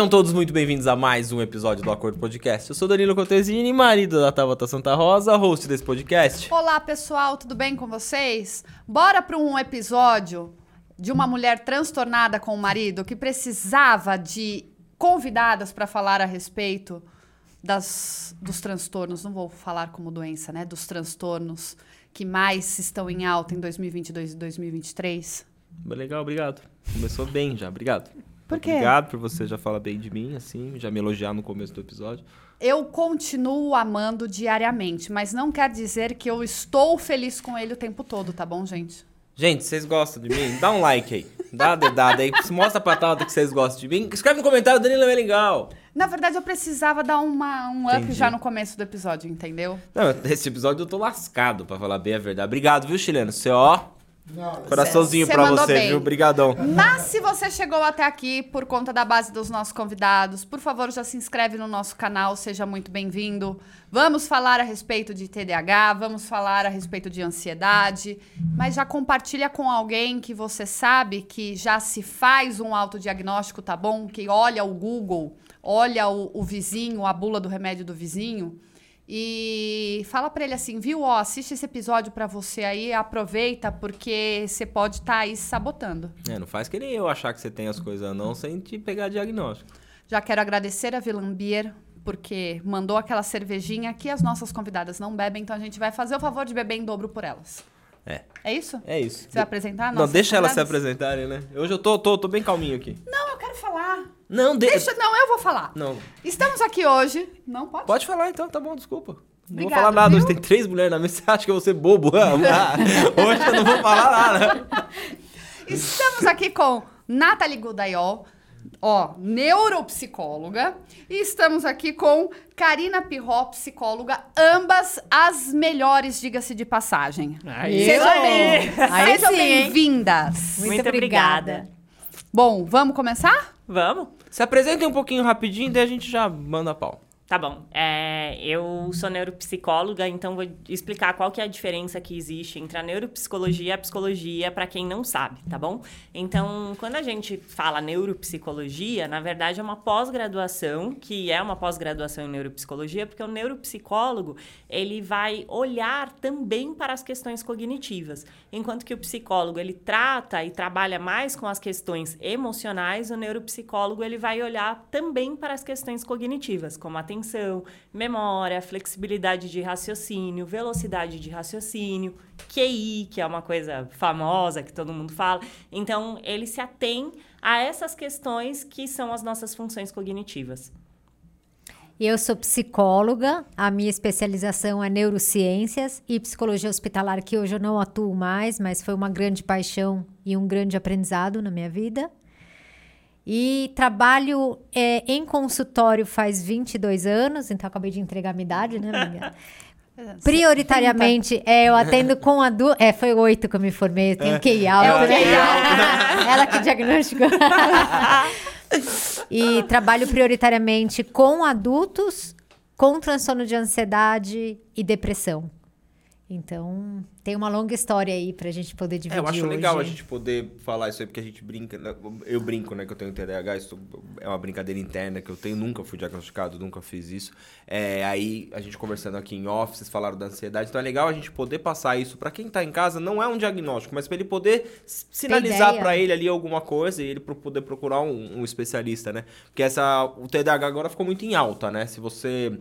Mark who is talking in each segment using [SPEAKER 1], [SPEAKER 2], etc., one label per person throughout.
[SPEAKER 1] Sejam todos muito bem-vindos a mais um episódio do Acordo Podcast. Eu sou Danilo Contesini, marido da Tabata Santa Rosa, host desse podcast.
[SPEAKER 2] Olá, pessoal, tudo bem com vocês? Bora para um episódio de uma mulher transtornada com o marido que precisava de convidadas para falar a respeito das, dos transtornos, não vou falar como doença, né? Dos transtornos que mais estão em alta em 2022 e 2023.
[SPEAKER 1] Legal, obrigado. Começou bem já, obrigado.
[SPEAKER 2] Por quê?
[SPEAKER 1] Obrigado por você já falar bem de mim, assim, já me elogiar no começo do episódio.
[SPEAKER 2] Eu continuo amando diariamente, mas não quer dizer que eu estou feliz com ele o tempo todo, tá bom, gente?
[SPEAKER 1] Gente, vocês gostam de mim? Dá um like aí. Dá a dedada aí. Mostra pra Tata que vocês gostam de mim. Escreve no comentário, Danilo é legal.
[SPEAKER 2] Na verdade, eu precisava dar uma, um up
[SPEAKER 1] Entendi.
[SPEAKER 2] já no começo do episódio, entendeu?
[SPEAKER 1] Não, esse episódio eu tô lascado, pra falar bem a verdade. Obrigado, viu, chileno? Você, ó, coraçãozinho
[SPEAKER 2] mandou
[SPEAKER 1] você,
[SPEAKER 2] bem.
[SPEAKER 1] viu? Brigadão.
[SPEAKER 2] Mas se você chegou até aqui por conta da base dos nossos convidados, por favor, já se inscreve no nosso canal, seja muito bem-vindo. Vamos falar a respeito de TDAH, vamos falar a respeito de ansiedade, mas já compartilha com alguém que você sabe que já se faz um autodiagnóstico, tá bom? Que olha o Google, olha o, o vizinho, a bula do remédio do vizinho. E fala pra ele assim, viu? Ó, assiste esse episódio pra você aí, aproveita, porque você pode estar aí se sabotando.
[SPEAKER 1] É, não faz que nem eu achar que você tem as coisas não sem te pegar diagnóstico.
[SPEAKER 2] Já quero agradecer a Vilambier, porque mandou aquela cervejinha que as nossas convidadas não bebem, então a gente vai fazer o favor de beber em dobro por elas.
[SPEAKER 1] É,
[SPEAKER 2] É isso?
[SPEAKER 1] é isso.
[SPEAKER 2] Você vai apresentar
[SPEAKER 1] Não, deixa elas se apresentarem, né? Hoje eu tô, tô, tô bem calminho aqui.
[SPEAKER 2] Não, eu quero falar.
[SPEAKER 1] Não, de...
[SPEAKER 2] Deixa, não, eu vou falar.
[SPEAKER 1] Não.
[SPEAKER 2] Estamos aqui hoje. Não pode?
[SPEAKER 1] Pode falar então, tá bom, desculpa. Não vou falar nada,
[SPEAKER 2] viu?
[SPEAKER 1] hoje tem três mulheres na mesa, você acha que eu vou ser bobo? Ah, hoje eu não vou falar nada.
[SPEAKER 2] Estamos aqui com Nathalie Godaiol, ó, neuropsicóloga, e estamos aqui com Karina Pirró, psicóloga, ambas as melhores, diga-se de passagem.
[SPEAKER 3] Aí.
[SPEAKER 2] Sejam
[SPEAKER 3] Isso
[SPEAKER 2] bem- bem-vindas.
[SPEAKER 4] Muito,
[SPEAKER 3] Muito
[SPEAKER 4] obrigada.
[SPEAKER 3] obrigada.
[SPEAKER 2] Bom, vamos começar?
[SPEAKER 3] Vamos?
[SPEAKER 1] Se apresentem um pouquinho rapidinho, daí a gente já manda pau.
[SPEAKER 3] Tá bom. É, eu sou neuropsicóloga, então vou explicar qual que é a diferença que existe entre a neuropsicologia e a psicologia para quem não sabe, tá bom? Então, quando a gente fala neuropsicologia, na verdade é uma pós-graduação, que é uma pós-graduação em neuropsicologia, porque o neuropsicólogo, ele vai olhar também para as questões cognitivas, enquanto que o psicólogo, ele trata e trabalha mais com as questões emocionais, o neuropsicólogo, ele vai olhar também para as questões cognitivas, como atenção, memória, flexibilidade de raciocínio, velocidade de raciocínio, QI, que é uma coisa famosa que todo mundo fala. Então, ele se atém a essas questões que são as nossas funções cognitivas.
[SPEAKER 4] Eu sou psicóloga, a minha especialização é neurociências e psicologia hospitalar, que hoje eu não atuo mais, mas foi uma grande paixão e um grande aprendizado na minha vida. E trabalho é, em consultório faz 22 anos, então acabei de entregar a minha idade, né, amiga? Prioritariamente, é, eu atendo com adultos. É, foi oito que eu me formei, eu tenho QI alto,
[SPEAKER 2] É
[SPEAKER 4] né? Ela que diagnosticou. e trabalho prioritariamente com adultos com transtorno de ansiedade e depressão. Então, tem uma longa história aí pra gente poder dividir
[SPEAKER 1] É, eu acho
[SPEAKER 4] hoje.
[SPEAKER 1] legal a gente poder falar isso aí, porque a gente brinca. né? Eu brinco, né, que eu tenho TDAH, isso é uma brincadeira interna que eu tenho, nunca fui diagnosticado, nunca fiz isso. É, aí, a gente conversando aqui em off, vocês falaram da ansiedade, então é legal a gente poder passar isso pra quem tá em casa, não é um diagnóstico, mas pra ele poder sinalizar pra ele ali alguma coisa e ele poder procurar um, um especialista, né? Porque essa, o TDAH agora ficou muito em alta, né? Se você.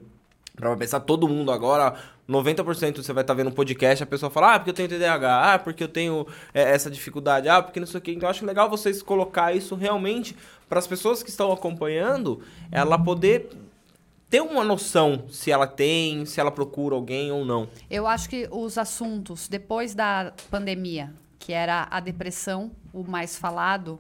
[SPEAKER 1] Pra pensar, todo mundo agora, 90% você vai estar vendo um podcast, a pessoa fala, ah, porque eu tenho TDAH, ah, porque eu tenho é, essa dificuldade, ah, porque não sei o quê. Então, eu acho legal vocês colocar isso realmente para as pessoas que estão acompanhando, ela poder ter uma noção se ela tem, se ela procura alguém ou não.
[SPEAKER 2] Eu acho que os assuntos depois da pandemia, que era a depressão, o mais falado,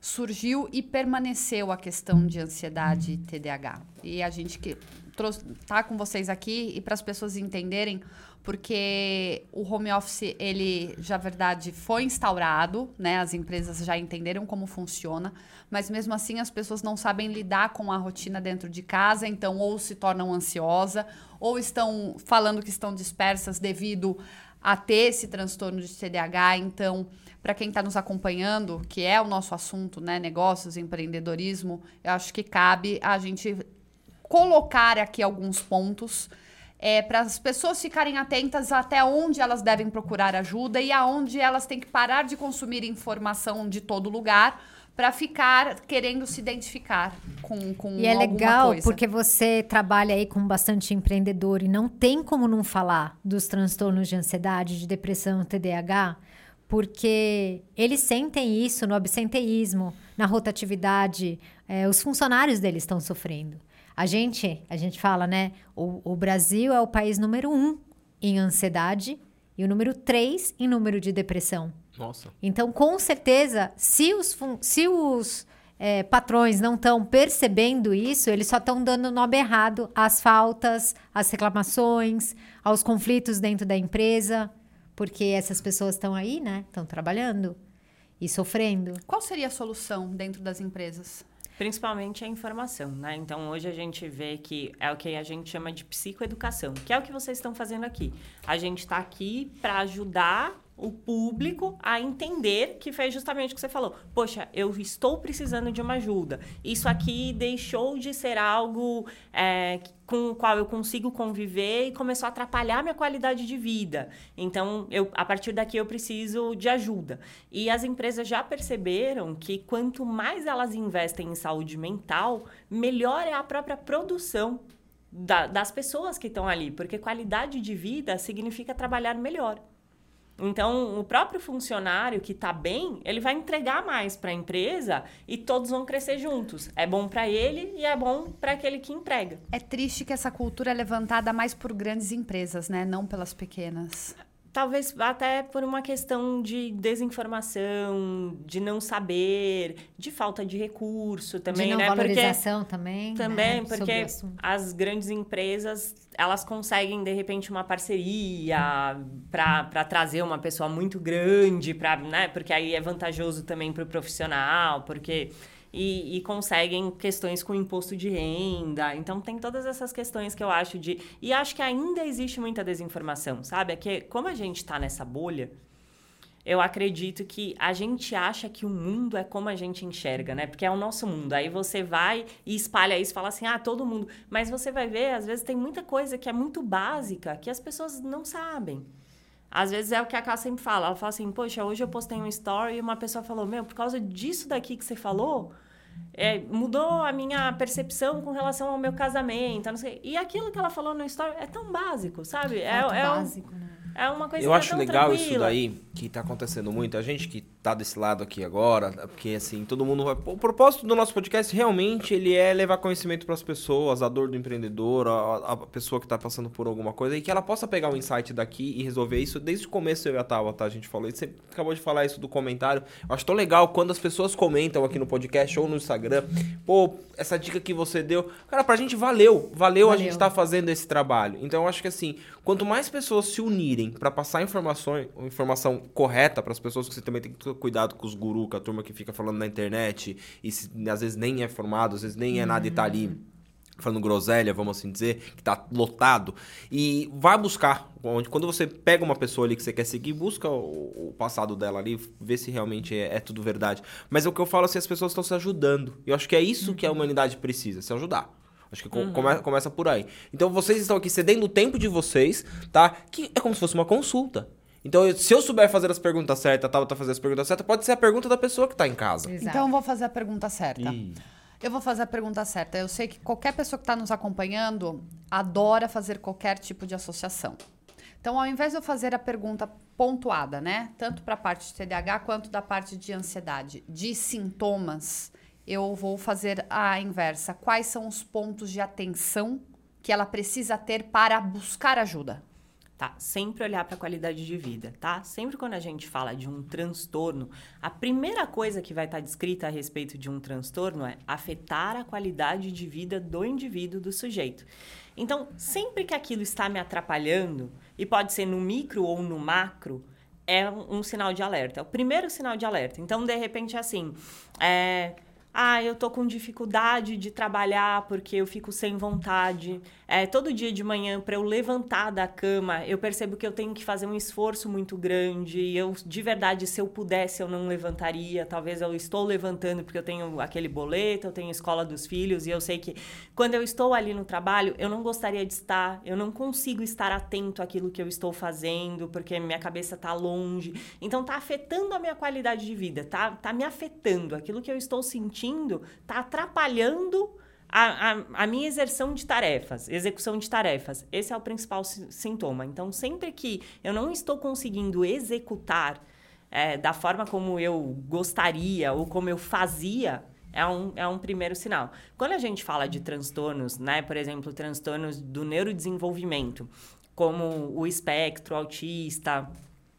[SPEAKER 2] surgiu e permaneceu a questão de ansiedade e TDAH. E a gente que trouxe, tá com vocês aqui e para as pessoas entenderem porque o home office, ele já, verdade, foi instaurado, né? As empresas já entenderam como funciona, mas mesmo assim as pessoas não sabem lidar com a rotina dentro de casa, então ou se tornam ansiosa, ou estão falando que estão dispersas devido a ter esse transtorno de TDAH. Então, para quem está nos acompanhando, que é o nosso assunto, né, negócios, empreendedorismo, eu acho que cabe a gente colocar aqui alguns pontos é, para as pessoas ficarem atentas até onde elas devem procurar ajuda e aonde elas têm que parar de consumir informação de todo lugar para ficar querendo se identificar com, com
[SPEAKER 4] E é legal
[SPEAKER 2] coisa.
[SPEAKER 4] porque você trabalha aí com bastante empreendedor e não tem como não falar dos transtornos de ansiedade, de depressão, TDAH, porque eles sentem isso no absenteísmo, na rotatividade, é, os funcionários deles estão sofrendo. A gente, a gente fala, né? O, o Brasil é o país número um em ansiedade e o número três em número de depressão.
[SPEAKER 1] Nossa.
[SPEAKER 4] Então, com certeza, se os, se os é, patrões não estão percebendo isso, eles só estão dando nome errado às faltas, às reclamações, aos conflitos dentro da empresa, porque essas pessoas estão aí, né? Estão trabalhando e sofrendo.
[SPEAKER 2] Qual seria a solução dentro das empresas?
[SPEAKER 3] Principalmente a informação, né? Então, hoje a gente vê que é o que a gente chama de psicoeducação, que é o que vocês estão fazendo aqui. A gente está aqui para ajudar o público a entender que foi justamente o que você falou. Poxa, eu estou precisando de uma ajuda. Isso aqui deixou de ser algo é, com o qual eu consigo conviver e começou a atrapalhar minha qualidade de vida. Então, eu, a partir daqui eu preciso de ajuda. E as empresas já perceberam que quanto mais elas investem em saúde mental, melhor é a própria produção da, das pessoas que estão ali, porque qualidade de vida significa trabalhar melhor. Então, o próprio funcionário que está bem, ele vai entregar mais para a empresa e todos vão crescer juntos. É bom para ele e é bom para aquele que emprega.
[SPEAKER 2] É triste que essa cultura é levantada mais por grandes empresas, né? Não pelas pequenas.
[SPEAKER 3] Talvez até por uma questão de desinformação, de não saber, de falta de recurso também,
[SPEAKER 4] de não
[SPEAKER 3] né?
[SPEAKER 4] valorização porque, também.
[SPEAKER 3] Também,
[SPEAKER 4] né?
[SPEAKER 3] porque as grandes empresas elas conseguem de repente uma parceria para trazer uma pessoa muito grande, para, né? Porque aí é vantajoso também para o profissional, porque e, e, conseguem questões com imposto de renda. Então, tem todas essas questões que eu acho de. E acho que ainda existe muita desinformação, sabe? É que, como a gente está nessa bolha, eu acredito que a gente acha que o mundo é como a gente enxerga, né? Porque é o nosso mundo. Aí você vai e espalha isso, fala assim, ah, todo mundo. Mas você vai ver, às vezes tem muita coisa que é muito básica que as pessoas não sabem. Às vezes é o que a Cá sempre fala. Ela fala assim, poxa, hoje eu postei um story e uma pessoa falou, meu, por causa disso daqui que você falou, é, mudou a minha percepção com relação ao meu casamento. Não sei. E aquilo que ela falou no story é tão básico, sabe? É, é,
[SPEAKER 4] básico, né?
[SPEAKER 3] É uma coisa
[SPEAKER 1] Eu acho
[SPEAKER 3] tão
[SPEAKER 1] legal
[SPEAKER 3] tranquila.
[SPEAKER 1] isso daí, que tá acontecendo muito. A gente que tá desse lado aqui agora, porque assim, todo mundo vai... O propósito do nosso podcast realmente, ele é levar conhecimento para as pessoas, a dor do empreendedor, a, a, pessoa que tá passando por alguma coisa, e que ela possa pegar um insight daqui e resolver isso. Desde o começo eu e a Tava, tá? A gente falou isso. Você acabou de falar isso do comentário. Eu acho tão legal quando as pessoas comentam aqui no podcast ou no Instagram, pô, essa dica que você deu. Cara, pra gente valeu. Valeu, valeu. a gente tá fazendo esse trabalho. Então eu acho que assim, quanto mais pessoas se unirem para passar informações, informação correta para as pessoas, que você também tem que ter cuidado com os gurus, com a turma que fica falando na internet e se, às vezes nem é formado, às vezes nem é nada e tá ali falando groselha, vamos assim dizer, que tá lotado. E vai buscar. Onde, quando você pega uma pessoa ali que você quer seguir, busca o, o passado dela ali, vê se realmente é, é, tudo verdade. Mas é o que eu falo assim, as pessoas estão se ajudando. E eu acho que é isso que a humanidade precisa, se ajudar. Acho que uhum. come, começa por aí. Então vocês estão aqui cedendo o tempo de vocês, tá? Que é como se fosse uma consulta. Então, se eu souber fazer as perguntas certas, a Tabata fazer as perguntas certas, pode ser a pergunta da pessoa que está em casa.
[SPEAKER 2] Exato. Então, eu vou fazer a pergunta certa. Ih. Eu vou fazer a pergunta certa. Eu sei que qualquer pessoa que está nos acompanhando adora fazer qualquer tipo de associação. Então, ao invés de eu fazer a pergunta pontuada, né? Tanto para a parte de TDAH quanto da parte de ansiedade, de sintomas, eu vou fazer a inversa. Quais são os pontos de atenção que ela precisa ter para buscar ajuda?
[SPEAKER 3] Tá, sempre olhar para a qualidade de vida, tá? Sempre quando a gente fala de um transtorno, a primeira coisa que vai estar tá descrita a respeito de um transtorno é afetar a qualidade de vida do indivíduo, do sujeito. Então, sempre que aquilo está me atrapalhando, e pode ser no micro ou no macro, é um, um sinal de alerta. É o primeiro sinal de alerta. Então, de repente, é assim, é, ah, eu tô com dificuldade de trabalhar porque eu fico sem vontade. É, todo dia de manhã, para eu levantar da cama, eu percebo que eu tenho que fazer um esforço muito grande. E eu, de verdade, se eu pudesse, eu não levantaria. Talvez eu estou levantando porque eu tenho aquele boleto, eu tenho a escola dos filhos, e eu sei que quando eu estou ali no trabalho, eu não gostaria de estar, eu não consigo estar atento àquilo que eu estou fazendo, porque minha cabeça está longe. Então tá afetando a minha qualidade de vida, tá, tá me afetando. Aquilo que eu estou sentindo tá atrapalhando a, a, a, minha exerção de tarefas, execução de tarefas. Esse é o principal sintoma. Então, sempre que eu não estou conseguindo executar é, da forma como eu gostaria ou como eu fazia, é um, é um primeiro sinal. Quando a gente fala de transtornos, né, por exemplo, transtornos do neurodesenvolvimento, como o espectro autista,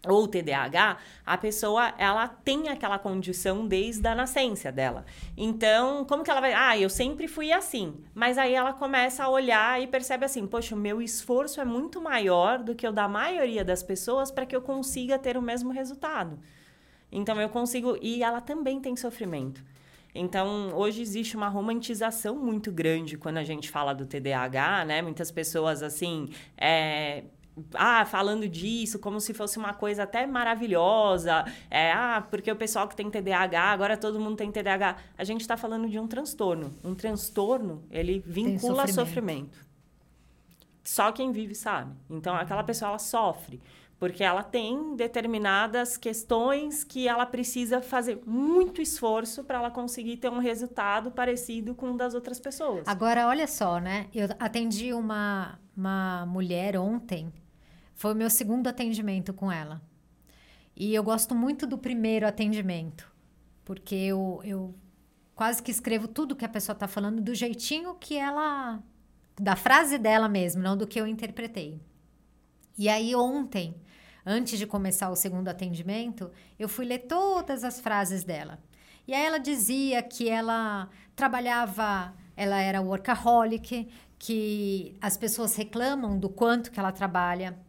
[SPEAKER 3] ou TDAH, a pessoa ela tem aquela condição desde a nascença dela. Então, como que ela vai? Ah, eu sempre fui assim. Mas aí ela começa a olhar e percebe assim: poxa, o meu esforço é muito maior do que o da maioria das pessoas para que eu consiga ter o mesmo resultado. Então eu consigo. E ela também tem sofrimento. Então, hoje existe uma romantização muito grande quando a gente fala do TDAH, né? Muitas pessoas, assim, é, ah, falando disso como se fosse uma coisa até maravilhosa. É, ah, porque o pessoal que tem TDAH, agora todo mundo tem TDAH. A gente está falando de um transtorno. Um transtorno, ele vincula sofrimento. sofrimento. Só quem vive sabe. Então, aquela pessoa, ela sofre. Porque ela tem determinadas questões que ela precisa fazer muito esforço para ela conseguir ter um resultado parecido com o das outras pessoas.
[SPEAKER 4] Agora, olha só, né? Eu atendi uma, uma mulher ontem foi o meu segundo atendimento com ela. E eu gosto muito do primeiro atendimento, porque eu, eu quase que escrevo tudo que a pessoa está falando do jeitinho que ela. da frase dela mesmo, não do que eu interpretei. E aí, ontem, antes de começar o segundo atendimento, eu fui ler todas as frases dela. E aí ela dizia que ela trabalhava, ela era workaholic, que as pessoas reclamam do quanto que ela trabalha,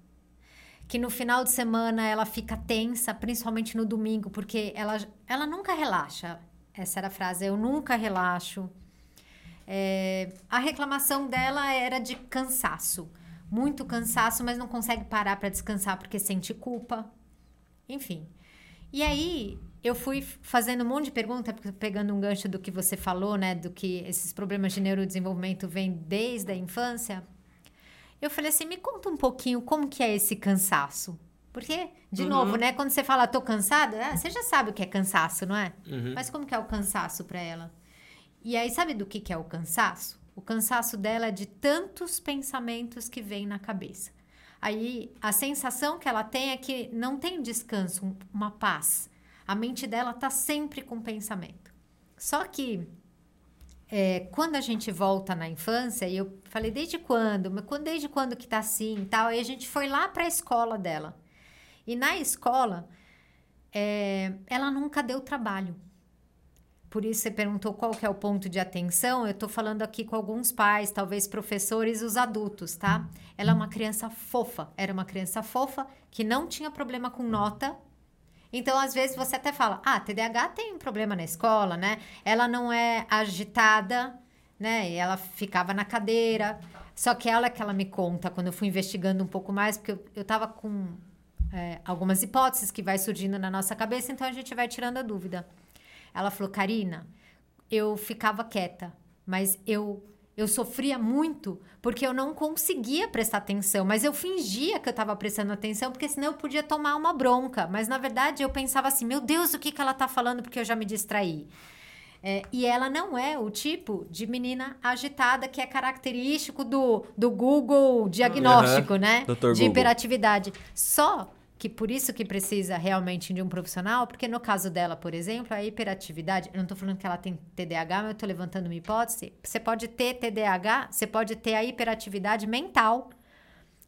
[SPEAKER 4] que no final de semana ela fica tensa, principalmente no domingo, porque ela, ela nunca relaxa. Essa era a frase, eu nunca relaxo. É, a reclamação dela era de cansaço. Muito cansaço, mas não consegue parar para descansar porque sente culpa. Enfim. E aí, eu fui fazendo um monte de perguntas, pegando um gancho do que você falou, né? Do que esses problemas de neurodesenvolvimento vêm desde a infância. Eu falei assim, me conta um pouquinho como que é esse cansaço. Porque, de uhum. novo, né? Quando você fala, tô cansada, é, você já sabe o que é cansaço, não é? Uhum. Mas como que é o cansaço para ela? E aí, sabe do que, que é o cansaço? O cansaço dela é de tantos pensamentos que vêm na cabeça. Aí, a sensação que ela tem é que não tem descanso, uma paz. A mente dela tá sempre com pensamento. Só que é, quando a gente volta na infância, e eu falei, desde quando? Mas quando, desde quando que tá assim e tal? Aí a gente foi lá para a escola dela. E na escola, é, ela nunca deu trabalho. Por isso você perguntou qual que é o ponto de atenção. Eu estou falando aqui com alguns pais, talvez professores, os adultos, tá? Ela é uma criança fofa. Era uma criança fofa que não tinha problema com nota, então, às vezes, você até fala, ah, TDAH tem um problema na escola, né? Ela não é agitada, né? E ela ficava na cadeira. Só que ela que ela me conta, quando eu fui investigando um pouco mais, porque eu, eu tava com é, algumas hipóteses que vai surgindo na nossa cabeça, então a gente vai tirando a dúvida. Ela falou, Karina, eu ficava quieta, mas eu eu sofria muito porque eu não conseguia prestar atenção, mas eu fingia que eu estava prestando atenção porque senão eu podia tomar uma bronca. Mas na verdade eu pensava assim: meu Deus, o que, que ela está falando porque eu já me distraí. É, e ela não é o tipo de menina agitada que é característico do, do Google diagnóstico, uhum. né? Dr. De Google. hiperatividade. Só que por isso que precisa realmente de um profissional, porque no caso dela, por exemplo, a hiperatividade, eu não estou falando que ela tem TDAH, mas eu estou levantando uma hipótese. Você pode ter TDAH, você pode ter a hiperatividade mental,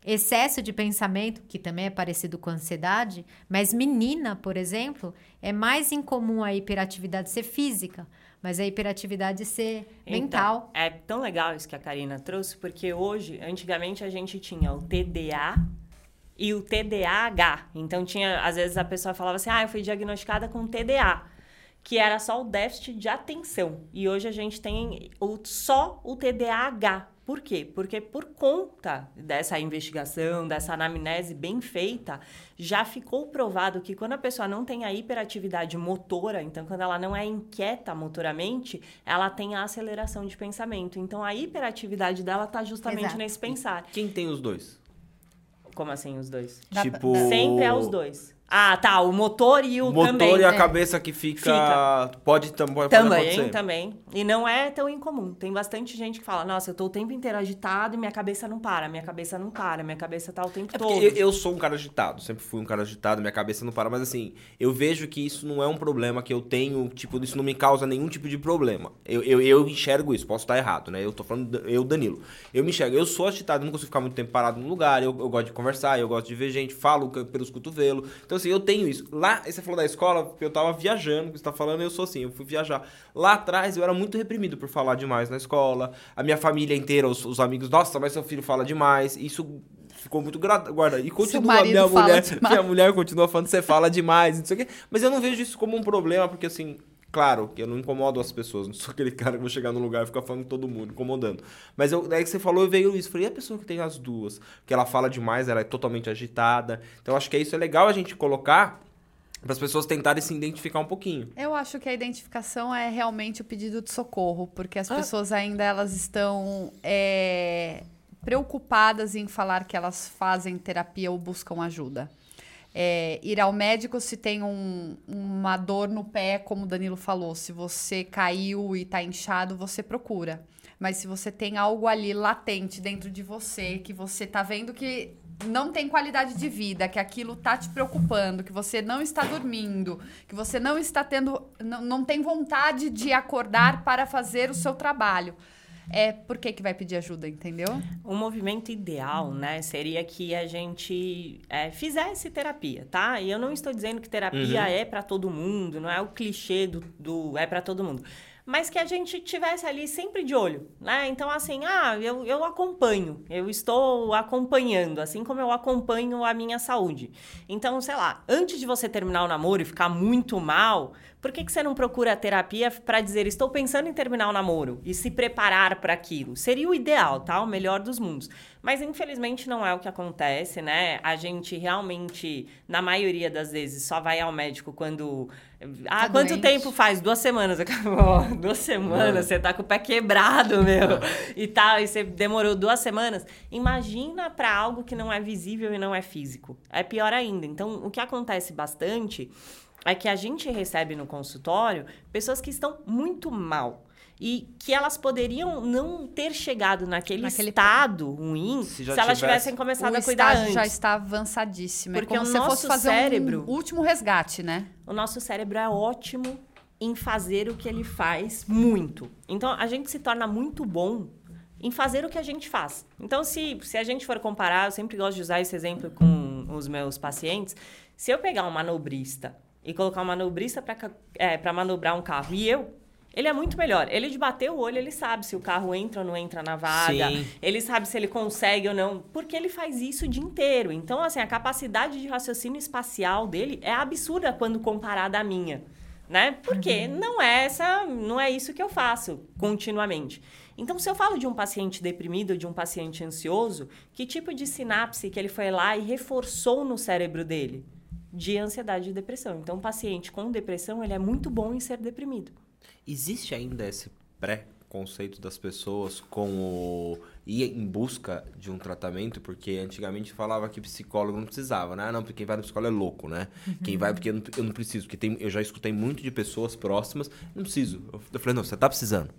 [SPEAKER 4] excesso de pensamento, que também é parecido com ansiedade, mas menina, por exemplo, é mais incomum a hiperatividade ser física, mas a hiperatividade ser então, mental.
[SPEAKER 3] É tão legal isso que a Karina trouxe, porque hoje, antigamente a gente tinha o TDA e o TDAH. Então tinha, às vezes a pessoa falava assim: "Ah, eu fui diagnosticada com TDA", que era só o déficit de atenção. E hoje a gente tem o, só o TDAH. Por quê? Porque por conta dessa investigação, dessa anamnese bem feita, já ficou provado que quando a pessoa não tem a hiperatividade motora, então quando ela não é inquieta motoramente, ela tem a aceleração de pensamento. Então a hiperatividade dela está justamente
[SPEAKER 4] Exato.
[SPEAKER 3] nesse pensar.
[SPEAKER 1] Quem tem os dois?
[SPEAKER 3] Como assim os dois?
[SPEAKER 2] Dá
[SPEAKER 1] tipo.
[SPEAKER 2] pra-
[SPEAKER 3] Sempre é os dois. Ah, tá. O motor e o,
[SPEAKER 1] O motor
[SPEAKER 3] também.
[SPEAKER 1] e a
[SPEAKER 2] é.
[SPEAKER 1] cabeça que fica.
[SPEAKER 3] Fica.
[SPEAKER 1] Pode, tam- pode
[SPEAKER 3] Também,
[SPEAKER 1] acontecer.
[SPEAKER 3] também. E não é tão incomum. Tem bastante gente que fala, nossa, eu tô o tempo inteiro agitado e minha cabeça não para, minha cabeça não para, minha cabeça tá o tempo
[SPEAKER 1] É
[SPEAKER 3] todo.
[SPEAKER 1] eu, eu sou um cara agitado, sempre fui um cara agitado, minha cabeça não para, mas assim, eu vejo que isso não é um problema que eu tenho, tipo, isso não me causa nenhum tipo de problema. Eu, eu, eu enxergo isso, posso estar errado, né? Eu tô falando, eu, Danilo. Eu me enxergo, eu sou agitado, não consigo ficar muito tempo parado num lugar, eu, eu gosto de conversar, eu gosto de ver gente, falo pelos cotovelos. Então, assim, eu tenho isso. Lá, você falou da escola, porque eu tava viajando, você tá falando, eu sou assim, eu fui viajar. Lá atrás, eu era muito reprimido por falar demais na escola, a minha família inteira, os, os amigos, nossa, mas seu filho fala demais, isso ficou muito guarda E continua a minha mulher,
[SPEAKER 2] demais.
[SPEAKER 1] minha mulher continua falando você fala demais, não sei o quê. Mas eu não vejo isso como um problema, porque assim, claro, que eu não incomodo as pessoas, não sou aquele cara que vou chegar no lugar e ficar falando com todo mundo, incomodando. Mas eu, daí que você falou, veio isso. Falei, e a pessoa que tem as duas? Porque ela fala demais, ela é totalmente agitada. Então acho que é isso é legal a gente colocar para as pessoas tentarem se identificar um pouquinho.
[SPEAKER 2] Eu acho que a identificação é realmente o pedido de socorro, porque as
[SPEAKER 1] Ah.
[SPEAKER 2] pessoas ainda elas estão é, preocupadas em falar que elas fazem terapia ou buscam ajuda. É, ir ao médico se tem um- uma dor no pé, como o Danilo falou, se você caiu e tá inchado, você procura. Mas se você tem algo ali latente dentro de você, que você tá vendo que não tem qualidade de vida, que aquilo tá te preocupando, que você não está dormindo, que você não está tendo, não, não tem vontade de acordar para fazer o seu trabalho. É por que que vai pedir ajuda, entendeu?
[SPEAKER 3] O movimento ideal, né, seria que a gente é, fizesse terapia, tá? E eu não estou dizendo que terapia é para todo mundo, não é o clichê do, do é para todo mundo. Mas que a gente tivesse ali sempre de olho, né? Então, assim, ah, eu, eu acompanho, eu estou acompanhando, assim como eu acompanho a minha saúde. Então, sei lá, antes de você terminar o namoro e ficar muito mal, por que, que você não procura a terapia para dizer, estou pensando em terminar o namoro e se preparar para aquilo? Seria o ideal, tá? O melhor dos mundos. Mas infelizmente não é o que acontece, né? A gente realmente, na maioria das vezes, só vai ao médico quando. Ah,
[SPEAKER 2] Tá
[SPEAKER 3] quanto
[SPEAKER 2] doente.
[SPEAKER 3] tempo faz? Duas semanas. Ó, Duas semanas, você tá com o pé quebrado, meu. E tal, e você demorou duas semanas. Imagina para algo que não é visível e não é físico. É pior ainda. Então, o que acontece bastante é que a gente recebe no consultório pessoas que estão muito mal. E que elas poderiam não ter chegado naquele,
[SPEAKER 2] Naquele
[SPEAKER 3] estado ruim
[SPEAKER 1] Se
[SPEAKER 3] se, elas
[SPEAKER 1] tivesse-
[SPEAKER 3] tivessem começado a cuidar
[SPEAKER 2] estágio
[SPEAKER 3] antes.
[SPEAKER 2] já está avançadíssimo.
[SPEAKER 3] Porque
[SPEAKER 2] é como
[SPEAKER 3] o
[SPEAKER 2] se você fosse
[SPEAKER 3] nosso
[SPEAKER 2] fazer
[SPEAKER 3] cérebro-
[SPEAKER 2] um último resgate, né?
[SPEAKER 3] O nosso cérebro é ótimo em fazer o que ele faz muito. Então, a gente se torna muito bom em fazer o que a gente faz. Então, se, se a gente for comparar, eu sempre gosto de usar esse exemplo com os meus pacientes. Se eu pegar um manobrista e colocar um manobrista para é, pra manobrar um carro e eu, ele é muito melhor. Ele de bater o olho, ele sabe se o carro entra ou não entra na vaga.
[SPEAKER 1] Sim.
[SPEAKER 3] Ele sabe se ele consegue ou não, porque ele faz isso o dia inteiro. Então, assim, a capacidade de raciocínio espacial dele é absurda quando comparada à minha, né? Porque não é essa, não é isso que eu faço continuamente. Então, se eu falo de um paciente deprimido, de um paciente ansioso, que tipo de sinapse que ele foi lá e reforçou no cérebro dele? De ansiedade e depressão. Então, um paciente com depressão, ele é muito bom em ser deprimido.
[SPEAKER 1] Existe ainda esse pré-conceito das pessoas com o ir em busca de um tratamento? Porque antigamente falava que psicólogo não precisava, né? Ah, Não, porque quem vai no psicólogo é louco, né? Quem vai porque eu não, eu não preciso. Porque tem, eu já escutei muito de pessoas próximas, não preciso. Eu, eu falei, não, você tá precisando.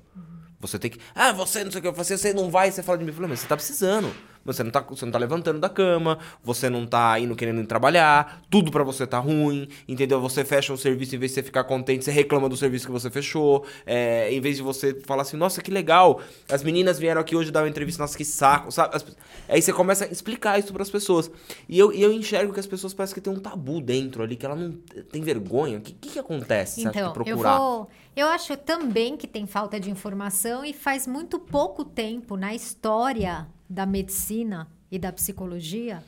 [SPEAKER 1] Você tem que. Ah, você não sei o que, você, você não vai, você fala de mim. Eu falei, mas você tá precisando. Você não tá, você não tá levantando da cama, você não tá indo querendo ir trabalhar, tudo pra você tá ruim, entendeu? Você fecha um serviço, em vez de você ficar contente, você reclama do serviço que você fechou. É, em vez de você falar assim, nossa, que legal, as meninas vieram aqui hoje dar uma entrevista, nossa, que saco, sabe? As- aí você começa a explicar isso pras pessoas. E eu, e eu enxergo que as pessoas parecem que tem um tabu dentro ali, que ela não tem vergonha. O que, que, que acontece?
[SPEAKER 4] Então, eu
[SPEAKER 1] procurar?
[SPEAKER 4] vou. Eu acho também que tem falta de informação e faz muito pouco tempo na história da medicina e da psicologia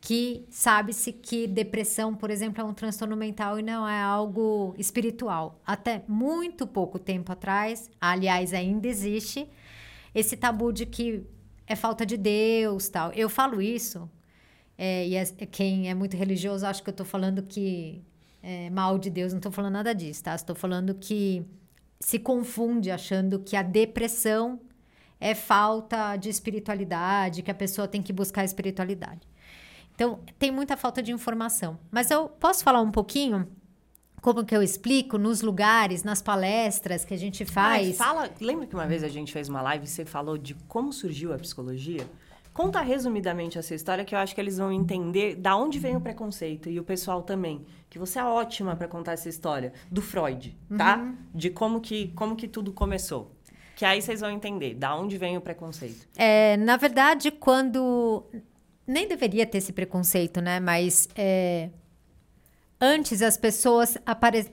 [SPEAKER 4] que sabe-se que depressão, por exemplo, é um transtorno mental e não é algo espiritual. Até muito pouco tempo atrás, aliás, ainda existe esse tabu de que é falta de Deus, tal. Eu falo isso é, e é, quem é muito religioso acha que eu estou falando que é mal de Deus. Não estou falando nada disso, tá? Estou falando que se confunde achando que a depressão é falta de espiritualidade, que a pessoa tem que buscar espiritualidade. Então, tem muita falta de informação. Mas eu posso falar um pouquinho como que eu explico nos lugares, nas palestras que a gente faz.
[SPEAKER 3] fala, lembra que uma vez a gente fez uma live e você falou de como surgiu a psicologia? Conta resumidamente essa história que eu acho que eles vão entender da onde vem o preconceito e o pessoal também. Que você é ótima para contar essa história do Freud, tá? Uhum. De como que como que tudo começou. Que aí vocês vão entender da onde vem o preconceito.
[SPEAKER 4] É, na verdade, quando nem deveria ter esse preconceito, né? Mas é, antes as pessoas apare,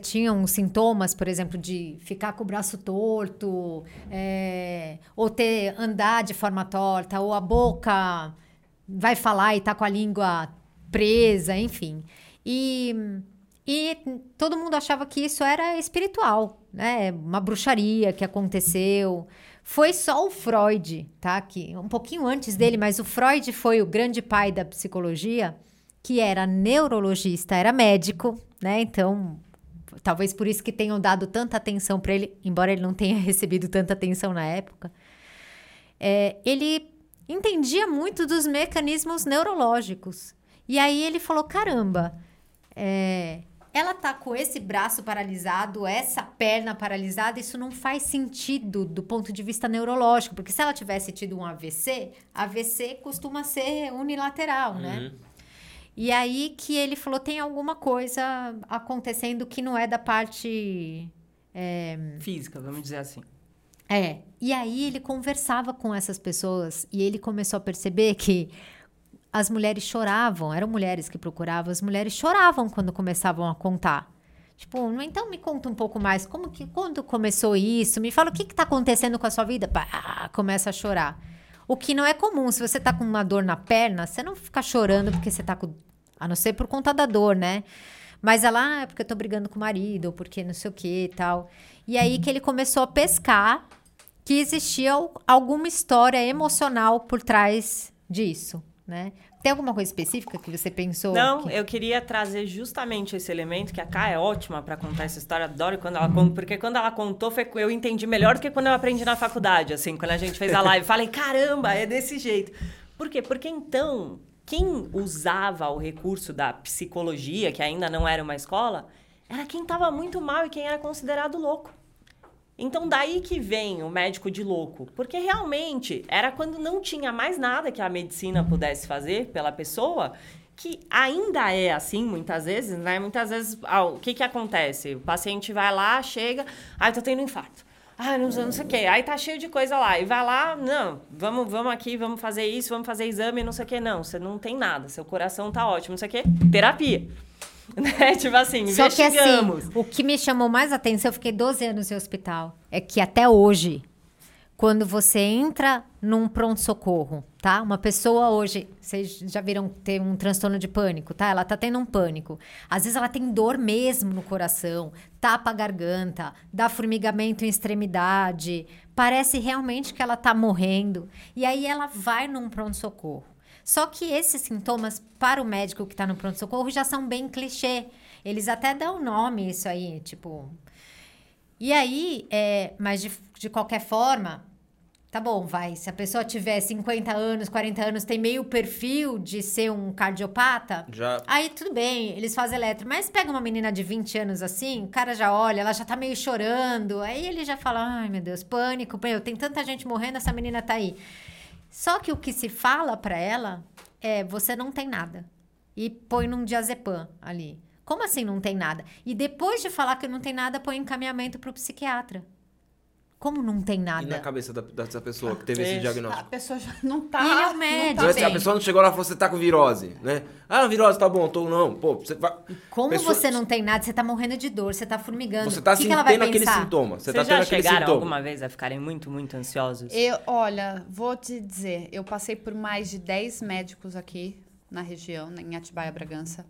[SPEAKER 4] tinham sintomas, por exemplo, de ficar com o braço torto, é, ou ter andar de forma torta, ou a boca vai falar e tá com a língua presa, enfim. E, e todo mundo achava que isso era espiritual, né? Uma bruxaria que aconteceu. Foi só o Freud, tá? Que um pouquinho antes dele, mas o Freud foi o grande pai da psicologia, que era neurologista, era médico, né? Então, talvez por isso que tenham dado tanta atenção para ele, embora ele não tenha recebido tanta atenção na época. É, ele entendia muito dos mecanismos neurológicos. E aí ele falou: caramba, é, ela tá com esse braço paralisado, essa perna paralisada, isso não faz sentido do ponto de vista neurológico, porque se ela tivesse tido um AVC, AVC costuma ser unilateral, né? uhum. né? E aí que ele falou: tem alguma coisa acontecendo que não é da parte. É...
[SPEAKER 3] Física, vamos dizer assim.
[SPEAKER 4] É. E aí ele conversava com essas pessoas e ele começou a perceber que as mulheres choravam, eram mulheres que procuravam, as mulheres choravam quando começavam a contar. Tipo, então me conta um pouco mais, como que quando começou isso? Me fala o que está acontecendo com a sua vida? Pá, começa a chorar. O que não é comum, se você está com uma dor na perna, você não fica chorando porque você está com, a não ser por conta da dor, né? Mas ela, ah, é porque eu tô brigando com o marido, ou porque não sei o que e tal. E aí que ele começou a pescar que existia alguma história emocional por trás disso né? Tem alguma coisa específica que você pensou?
[SPEAKER 3] Não,
[SPEAKER 4] que...
[SPEAKER 3] eu queria trazer justamente esse elemento que a Ká é ótima para contar essa história. Adoro quando ela conta, porque quando ela contou foi eu entendi melhor do que quando eu aprendi na faculdade, assim, quando a gente fez a live, falei, caramba, é desse jeito. Por quê? Porque então quem usava o recurso da psicologia, que ainda não era uma escola, era quem estava muito mal e quem era considerado louco. Então, daí que vem o médico de louco. Porque realmente era quando não tinha mais nada que a medicina pudesse fazer pela pessoa, que ainda é assim muitas vezes, né? Muitas vezes, ah, o que que acontece? O paciente vai lá, chega, ai, tô tendo infarto. Ah, não, não sei o quê. Aí tá cheio de coisa lá. E vai lá, não, vamos, vamos aqui, vamos fazer isso, vamos fazer exame, não sei o quê. Não, você não tem nada. Seu coração tá ótimo, não sei o quê. Terapia. Né? Tipo assim, Só que assim,
[SPEAKER 4] o que me chamou mais atenção, eu fiquei 12 anos em hospital, é que até hoje, quando você entra num pronto-socorro, tá? Uma pessoa hoje, vocês já viram ter um transtorno de pânico, tá? Ela tá tendo um pânico. Às vezes ela tem dor mesmo no coração, tapa a garganta, dá formigamento em extremidade, parece realmente que ela tá morrendo. E aí ela vai num pronto-socorro. Só que esses sintomas, para o médico que está no pronto-socorro, já são bem clichê. Eles até dão nome isso aí, tipo. E aí, é, mas de, de qualquer forma, tá bom, vai. Se a pessoa tiver 50 anos, 40 anos, tem meio perfil de ser um cardiopata,
[SPEAKER 1] já.
[SPEAKER 4] aí tudo bem, eles fazem eletro. Mas pega uma menina de 20 anos assim, o cara já olha, ela já tá meio chorando, aí ele já fala: ai meu Deus, pânico, meu, tem tanta gente morrendo, essa menina tá aí. Só que o que se fala para ela é: você não tem nada. E põe num diazepam ali. Como assim não tem nada? E depois de falar que não tem nada, põe encaminhamento para o psiquiatra. Como não tem nada? E
[SPEAKER 1] na cabeça da, dessa pessoa que teve esse diagnóstico?
[SPEAKER 2] A pessoa já não tá.
[SPEAKER 4] E ele é o médico.
[SPEAKER 1] Tá a pessoa não chegou lá e falou: você tá com virose, né? Ah, virose tá bom, tô não. Pô, você vai.
[SPEAKER 4] Como pessoa... você não tem nada, você tá morrendo de dor, você tá formigando.
[SPEAKER 1] Você tá
[SPEAKER 4] que
[SPEAKER 1] sentindo
[SPEAKER 4] que
[SPEAKER 1] aquele sintoma. Você
[SPEAKER 3] Vocês
[SPEAKER 1] tá
[SPEAKER 3] já
[SPEAKER 1] tendo
[SPEAKER 3] chegaram
[SPEAKER 1] sintoma.
[SPEAKER 3] alguma vez a ficarem muito, muito ansiosos?
[SPEAKER 2] Eu, olha, vou te dizer, eu passei por mais de 10 médicos aqui na região, em Atibaia, Bragança.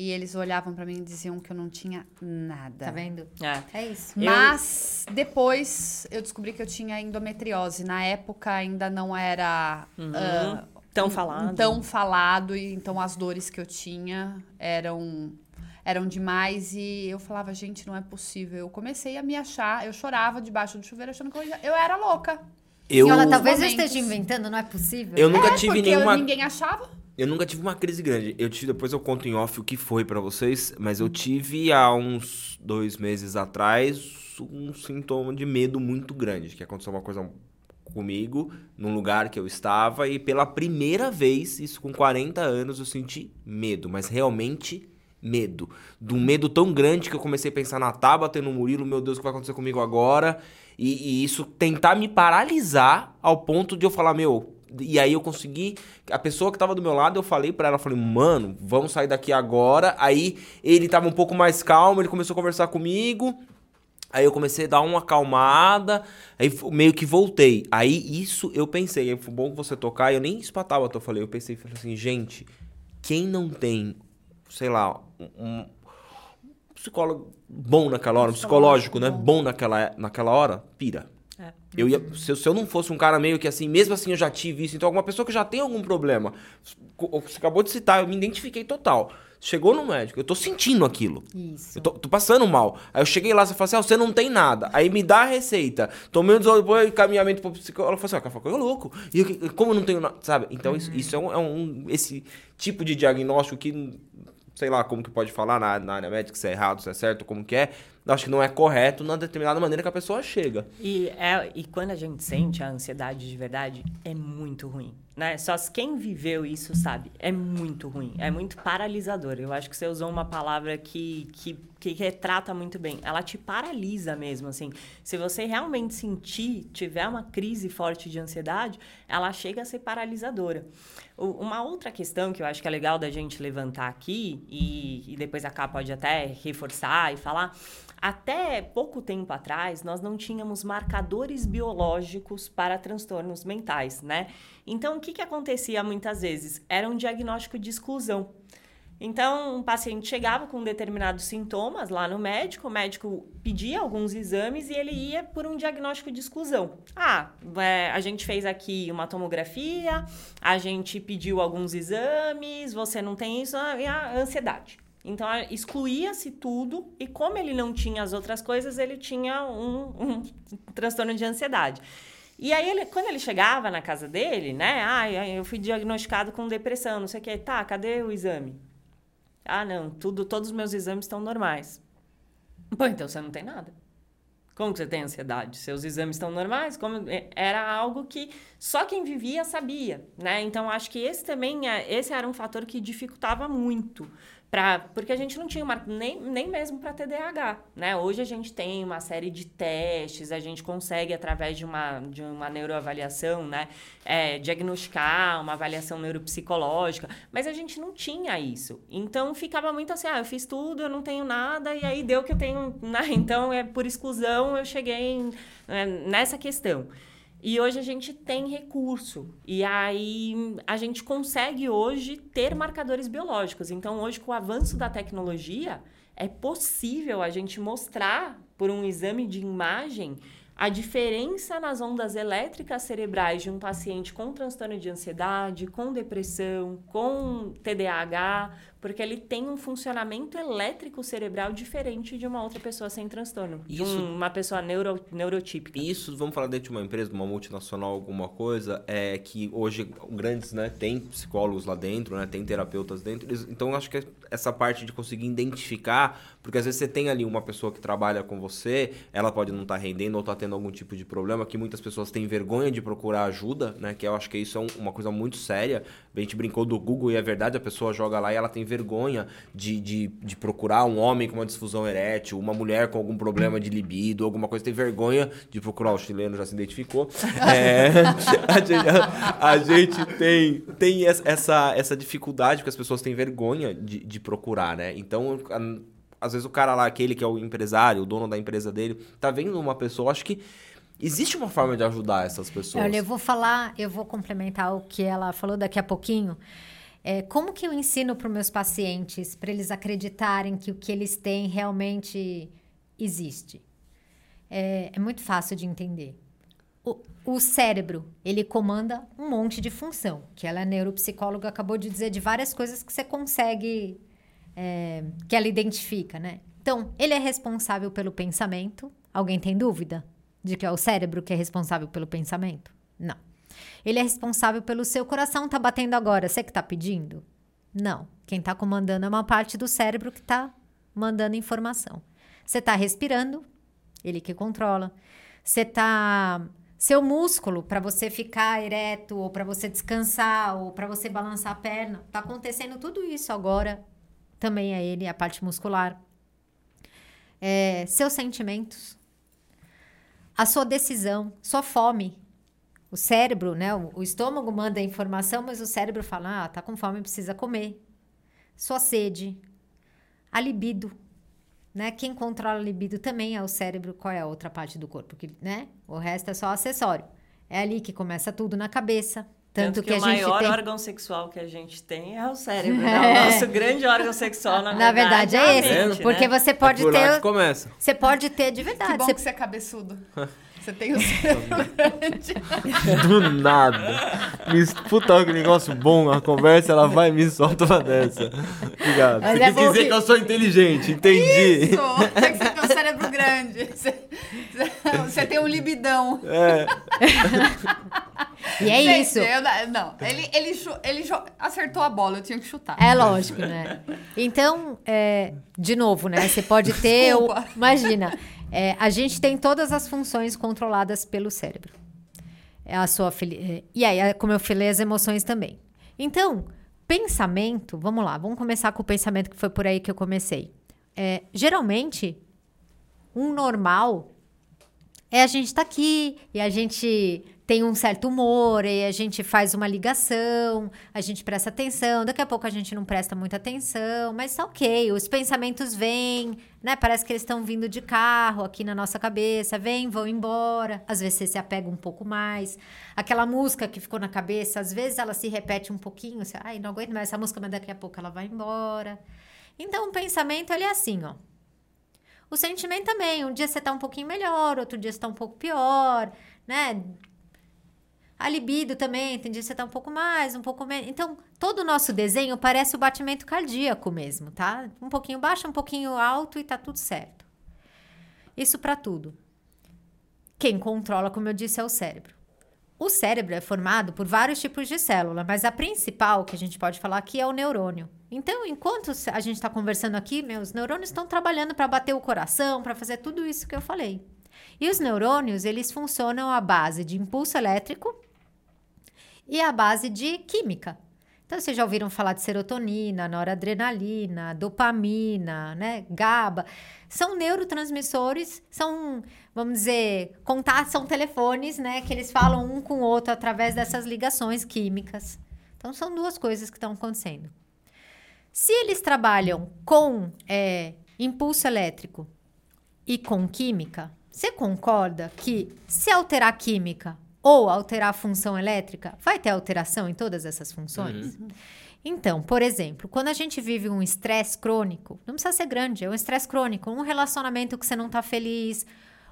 [SPEAKER 2] E eles olhavam pra mim e diziam que eu não tinha nada.
[SPEAKER 4] Tá vendo?
[SPEAKER 3] É.
[SPEAKER 4] É isso.
[SPEAKER 3] Eu-
[SPEAKER 2] Mas depois eu descobri que eu tinha endometriose. Na época ainda não era ah,
[SPEAKER 3] Tão falado.
[SPEAKER 2] tão falado, e então as dores que eu tinha eram eram demais e eu falava, gente, não é possível. Eu comecei a me achar, eu chorava debaixo do chuveiro achando que eu, eu era louca.
[SPEAKER 1] Eu,
[SPEAKER 4] Senhora, talvez eu esteja inventando, não é possível?
[SPEAKER 1] eu nunca
[SPEAKER 2] é,
[SPEAKER 1] tive
[SPEAKER 2] porque
[SPEAKER 1] nenhuma.
[SPEAKER 2] eu, ninguém achava.
[SPEAKER 1] Eu nunca tive uma crise grande. Eu tive, depois eu conto em off o que foi pra vocês, mas eu tive há uns dois meses atrás um sintoma de medo muito grande, que aconteceu uma coisa comigo, num lugar que eu estava, e pela primeira vez, isso com 40 anos, eu senti medo, mas realmente medo. De um medo tão grande que eu comecei a pensar na Tabata e no Murilo, meu Deus, o que vai acontecer comigo agora? E, e isso tentar me paralisar ao ponto de eu falar, meu, e aí eu consegui. A pessoa que tava do meu lado, eu falei pra ela, falei, mano, vamos sair daqui agora. Aí ele tava um pouco mais calmo, ele começou a conversar comigo. Aí eu comecei a dar uma acalmada, aí meio que voltei. Aí isso eu pensei, aí foi bom você tocar, eu nem espatava, eu falei, eu pensei, falei assim, gente, quem não tem, sei lá, um, um psicólogo bom naquela hora, um psicológico, né, bom naquela, naquela hora, pira. Eu ia, se, eu- se eu não fosse um cara meio que assim, mesmo assim eu já tive isso, então alguma pessoa que já tem algum problema, você acabou de citar, eu me identifiquei total. Chegou no médico, eu tô sentindo aquilo.
[SPEAKER 4] Isso.
[SPEAKER 1] Eu tô, tô passando mal. Aí eu cheguei lá, você falou assim, ah, você não tem nada. Aí me dá a receita. Tomei um desenvolvimento, encaminhamento pro psicólogo. Ela falou assim, ó, falou, eu louco. E eu, como eu não tenho nada, sabe? Então isso, isso é, um, é um- esse tipo de diagnóstico que, sei lá, como que pode falar na, na área médica, se é errado, se é certo, como que é. Acho que não é correto na determinada maneira que a pessoa chega.
[SPEAKER 3] E, é, e quando a gente sente a ansiedade de verdade, é muito ruim, né? Só quem viveu isso sabe, é muito ruim, é muito paralisador. Eu acho que você usou uma palavra que, que, que retrata muito bem. Ela te paralisa mesmo, assim. Se você realmente sentir, tiver uma crise forte de ansiedade, ela chega a ser paralisadora. O- Uma outra questão que eu acho que é legal da gente levantar aqui, e, e depois a Cá pode até reforçar e falar, até pouco tempo atrás, nós não tínhamos marcadores biológicos para transtornos mentais, né? Então, o que, que acontecia muitas vezes? Era um diagnóstico de exclusão. Então, um paciente chegava com determinados sintomas lá no médico, o médico pedia alguns exames e ele ia por um diagnóstico de exclusão. Ah, é, a gente fez aqui uma tomografia, a gente pediu alguns exames, você não tem isso, ah, e a ansiedade. Então, excluía-se tudo e como ele não tinha as outras coisas, ele tinha um, um transtorno de ansiedade. E aí, ele, quando ele chegava na casa dele, né? Ah, eu fui diagnosticado com depressão, não sei o quê. Tá, cadê o exame? Ah, não, tudo, todos os meus exames estão normais. Pô, então você não tem nada. Como que você tem ansiedade? Seus exames estão normais? Como é, era algo que só quem vivia sabia, né? Então acho que esse também é, esse era um fator que dificultava muito. Pra, porque a gente não tinha mar- nem, nem mesmo para TDAH, né? Hoje a gente tem uma série de testes, a gente consegue através de uma, de uma neuroavaliação, né, é, diagnosticar uma avaliação neuropsicológica, mas a gente não tinha isso. Então ficava muito assim, ah, eu fiz tudo, eu não tenho nada e aí deu que eu tenho, né? Então é por exclusão eu cheguei em- é, nessa questão. E hoje a gente tem recurso. E aí a gente consegue hoje ter marcadores biológicos. Então, hoje, com o avanço da tecnologia, é possível a gente mostrar por um exame de imagem a diferença nas ondas elétricas cerebrais de um paciente com transtorno de ansiedade, com depressão, com TDAH, porque ele tem um funcionamento elétrico cerebral diferente de uma outra pessoa sem transtorno, de
[SPEAKER 1] Isso-
[SPEAKER 3] um- uma pessoa neuro, neurotípica.
[SPEAKER 1] Isso, vamos falar dentro de uma empresa, de uma multinacional, alguma coisa, é que hoje grandes, né, tem psicólogos lá dentro, né, tem terapeutas dentro. eles- Então, acho que essa parte de conseguir identificar, porque às vezes você tem ali uma pessoa que trabalha com você, ela pode não estar rendendo ou estar tendo algum tipo de problema, que muitas pessoas têm vergonha de procurar ajuda, né, que eu acho que isso é um- uma coisa muito séria. A gente brincou do Google e é verdade, a pessoa joga lá e ela tem vergonha de, de, de procurar um homem com uma disfunção erétil, uma mulher com algum problema de libido, alguma coisa, tem vergonha de procurar, o chileno já se identificou. É, a, gente, a- a gente tem, tem es- essa, essa dificuldade, porque as pessoas têm vergonha de, de procurar, né? Então, a- às vezes o cara lá, aquele que é o empresário, o dono da empresa dele, tá vendo uma pessoa, acho que existe uma forma de ajudar essas pessoas.
[SPEAKER 4] Olha, eu vou falar, eu vou complementar o que ela falou daqui a pouquinho. É, como que eu ensino para os meus pacientes para eles acreditarem que o que eles têm realmente existe? É, é muito fácil de entender. O, o, cérebro, ele comanda um monte de função, que ela, a neuropsicóloga, acabou de dizer de várias coisas que você consegue, é, que ela identifica, né? Então, ele é responsável pelo pensamento. Alguém tem dúvida de que é o cérebro que é responsável pelo pensamento? Não. Ele é responsável pelo seu coração tá batendo agora. Você que tá pedindo? Não. Quem tá comandando é uma parte do cérebro que tá mandando informação. Você tá respirando, ele que controla. Você tá seu músculo para você ficar ereto ou para você descansar ou para você balançar a perna, tá acontecendo tudo isso agora. Também é ele, a parte muscular. É, seus sentimentos, a sua decisão, sua fome. O cérebro, né? O, o estômago manda a informação, mas o cérebro fala: ah, tá com fome, precisa comer. Sua sede, a libido, né? Quem controla a libido também é o cérebro, qual é a outra parte do corpo, que, né? O resto é só acessório. É ali que começa tudo na cabeça. Tanto, Tanto que, que,
[SPEAKER 3] o maior
[SPEAKER 4] tem...
[SPEAKER 3] órgão sexual que a gente tem é o cérebro. É. Né? O nosso grande órgão sexual, na,
[SPEAKER 4] na verdade, é esse.
[SPEAKER 3] Mente,
[SPEAKER 4] porque
[SPEAKER 3] né?
[SPEAKER 4] você pode
[SPEAKER 1] é
[SPEAKER 4] ter.
[SPEAKER 1] começa.
[SPEAKER 4] Você pode ter de verdade.
[SPEAKER 2] Que bom
[SPEAKER 4] você...
[SPEAKER 2] que você é cabeçudo. Você tem o cérebro grande.
[SPEAKER 1] Do nada. Me, puta, que negócio bom. A conversa, ela vai e me solta uma dessa. Obrigado. Mas você é quis dizer que... que... eu sou inteligente, entendi.
[SPEAKER 2] Isso! Tem que você tem um cérebro grande. Você, você tem um libidão.
[SPEAKER 1] É.
[SPEAKER 4] E é
[SPEAKER 2] Gente,
[SPEAKER 4] isso.
[SPEAKER 2] Eu, não, ele, ele, ele acertou a bola, eu tinha que chutar.
[SPEAKER 4] É lógico, né? Então, é, de novo, né? Você pode ter. O, imagina, é, a gente tem todas as funções controladas pelo cérebro. É a sua é, e aí, como eu falei, as emoções também. Então, pensamento, vamos lá, vamos começar com o pensamento que foi por aí que eu comecei. É, geralmente, um normal é a gente tá aqui e a gente tem um certo humor, e a gente faz uma ligação, a gente presta atenção, daqui a pouco a gente não presta muita atenção, mas tá ok, os pensamentos vêm, né? Parece que eles estão vindo de carro aqui na nossa cabeça, vêm, vão embora. Às vezes você se apega um pouco mais. Aquela música que ficou na cabeça, às vezes ela se repete um pouquinho, você, ai, não aguento mais essa música, mas daqui a pouco ela vai embora. Então o pensamento ele é assim, ó. O sentimento também, um dia você tá um pouquinho melhor, outro dia você tá um pouco pior, né? A libido também, tem dia que você tá um pouco mais, um pouco menos. Então, todo o nosso desenho parece o batimento cardíaco mesmo, tá? Um pouquinho baixo, um pouquinho alto e tá tudo certo. Isso para tudo. Quem controla, como eu disse, é o cérebro. O cérebro é formado por vários tipos de célula, mas a principal que a gente pode falar aqui é o neurônio. Então, enquanto a gente está conversando aqui, meus neurônios estão trabalhando para bater o coração, para fazer tudo isso que eu falei. E os neurônios, eles funcionam à base de impulso elétrico e a base de química. Então, vocês já ouviram falar de serotonina, noradrenalina, dopamina, né, GABA. São neurotransmissores, são, vamos dizer, contatos, são telefones, né, que eles falam um com o outro através dessas ligações químicas. Então, são duas coisas que estão acontecendo. Se eles trabalham com é, impulso elétrico e com química, você concorda que se alterar química ou alterar a função elétrica, vai ter alteração em todas essas funções? Uhum. Então, por exemplo, quando a gente vive um estresse crônico, não precisa ser grande, é um estresse crônico, um relacionamento que você não está feliz,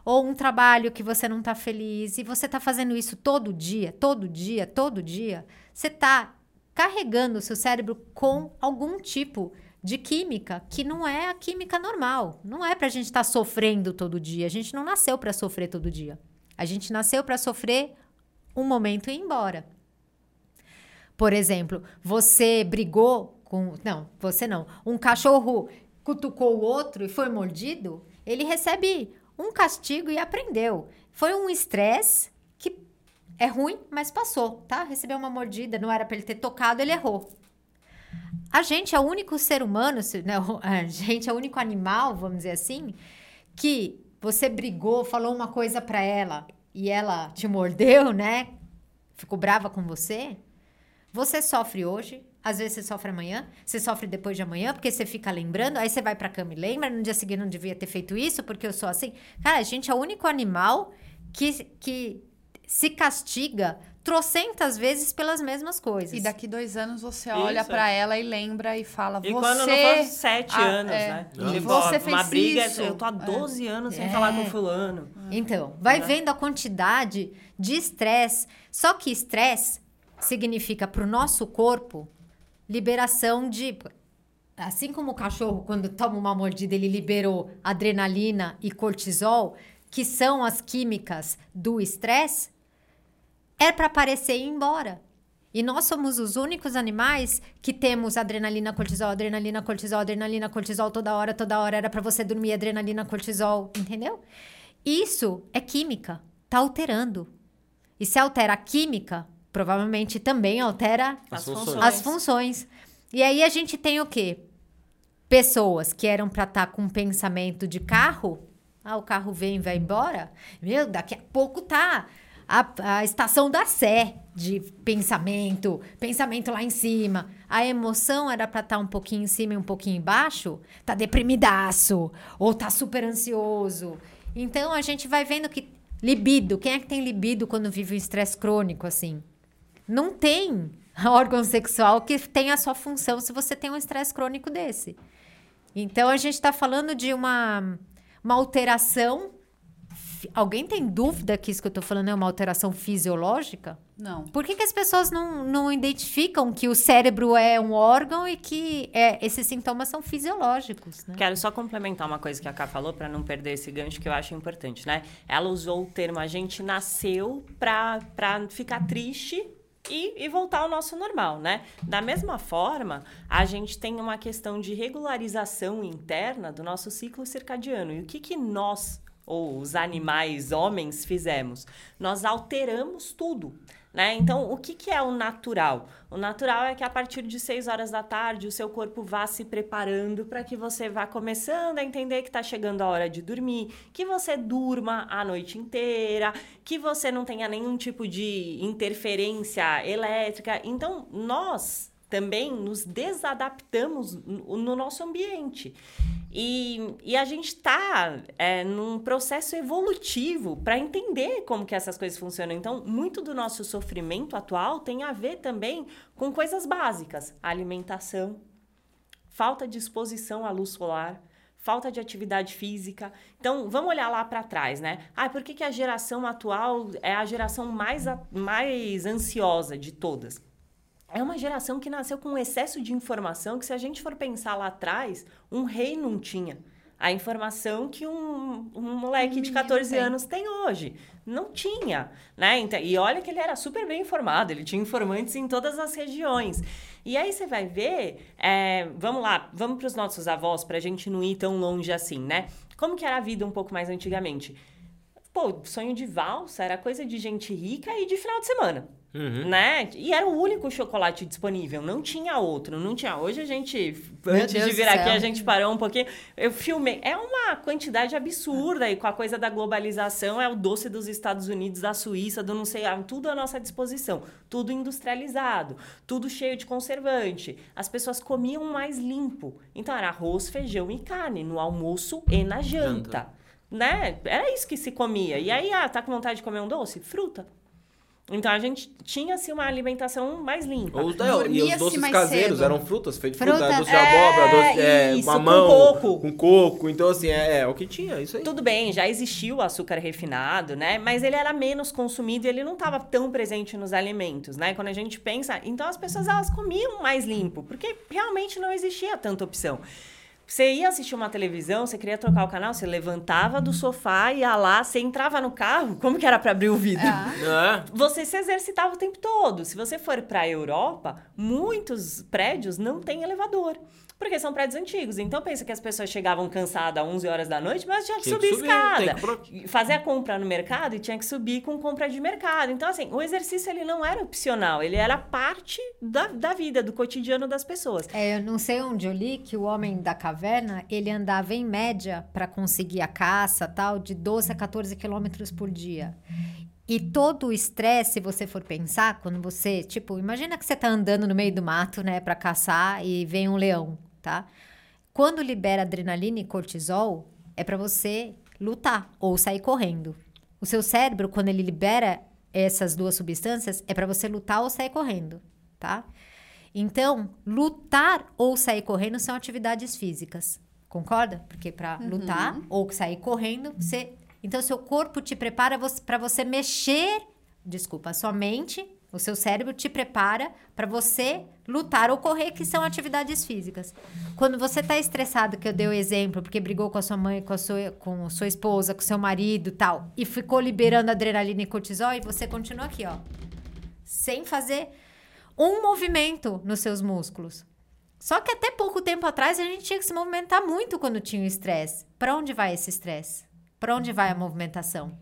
[SPEAKER 4] ou um trabalho que você não está feliz, e você está fazendo isso todo dia, todo dia, todo dia, você está carregando o seu cérebro com algum tipo de química que não é a química normal. Não é para a gente estar tá sofrendo todo dia. A gente não nasceu para sofrer todo dia. A gente nasceu para sofrer um momento e ir embora. Por exemplo, você brigou com. Não, você não. Um cachorro cutucou o outro e foi mordido, ele recebe um castigo e aprendeu. Foi um estresse que é ruim, mas passou, tá? Recebeu uma mordida, não era para ele ter tocado, ele errou. A gente é o único ser humano, né? a gente é o único animal, vamos dizer assim, que você brigou, falou uma coisa para ela e ela te mordeu, né? Ficou brava com você. Você sofre hoje, às vezes você sofre amanhã, você sofre depois de amanhã, porque você fica lembrando, aí você vai pra cama e lembra, no dia seguinte não devia ter feito isso, porque eu sou assim. Cara, a gente é o único animal que, que se castiga trocentas vezes pelas mesmas coisas.
[SPEAKER 2] E daqui dois anos você
[SPEAKER 3] Isso.
[SPEAKER 2] olha pra ela e lembra e fala,
[SPEAKER 3] E
[SPEAKER 2] você...
[SPEAKER 3] quando não for sete
[SPEAKER 2] Ah,
[SPEAKER 3] anos,
[SPEAKER 2] é.
[SPEAKER 3] né?
[SPEAKER 2] E
[SPEAKER 3] Tipo,
[SPEAKER 2] você
[SPEAKER 3] ó,
[SPEAKER 2] fez
[SPEAKER 3] uma briga,
[SPEAKER 2] isso.
[SPEAKER 3] eu tô há 12 anos sem
[SPEAKER 4] É.
[SPEAKER 3] falar com fulano.
[SPEAKER 4] Então, vai
[SPEAKER 3] Né?
[SPEAKER 4] vendo a quantidade de estresse. Só que estresse significa para o nosso corpo liberação de. Assim como o cachorro, quando toma uma mordida, ele liberou adrenalina e cortisol, que são as químicas do estresse, é para aparecer e ir embora. E nós somos os únicos animais que temos adrenalina, cortisol, adrenalina, cortisol, adrenalina, cortisol toda hora, toda hora. Era para você dormir adrenalina, cortisol, entendeu? Isso é química, tá alterando. E se altera a química, provavelmente também altera
[SPEAKER 1] As
[SPEAKER 3] As
[SPEAKER 1] funções.
[SPEAKER 4] as funções. E aí a gente tem o quê? Pessoas que eram para estar com um pensamento de carro. Ah, o carro vem e vai embora. Meu, daqui a pouco tá a, a estação da Sé de pensamento, pensamento lá em cima. A emoção era para estar um pouquinho em cima e um pouquinho embaixo. Tá deprimidaço ou tá super ansioso. Então a gente vai vendo que libido, quem é que tem libido quando vive um estresse crônico assim? Não tem órgão sexual que tenha a sua função se você tem um estresse crônico desse. Então a gente está falando de uma, uma alteração. Alguém tem dúvida que isso que eu estou falando é uma alteração fisiológica?
[SPEAKER 2] Não.
[SPEAKER 4] Por que, que as pessoas não, não identificam que o cérebro é um órgão e que é, esses sintomas são fisiológicos? Né?
[SPEAKER 3] Quero só complementar uma coisa que a Ká falou para não perder esse gancho que eu acho importante, né? Ela usou o termo a gente nasceu pra, pra ficar triste e, e voltar ao nosso normal, né? Da mesma forma, a gente tem uma questão de regularização interna do nosso ciclo circadiano. E o que, que nós, ou os animais homens, fizemos? Nós alteramos tudo. Né? Então, o que, que é o natural? O natural é que a partir de 6 horas da tarde o seu corpo vá se preparando para que você vá começando a entender que está chegando a hora de dormir, que você durma a noite inteira, que você não tenha nenhum tipo de interferência elétrica. Então, nós também nos desadaptamos no no nosso ambiente. E, e a gente está num processo evolutivo para entender como que essas coisas funcionam. Então, muito do nosso sofrimento atual tem a ver também com coisas básicas. Alimentação, falta de exposição à luz solar, falta de atividade física. Então, vamos olhar lá para trás, né? Ah, por que, que a geração atual é a geração mais, mais ansiosa de todas? É uma geração que nasceu com um excesso de informação que, se a gente for pensar lá atrás, um rei não tinha. A informação que um, um moleque de
[SPEAKER 2] menino
[SPEAKER 3] 14
[SPEAKER 2] tem.
[SPEAKER 3] anos tem hoje. Não tinha, né? Então, e olha que ele era super bem informado, ele tinha informantes em todas as regiões. E aí você vai ver, é, vamos lá, vamos para os nossos avós, para a gente não ir tão longe assim, né? Como que era a vida um pouco mais antigamente? Pô, sonho de valsa era coisa de gente rica e de final de semana.
[SPEAKER 1] Uhum.
[SPEAKER 3] Né? E era o único chocolate disponível, não tinha outro, não tinha. Hoje a gente,
[SPEAKER 4] Meu
[SPEAKER 3] antes
[SPEAKER 4] Deus
[SPEAKER 3] de vir aqui, a gente parou um pouquinho. Eu filmei. É uma quantidade absurda, e com a coisa da globalização, é o doce dos Estados Unidos, da Suíça, do não sei, ah, tudo à nossa disposição. Tudo industrializado, tudo cheio de conservante. As pessoas comiam mais limpo. Então era arroz, feijão e carne no almoço e na janta.
[SPEAKER 1] Janta.
[SPEAKER 3] Né? Era isso que se comia. E aí, ah, tá com vontade de comer um doce? Fruta. Então a gente tinha assim uma alimentação mais limpa.
[SPEAKER 1] Ou, e os doces
[SPEAKER 2] mais
[SPEAKER 1] caseiros
[SPEAKER 2] cedo.
[SPEAKER 1] eram frutas, feitas de
[SPEAKER 4] Fruta.
[SPEAKER 1] fruta, doce de
[SPEAKER 3] É,
[SPEAKER 1] abóbora, doce, é,
[SPEAKER 3] isso, com
[SPEAKER 1] mamão,
[SPEAKER 3] coco.
[SPEAKER 1] com coco. Então, assim, é, é o que tinha, isso aí.
[SPEAKER 3] Tudo bem, já existiu o açúcar refinado, né? Mas ele era menos consumido e ele não estava tão presente nos alimentos, né? Quando a gente pensa, então as pessoas elas comiam mais limpo, porque realmente não existia tanta opção. Você ia assistir uma televisão, você queria trocar o canal, você levantava do sofá, ia lá, você entrava no carro, como que era para abrir o vidro?
[SPEAKER 2] Ah,
[SPEAKER 1] É.
[SPEAKER 3] Você se exercitava o tempo todo. Se você for para a Europa, muitos prédios não têm elevador. Porque são prédios antigos. Então pensa que as pessoas chegavam cansadas às 11 horas da noite, mas tinha que subir
[SPEAKER 1] subir,
[SPEAKER 3] escada.
[SPEAKER 1] que
[SPEAKER 3] Fazer a compra no mercado e tinha que subir com compra de mercado. Então, assim, o exercício ele não era opcional, ele era parte da, da vida, do cotidiano das pessoas.
[SPEAKER 4] É, eu não sei onde eu li que o homem da caverna, ele andava em média para conseguir a caça, tal, de 12 a 14 quilômetros por dia. E todo o estresse, se você for pensar, quando você, tipo, imagina que você tá andando no meio do mato, né, para caçar e vem um leão, tá? Quando libera adrenalina e cortisol, é para você lutar ou sair correndo. O seu cérebro, quando ele libera essas duas substâncias é para você lutar ou sair correndo, tá? Então, lutar ou sair correndo são atividades físicas. Concorda? Porque para lutar ou sair correndo, você então seu corpo te prepara para você mexer, desculpa, a sua mente, o seu cérebro te prepara para você lutar ou correr, que são atividades físicas. Quando você tá estressado, que eu dei o exemplo, porque brigou com a sua mãe, com a sua, com a sua esposa, com seu marido, tal, e ficou liberando adrenalina e cortisol, e você continua aqui, ó, sem fazer um movimento nos seus músculos. Só que até pouco tempo atrás a gente tinha que se movimentar muito quando tinha o estresse. Para onde vai esse estresse? Para onde vai a movimentação?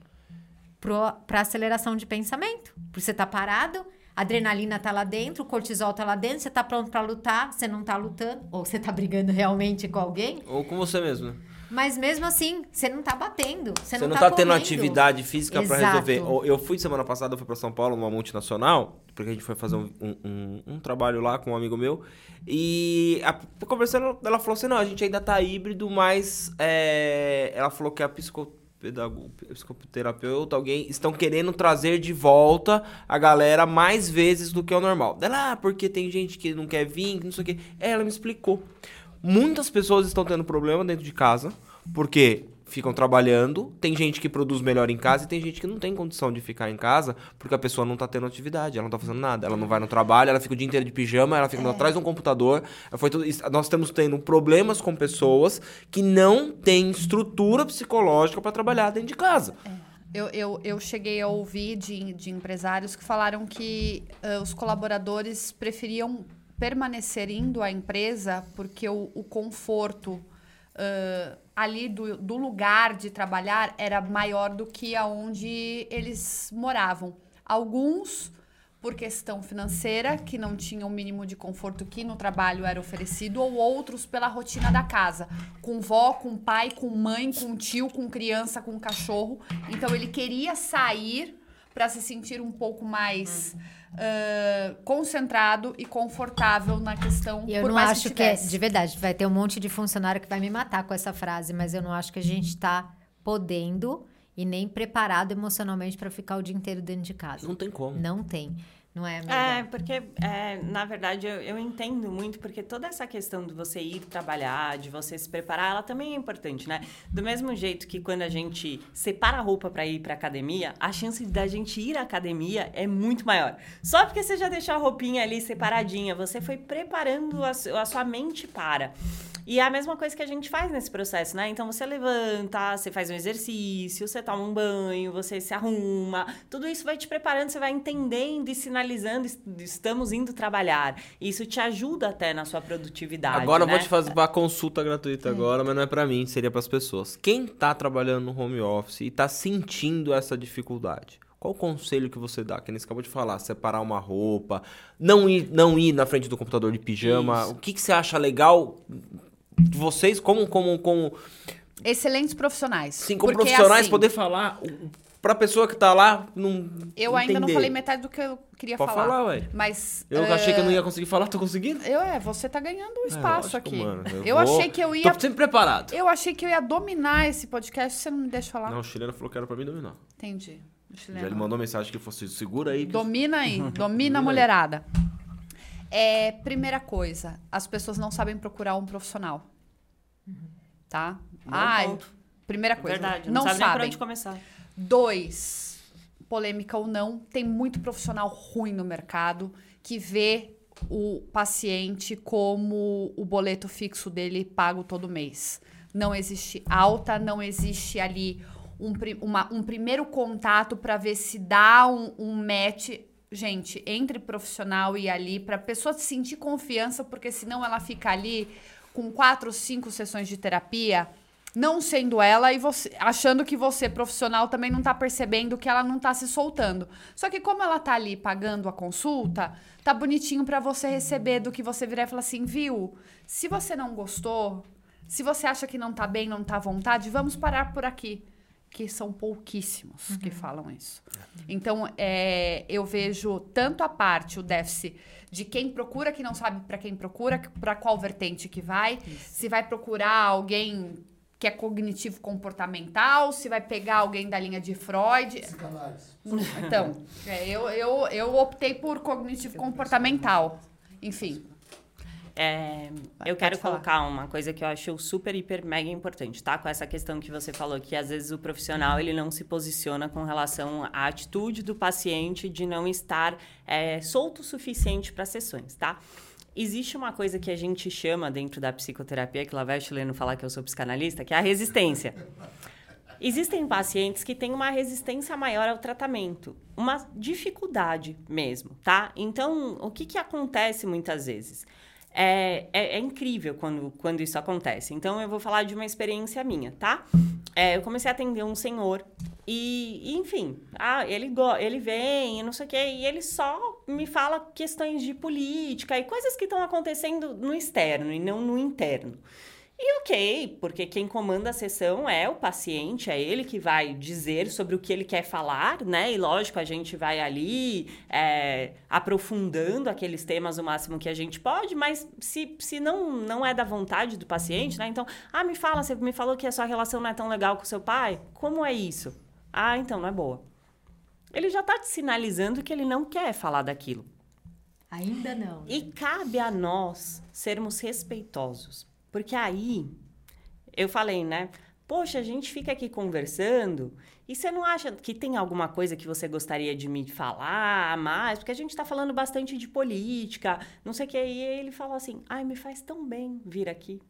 [SPEAKER 4] Para aceleração de pensamento. Porque você tá parado, a adrenalina tá lá dentro, o cortisol tá lá dentro, você tá pronto para lutar, você não tá lutando, ou você tá brigando realmente com alguém,
[SPEAKER 1] Ou com você mesmo,
[SPEAKER 4] mas mesmo assim, você não tá batendo, você,
[SPEAKER 1] Você não,
[SPEAKER 4] não,
[SPEAKER 1] tá, tendo
[SPEAKER 4] correndo.
[SPEAKER 1] atividade física
[SPEAKER 4] Exato.
[SPEAKER 1] resolver. Eu- fui semana passada, eu fui pra São Paulo, numa multinacional, porque a gente foi fazer um, um- um- trabalho lá com um amigo meu. E a, conversando, ela falou assim: não, a gente ainda tá híbrido, mas é, ela falou que a psicopedago- psicoterapeuta, alguém, estão querendo trazer de volta a galera mais vezes do que o normal. Ela, ah, porque tem gente que não quer vir, que não sei o quê. Ela me explicou. Muitas pessoas estão tendo problema dentro de casa, porque ficam trabalhando, tem gente que produz melhor em casa e tem gente que não tem condição de ficar em casa porque a pessoa não tá tendo atividade, ela não tá fazendo nada, ela não vai no trabalho, ela fica o dia inteiro de pijama, ela fica atrás de um computador. Foi tudo. Nós estamos tendo problemas com pessoas que não têm estrutura psicológica para trabalhar dentro de casa.
[SPEAKER 2] Eu, eu, eu cheguei a ouvir de, de empresários que falaram que ah, os colaboradores preferiam permanecer indo à empresa porque o, o conforto ah, ali do, do lugar de trabalhar era maior do que aonde eles moravam. Alguns por questão financeira, que não tinham o mínimo de conforto que no trabalho era oferecido, ou outros pela rotina da casa, com vó, com pai, com mãe, com tio, com criança, com cachorro. Então ele queria sair para se sentir um pouco mais ah, concentrado e confortável na questão.
[SPEAKER 4] E eu
[SPEAKER 2] por
[SPEAKER 4] não
[SPEAKER 2] mais
[SPEAKER 4] acho que, é
[SPEAKER 2] tivesse.
[SPEAKER 4] de verdade, vai ter um monte de funcionário que vai me matar com essa frase, mas eu não acho que a gente tá podendo e nem preparado emocionalmente para ficar o dia inteiro dentro de casa.
[SPEAKER 1] Não tem como.
[SPEAKER 4] Não tem. Não é, amiga?
[SPEAKER 3] É, porque, é, na verdade, eu, eu entendo muito, porque toda essa questão de você ir trabalhar, de você se preparar, ela também é importante, né? Do mesmo jeito que quando a gente separa a roupa para ir pra academia, a chance da gente ir à academia é muito maior. Só porque você já deixou a roupinha ali separadinha, você foi preparando a, a sua mente para. E é a mesma coisa que a gente faz nesse processo, né? Então você levanta, você faz um exercício, você toma um banho, você se arruma. Tudo isso vai te preparando, você vai entendendo e sinalizando, "Est- estamos indo trabalhar. Isso te ajuda até na sua produtividade.
[SPEAKER 1] Agora eu
[SPEAKER 3] né?
[SPEAKER 1] vou te fazer uma consulta gratuita agora, mas não é pra mim, seria pras pessoas. Quem tá trabalhando no home office e tá sentindo essa dificuldade? Qual o conselho que você dá? Que nem você acabou de falar, separar uma roupa, não ir, não ir na frente do computador de pijama.
[SPEAKER 3] Isso.
[SPEAKER 1] O que, que você acha legal vocês como como como
[SPEAKER 2] Excelentes profissionais.
[SPEAKER 1] sim, como
[SPEAKER 2] Porque,
[SPEAKER 1] profissionais
[SPEAKER 2] assim,
[SPEAKER 1] poder falar pra pessoa que tá lá não
[SPEAKER 2] Eu ainda não
[SPEAKER 1] entender.
[SPEAKER 2] falei metade do que eu queria
[SPEAKER 1] Pode
[SPEAKER 2] falar.
[SPEAKER 1] falar, ué.
[SPEAKER 2] Mas.
[SPEAKER 1] Eu
[SPEAKER 2] eh,
[SPEAKER 1] achei que eu não ia conseguir falar, tô conseguindo.
[SPEAKER 2] Eu é, você tá ganhando um espaço
[SPEAKER 1] lógico,
[SPEAKER 2] aqui.
[SPEAKER 1] mano, eu
[SPEAKER 2] eu
[SPEAKER 1] vou-
[SPEAKER 2] achei que eu ia.
[SPEAKER 1] Tô sempre preparado.
[SPEAKER 2] Eu achei que eu ia dominar esse podcast, você não me deixa falar.
[SPEAKER 1] Não, o chileno falou que era pra mim dominar.
[SPEAKER 2] Entendi. O chileno.
[SPEAKER 1] Já ele mandou mensagem que fosse segura aí. que-
[SPEAKER 2] Domina aí, domina a
[SPEAKER 1] Domina aí.
[SPEAKER 2] É, primeira coisa, as pessoas não sabem procurar um profissional. Tá?
[SPEAKER 3] Bom
[SPEAKER 2] Ai,
[SPEAKER 3] ponto.
[SPEAKER 2] primeira coisa,
[SPEAKER 3] Verdade,
[SPEAKER 2] não,
[SPEAKER 3] não, sabe
[SPEAKER 2] sabem.
[SPEAKER 3] onde começar.
[SPEAKER 2] Dois, polêmica ou não, tem muito profissional ruim no mercado que vê o paciente como o boleto fixo dele pago todo mês. Não existe alta, não existe ali um, uma- um primeiro contato para ver se dá um, um match. Gente, entre profissional e ali, para a pessoa sentir confiança, porque senão ela fica ali com quatro, cinco sessões de terapia não sendo ela e você achando que você profissional também não tá percebendo que ela não tá se soltando. Só que como ela tá ali pagando a consulta, tá bonitinho pra você receber do que você virar e falar assim, viu? Se você não gostou, se você acha que não tá bem, não tá à vontade, vamos parar por aqui. Que são pouquíssimos que falam isso. Então, é, eu vejo tanto a parte, o déficit de quem procura, que não sabe para quem procura, para qual vertente que vai, se vai procurar alguém que é cognitivo comportamental, se vai pegar alguém da linha de Freud.
[SPEAKER 5] Psicanálise.
[SPEAKER 2] Então, é, eu, eu, eu optei por cognitivo comportamental. Enfim.
[SPEAKER 3] É, eu quero colocar uma coisa que eu acho super, hiper, mega importante, tá? Com essa questão que você falou, que às vezes o profissional ele não se posiciona com relação à atitude do paciente de não estar é, solto o suficiente para sessões, tá? Existe uma coisa que a gente chama dentro da psicoterapia, que lá vai o chileno falar que eu sou psicanalista, que é a resistência. Existem pacientes que têm uma resistência maior ao tratamento, uma dificuldade mesmo, tá? Então, o que, que acontece muitas vezes? É, é, é incrível quando, quando isso acontece. Então, eu vou falar de uma experiência minha, tá? É, eu comecei a atender um senhor e, enfim, ah, ele, ele vem não sei o quê, e ele só me fala questões de política e coisas que estão acontecendo no externo e não no interno. E ok, porque quem comanda a sessão é o paciente, é ele que vai dizer sobre o que ele quer falar, né? E lógico, a gente vai ali é, aprofundando aqueles temas o máximo que a gente pode, mas se, se não, não é da vontade do paciente, né? Então, ah, me fala, você me falou que a sua relação não é tão legal com seu pai? Como é isso? Ah, então não é boa. Ele já tá te sinalizando que ele não quer falar daquilo.
[SPEAKER 4] Ainda não. né?
[SPEAKER 3] E cabe a nós sermos respeitosos. Porque aí, eu falei, né? Poxa, a gente fica aqui conversando e você não acha que tem alguma coisa que você gostaria de me falar mais? Porque a gente tá falando bastante de política, não sei o que. E ele falou assim: ai, me faz tão bem vir aqui.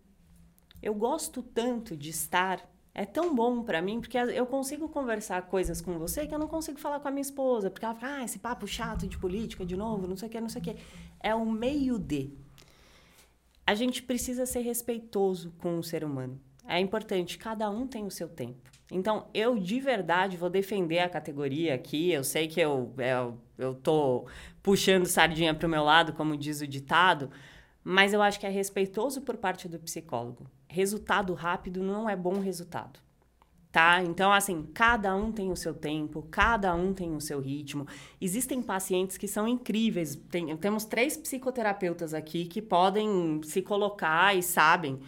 [SPEAKER 3] Eu gosto tanto de estar. É tão bom pra mim, porque eu consigo conversar coisas com você que eu não consigo falar com a minha esposa. Porque ela fala, ah, esse papo chato de política de novo, não sei o que, não sei o que. É o meio de. A gente precisa ser respeitoso com o ser humano. É importante, cada um tem o seu tempo. Então, eu de verdade vou defender a categoria aqui. Eu sei que eu, eu, eu tô puxando sardinha pro meu lado, como diz o ditado, mas eu acho que é respeitoso por parte do psicólogo. Resultado rápido não é bom resultado. Tá? Então, assim, cada um tem o seu tempo, cada um tem o seu ritmo. Existem pacientes que são incríveis. Tem- temos três psicoterapeutas aqui que podem se colocar e sabem.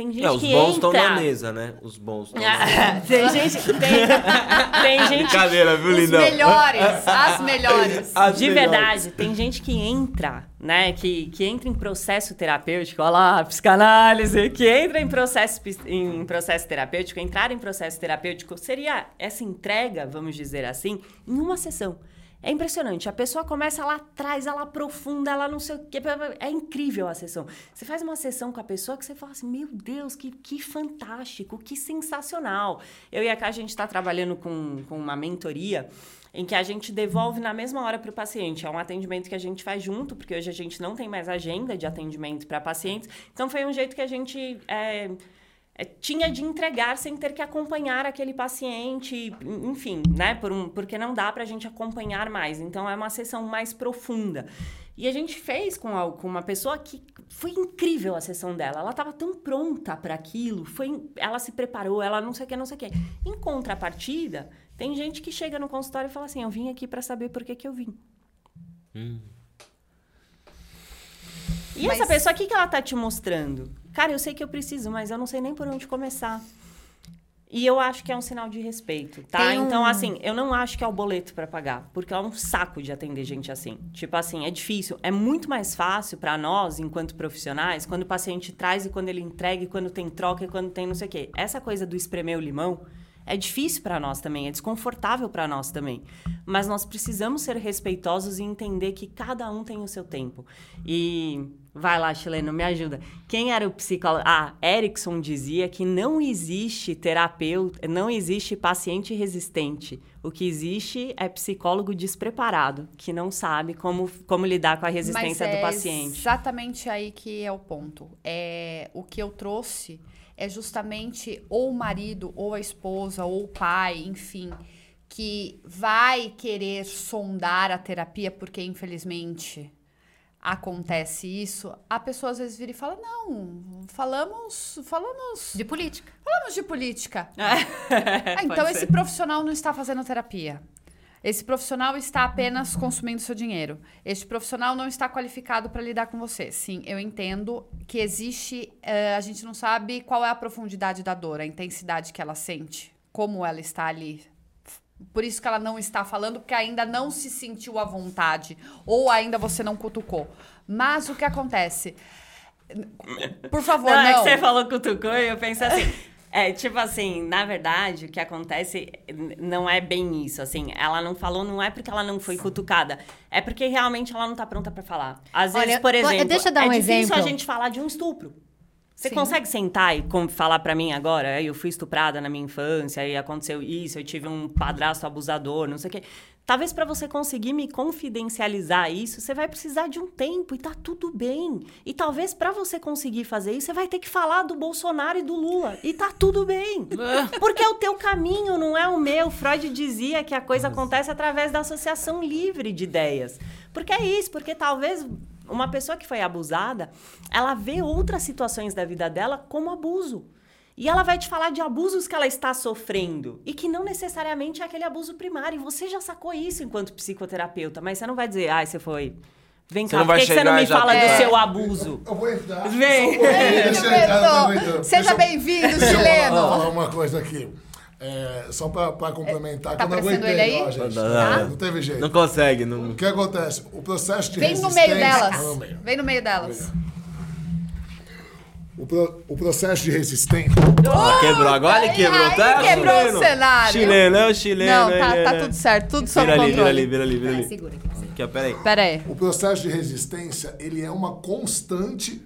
[SPEAKER 3] Tem gente
[SPEAKER 1] É, os
[SPEAKER 3] que
[SPEAKER 1] bons estão na mesa, né? Os bons estão na mesa.
[SPEAKER 3] Tem gente, tem, tem gente
[SPEAKER 1] Brincadeira, viu,
[SPEAKER 2] Os
[SPEAKER 1] lindão?
[SPEAKER 2] melhores, as melhores.
[SPEAKER 1] As
[SPEAKER 3] de
[SPEAKER 1] melhores.
[SPEAKER 3] verdade, tem gente que entra, né? Que, que entra em processo terapêutico, olha lá, psicanálise, que entra em processo, em processo terapêutico. Entrar em processo terapêutico seria essa entrega, vamos dizer assim, em uma sessão. É impressionante. A pessoa começa lá atrás, ela aprofunda, ela não sei o quê. É incrível a sessão. Você faz uma sessão com a pessoa que você fala assim: meu Deus, que, que fantástico, que sensacional. Eu e a Cá, a gente está trabalhando com, com uma mentoria em que a gente devolve na mesma hora para o paciente. É um atendimento que a gente faz junto, porque hoje a gente não tem mais agenda de atendimento para pacientes. Então, foi um jeito que a gente. é, tinha de entregar sem ter que acompanhar aquele paciente, enfim, né? Por um, porque não dá para a gente acompanhar mais. Então, é uma sessão mais profunda. E a gente fez com, a- com uma pessoa que foi incrível a sessão dela. Ela estava tão pronta para aquilo, foi, ela se preparou, ela não sei o que, não sei o que. Em contrapartida, tem gente que chega no consultório e fala assim: Eu vim aqui para saber por que, que eu vim. E
[SPEAKER 2] Mas-
[SPEAKER 3] essa pessoa, o que, que ela tá te mostrando? Cara, eu sei que eu preciso, mas eu não sei nem por onde começar. E eu acho que é um sinal de respeito, tá?
[SPEAKER 4] Um-
[SPEAKER 3] Então, assim, eu não acho que é o boleto pra pagar, porque é um saco de atender gente assim. Tipo assim, é difícil. É muito mais fácil pra nós, enquanto profissionais, quando o paciente traz e quando ele entrega, e quando tem troca e quando tem não sei o quê. Essa coisa do espremer o limão é difícil pra nós também, é desconfortável pra nós também. Mas nós precisamos ser respeitosos e entender que cada um tem o seu tempo. E vai lá, chileno, me ajuda. Quem era o psicólogo? Ah, Erickson dizia que não existe terapeuta, não existe paciente resistente. O que existe é psicólogo despreparado, que não sabe como, como lidar com a resistência
[SPEAKER 2] Mas
[SPEAKER 3] do
[SPEAKER 2] é
[SPEAKER 3] paciente.
[SPEAKER 2] exatamente aí que é o ponto. É, o que eu trouxe é justamente ou o marido, ou a esposa, ou o pai, enfim, que vai querer sondar a terapia, porque infelizmente acontece isso. A pessoa às vezes vira e fala: Não, falamos, falamos,
[SPEAKER 4] De política.
[SPEAKER 2] falamos de política.
[SPEAKER 3] É,
[SPEAKER 2] Ah, então esse profissional não está fazendo terapia. Esse profissional está apenas consumindo seu dinheiro. Este profissional não está qualificado para lidar com você. Sim, eu entendo que existe. eh, a gente não sabe qual é a profundidade da dor, a intensidade que ela sente, como ela está ali. Por isso que ela não está falando, porque ainda não se sentiu à vontade. Ou ainda você não cutucou. Mas o que acontece? Por favor,
[SPEAKER 3] Não,
[SPEAKER 2] não.
[SPEAKER 3] é que você falou cutucou e eu pensei assim. É, tipo assim, na verdade, o que acontece não é bem isso, assim. Ela não falou, não é porque ela não foi cutucada. É porque realmente ela não tá pronta pra falar. Às vezes,
[SPEAKER 4] Olha,
[SPEAKER 3] por
[SPEAKER 4] vo-
[SPEAKER 3] exemplo,
[SPEAKER 4] deixa eu dar
[SPEAKER 3] é
[SPEAKER 4] um
[SPEAKER 3] difícil
[SPEAKER 4] exemplo.
[SPEAKER 3] a gente falar de um estupro. Você
[SPEAKER 2] Sim.
[SPEAKER 3] consegue sentar e falar pra mim agora, "Ai, eu fui estuprada na minha infância e aconteceu isso, eu tive um padrasto abusador, não sei o quê. Talvez pra você conseguir me confidencializar isso, você vai precisar de um tempo e tá tudo bem. E talvez pra você conseguir fazer isso, você vai ter que falar do Bolsonaro e do Lula e tá tudo bem. Porque é o teu caminho, não é o meu. Freud dizia que a coisa acontece através da associação livre de ideias. Porque é isso, porque talvez uma pessoa que foi abusada, ela vê outras situações da vida dela como abuso. E ela vai te falar de abusos que ela está sofrendo e que não necessariamente é aquele abuso primário. E você já sacou isso enquanto psicoterapeuta, mas você não vai dizer, ai, você foi. Vem cá, por que, você não me fala do
[SPEAKER 1] tentar-
[SPEAKER 3] seu abuso?
[SPEAKER 5] Eu vou entrar.
[SPEAKER 3] Vem.
[SPEAKER 5] Aguentando.
[SPEAKER 2] Seja bem-vindo, chileno.
[SPEAKER 5] falar uma coisa aqui. É, só pra, pra complementar,
[SPEAKER 2] tá
[SPEAKER 5] que eu não
[SPEAKER 2] aparecendo
[SPEAKER 5] aguentei,
[SPEAKER 2] ele aí?
[SPEAKER 5] ó, gente.
[SPEAKER 1] Não, não, não.
[SPEAKER 5] Não teve jeito.
[SPEAKER 1] Não consegue. Não...
[SPEAKER 5] O que acontece? O processo de
[SPEAKER 2] Vem no
[SPEAKER 5] resistência...
[SPEAKER 2] meio delas.
[SPEAKER 5] Ah, no meio.
[SPEAKER 2] Vem no meio delas.
[SPEAKER 5] O, pro- o processo de resistência...
[SPEAKER 1] Ah, quebrou. Agora ele quebrou,
[SPEAKER 2] aí
[SPEAKER 1] tá?
[SPEAKER 2] quebrou o
[SPEAKER 1] Chileno.
[SPEAKER 2] cenário.
[SPEAKER 1] Chileno, é o chileno.
[SPEAKER 2] Não, tá, tá
[SPEAKER 1] é-
[SPEAKER 2] tudo certo, tudo sob
[SPEAKER 1] ali, vira ali,
[SPEAKER 2] controle.
[SPEAKER 1] vira ali, vira ali.
[SPEAKER 4] Segura aqui.
[SPEAKER 1] Aqui, ó, peraí.
[SPEAKER 2] Pera aí.
[SPEAKER 5] O processo de resistência, ele é uma constante...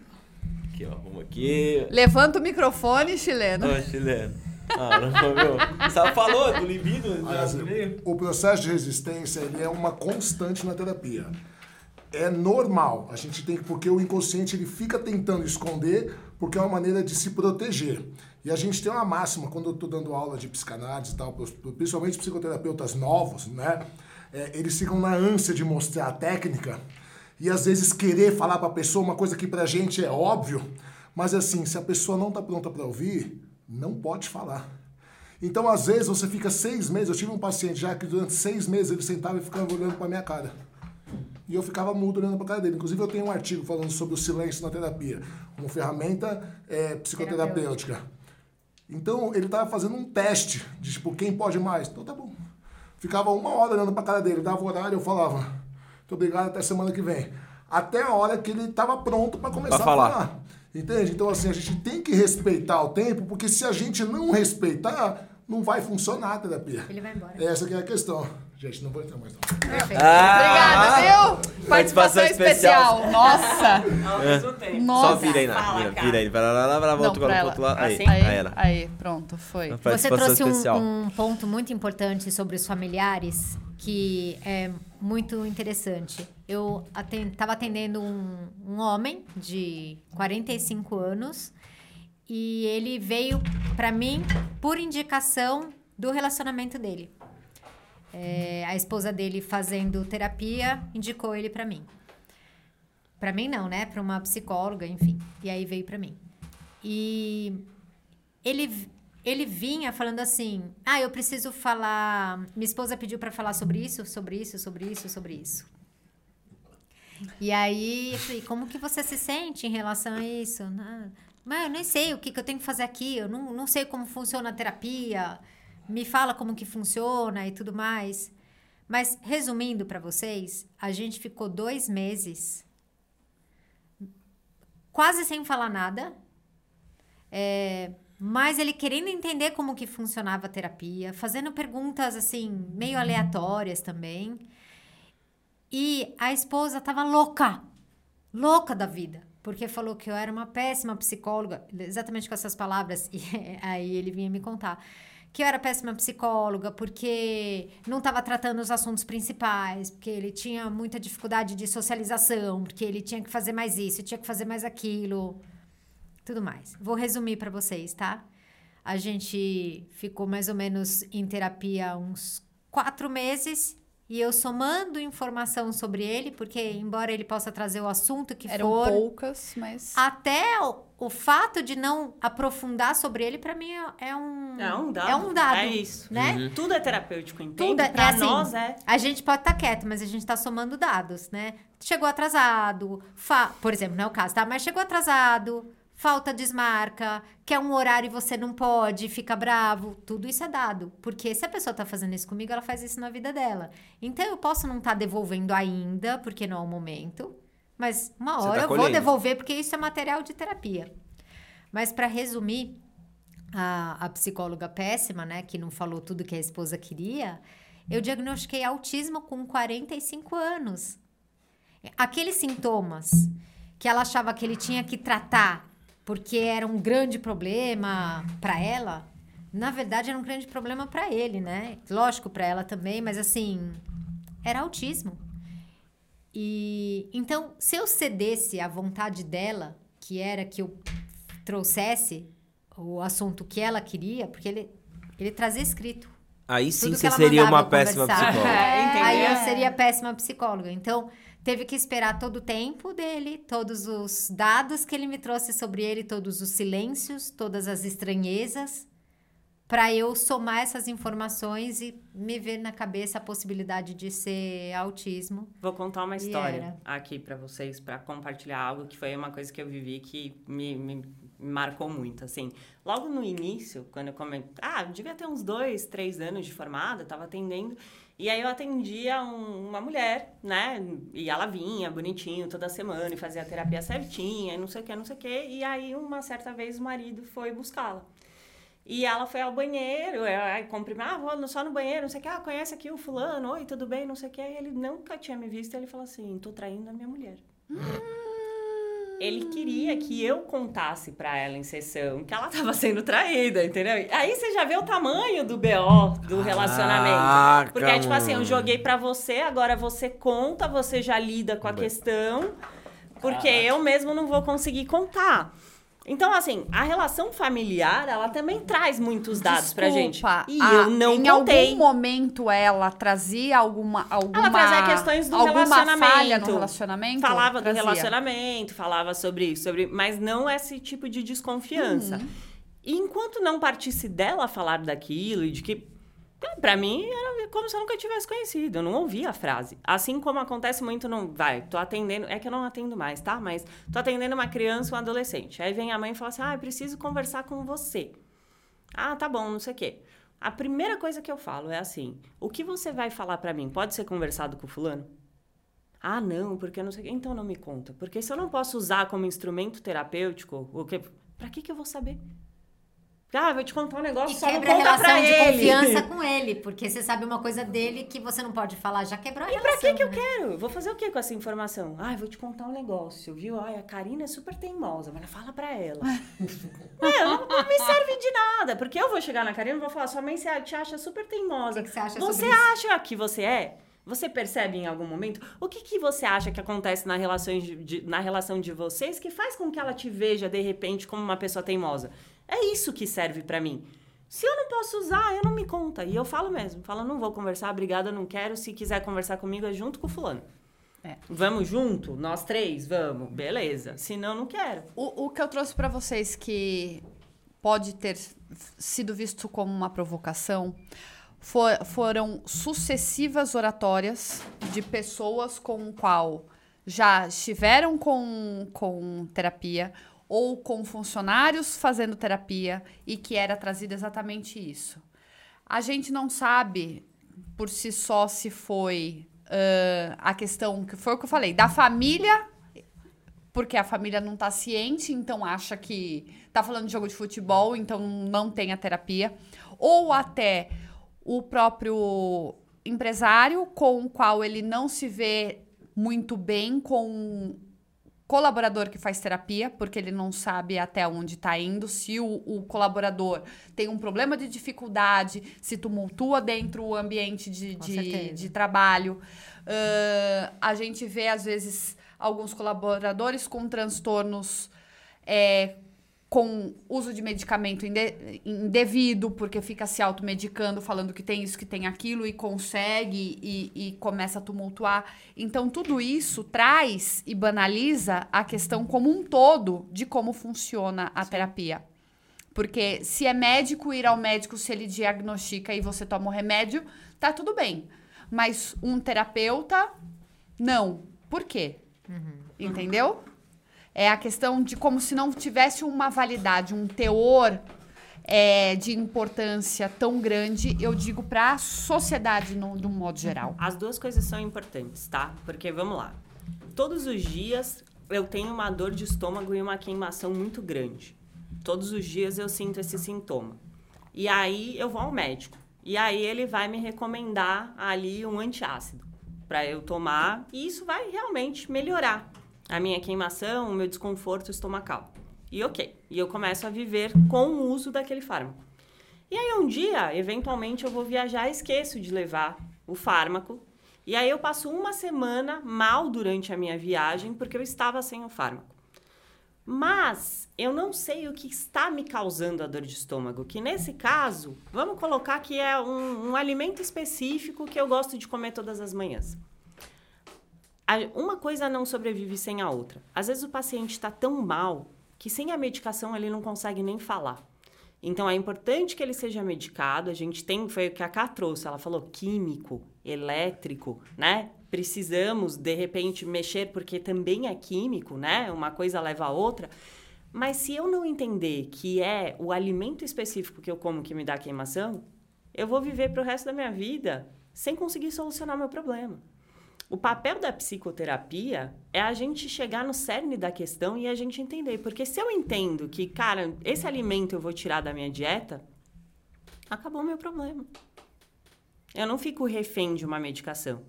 [SPEAKER 1] Aqui, ó, vamos aqui.
[SPEAKER 2] Levanta o microfone, chileno.
[SPEAKER 1] Ó, chileno. Ah, não, meu. Só falou do libido?
[SPEAKER 5] Assim, o processo de resistência, ele é uma constante na terapia. É normal. A gente tem que... Porque o inconsciente, ele fica tentando esconder porque é uma maneira de se proteger. E a gente tem uma máxima, quando eu estou dando aula de psicanálise e tal, principalmente psicoterapeutas novos, né? É, eles ficam na ânsia de mostrar a técnica e às vezes querer falar para a pessoa uma coisa que pra gente é óbvio, mas assim, se a pessoa não tá pronta para ouvir, não pode falar. Então, às vezes, você fica seis meses. Eu tive um paciente já que durante seis meses ele sentava e ficava olhando pra minha cara. E eu ficava mudo olhando pra cara dele. Inclusive, eu tenho um artigo falando sobre o silêncio na terapia, como ferramenta é, psicoterapêutica. Então, ele tava fazendo um teste de tipo, quem pode mais? Então, tá bom. Ficava uma hora olhando pra cara dele, dava o horário, eu falava, muito obrigado, até semana que vem. Até a hora que ele tava pronto pra começar
[SPEAKER 1] Pra falar.
[SPEAKER 5] a falar. Entende? Então, assim, a gente tem que respeitar o tempo, porque se a gente não respeitar, não vai funcionar a terapia.
[SPEAKER 4] Ele vai embora.
[SPEAKER 5] Essa que é a questão. Gente, não vou entrar mais não.
[SPEAKER 4] Perfeito.
[SPEAKER 2] Obrigada, viu? Participação
[SPEAKER 1] Participação especial.
[SPEAKER 2] especial. Nossa.
[SPEAKER 3] Tempo.
[SPEAKER 2] Nossa.
[SPEAKER 1] Só vira aí, na,
[SPEAKER 3] Fala,
[SPEAKER 1] vira, aí. Vai lá, lá, lá, lá, volta
[SPEAKER 2] pra
[SPEAKER 1] pro outro
[SPEAKER 2] ela.
[SPEAKER 1] lado. Aí,
[SPEAKER 3] Assim?
[SPEAKER 2] Aí,
[SPEAKER 1] aí
[SPEAKER 2] pronto, foi.
[SPEAKER 4] Você trouxe um, um ponto muito importante sobre os familiares que é muito interessante. Eu estava atendendo um, um homem de 45 anos e ele veio para mim por indicação do relacionamento dele. É, a esposa dele fazendo terapia indicou ele para mim. Para mim não, né? Para uma psicóloga, enfim. E aí veio para mim. E ele, ele vinha falando assim: Ah, eu preciso falar. Minha esposa pediu para falar sobre isso, sobre isso, sobre isso, sobre isso. E aí eu falei: Como que você se sente em relação a isso? "Ah, Mas eu nem sei o que, que eu tenho que fazer aqui, eu não, não sei como funciona a terapia, me fala como que funciona e tudo mais. Mas resumindo para vocês, a gente ficou dois meses quase sem falar nada. É, mas ele querendo entender como que funcionava a terapia, fazendo perguntas assim, meio aleatórias também. E a esposa tava louca, louca da vida, porque falou que eu era uma péssima psicóloga, exatamente com essas palavras, e aí ele vinha me contar. Que eu era péssima psicóloga porque não estava tratando os assuntos principais, porque ele tinha muita dificuldade de socialização, porque ele tinha que fazer mais isso, tinha que fazer mais aquilo tudo mais. Vou resumir para vocês, tá? A gente ficou mais ou menos em terapia uns quatro meses e eu somando informação sobre ele, porque embora ele possa trazer o assunto que
[SPEAKER 2] Eram
[SPEAKER 4] for,
[SPEAKER 2] poucas, mas.
[SPEAKER 4] até o, o fato de não aprofundar sobre ele, pra mim, é- um,
[SPEAKER 3] É um dado.
[SPEAKER 4] É um dado.
[SPEAKER 3] É isso.
[SPEAKER 4] Né?
[SPEAKER 3] Tudo é terapêutico, entende?
[SPEAKER 4] Tudo é-
[SPEAKER 3] pra
[SPEAKER 4] é assim,
[SPEAKER 3] nós é.
[SPEAKER 4] A gente pode estar quieto, mas a gente tá somando dados, né? Chegou atrasado, fa- por exemplo, não é o caso, tá? Mas chegou atrasado, falta desmarca, quer um horário e você não pode, fica bravo. Tudo isso é dado. Porque se a pessoa tá fazendo isso comigo, ela faz isso na vida dela. Então eu posso não estar devolvendo ainda, porque não é o momento. Mas uma
[SPEAKER 1] Você
[SPEAKER 4] hora
[SPEAKER 1] tá
[SPEAKER 4] eu vou devolver, porque isso é material de terapia. Mas para resumir, a, a psicóloga péssima, né, que não falou tudo que a esposa queria, eu diagnostiquei autismo com 45 anos. Aqueles sintomas que ela achava que ele tinha que tratar porque era um grande problema para ela, na verdade era um grande problema para ele, né? Lógico para ela também, mas assim, era autismo. E então, se eu cedesse à vontade dela, que era que eu trouxesse o assunto que ela queria, porque ele ele trazia escrito.
[SPEAKER 1] Aí sim você seria uma péssima psicóloga.
[SPEAKER 3] É?
[SPEAKER 4] Aí eu seria péssima psicóloga. Então, teve que esperar todo o tempo dele, todos os dados que ele me trouxe sobre ele, todos os silêncios, todas as estranhezas, para eu somar essas informações e me ver na cabeça a possibilidade de ser autismo.
[SPEAKER 3] Vou contar uma história aqui pra vocês, pra compartilhar algo que foi uma coisa que eu vivi que me, me marcou muito, assim. Logo no início, quando eu comecei... Ah, eu devia ter uns dois, três anos de formada, eu tava atendendo. E aí eu atendia um- uma mulher, né? E ela vinha bonitinho toda semana e fazia a terapia certinha, e não sei o que, não sei o que. E aí, uma certa vez, o marido foi buscá-la. E ela foi ao banheiro, aí cumprimento, ah, vou só no banheiro, não sei o que, ah, conhece aqui o fulano, oi, tudo bem, não sei o que. Ele nunca tinha me visto, ele falou assim, tô traindo a minha mulher. Ele queria que eu contasse pra ela em sessão que ela tava sendo traída, entendeu? Aí você já vê o tamanho do BO do relacionamento.
[SPEAKER 1] Caraca,
[SPEAKER 3] Porque é tipo assim, eu joguei pra você, agora você conta, você já lida com a
[SPEAKER 1] Bem.
[SPEAKER 3] questão, porque eu mesmo não vou conseguir contar. Então, assim, a relação familiar, ela também traz muitos dados pra gente.
[SPEAKER 2] Desculpa,
[SPEAKER 3] E
[SPEAKER 2] a-
[SPEAKER 3] eu não
[SPEAKER 2] em
[SPEAKER 3] contei.
[SPEAKER 2] algum momento ela trazia alguma alguma
[SPEAKER 3] Ela trazia questões do
[SPEAKER 2] alguma
[SPEAKER 3] relacionamento.
[SPEAKER 2] falha no relacionamento?
[SPEAKER 3] Falava do
[SPEAKER 2] Trazia.
[SPEAKER 3] relacionamento, falava sobre isso, sobre, mas não esse tipo de desconfiança.
[SPEAKER 2] Uhum.
[SPEAKER 3] E enquanto não partisse dela falar daquilo e de que Pra mim, era como se eu nunca tivesse conhecido. Eu não ouvia a frase. Assim como acontece muito no. Vai, tô atendendo. É que eu não atendo mais, tá? Mas tô atendendo uma criança, um adolescente. Aí vem a mãe e fala assim: ah, preciso conversar com você. Ah, tá bom, não sei o quê. A primeira coisa que eu falo é assim: o que você vai falar pra mim pode ser conversado com o fulano? Ah, não, porque eu não sei o quê. Então não me conta. Porque se eu não posso usar como instrumento terapêutico, o que. Pra que, que eu vou saber? Ah, eu vou te contar um negócio,
[SPEAKER 4] E
[SPEAKER 3] só não
[SPEAKER 4] quebra a
[SPEAKER 3] conta
[SPEAKER 4] relação
[SPEAKER 3] pra
[SPEAKER 4] de
[SPEAKER 3] ele.
[SPEAKER 4] confiança com ele, porque você sabe uma coisa dele que você não pode falar, já quebrou a
[SPEAKER 3] E
[SPEAKER 4] relação.
[SPEAKER 3] pra que que eu
[SPEAKER 4] né?
[SPEAKER 3] quero? Vou fazer o que com essa informação? Ah, vou te contar um negócio, viu? Ai, a Karina é super teimosa, mas fala pra ela. é, não, não me serve de nada, porque eu vou chegar na Karina e vou falar, sua mãe se- te acha super teimosa.
[SPEAKER 4] O que que você acha
[SPEAKER 3] Você
[SPEAKER 4] sobre isso?
[SPEAKER 3] acha que você é? Você percebe em algum momento? O que, que você acha que acontece na, relações de, de- na relação de vocês que faz com que ela te veja, de repente, como uma pessoa teimosa? É isso que serve pra mim. Se eu não posso usar, eu não me conta. E eu falo mesmo. Falo, não vou conversar, obrigada, não quero. Se quiser conversar comigo, é junto com o fulano.
[SPEAKER 2] É.
[SPEAKER 3] Vamos junto? Nós três? Vamos. Beleza. Se não, não quero.
[SPEAKER 2] O, o que eu trouxe pra vocês que pode ter sido visto como uma provocação fo- foram sucessivas oratórias de pessoas com o qual já estiveram com, com terapia ou com funcionários fazendo terapia e que era trazido exatamente isso. A gente não sabe por si só se foi ãh, a questão que foi o que eu falei da família porque a família não tá ciente, então acha que tá falando de jogo de futebol, então não tem a terapia. Ou até o próprio empresário com o qual ele não se vê muito bem com colaborador que faz terapia, porque ele não sabe até onde está indo, se o, o colaborador tem um problema de dificuldade, se tumultua dentro do ambiente de, de, de trabalho. Ahn, a gente vê, às vezes, alguns colaboradores com transtornos é, com uso de medicamento inde- indevido, porque fica se automedicando, falando que tem isso, que tem aquilo, e consegue e, e começa a tumultuar. Então, tudo isso traz e banaliza a questão como um todo de como funciona a terapia. Porque se é médico, ir ao médico, se ele diagnostica e você toma o remédio, tá tudo bem. Mas um terapeuta, não. Por quê? Entendeu? É a questão de como se não tivesse uma validade, um teor é, de importância tão grande, eu digo, para a sociedade no, de um modo geral.
[SPEAKER 3] As duas coisas são importantes, tá? Porque vamos lá. Todos os dias eu tenho uma dor de estômago e uma queimação muito grande. Todos os dias eu sinto esse sintoma. E aí eu vou ao médico. E aí ele vai me recomendar ali um antiácido para eu tomar e isso vai realmente melhorar a minha queimação, o meu desconforto estomacal. E ok. E eu começo a viver com o uso daquele fármaco. E aí um dia, eventualmente, eu vou viajar e esqueço de levar o fármaco. E aí eu passo uma semana mal durante a minha viagem porque eu estava sem o fármaco. Mas eu não sei o que está me causando a dor de estômago, que nesse caso, vamos colocar que é um, um alimento específico que eu gosto de comer todas as manhãs. Uma coisa não sobrevive sem a outra. Às vezes o paciente está tão mal que sem a medicação ele não consegue nem falar. Então é importante que ele seja medicado. A gente tem, foi o que a Ká trouxe, ela falou químico, elétrico, né? Precisamos de repente mexer porque também é químico, né? Uma coisa leva a outra. Mas se eu não entender que é o alimento específico que eu como que me dá queimação, eu vou viver pro resto da minha vida sem conseguir solucionar meu problema. O papel da psicoterapia é a gente chegar no cerne da questão e a gente entender. Porque se eu entendo que, cara, esse alimento eu vou tirar da minha dieta, acabou o meu problema. Eu não fico refém de uma medicação.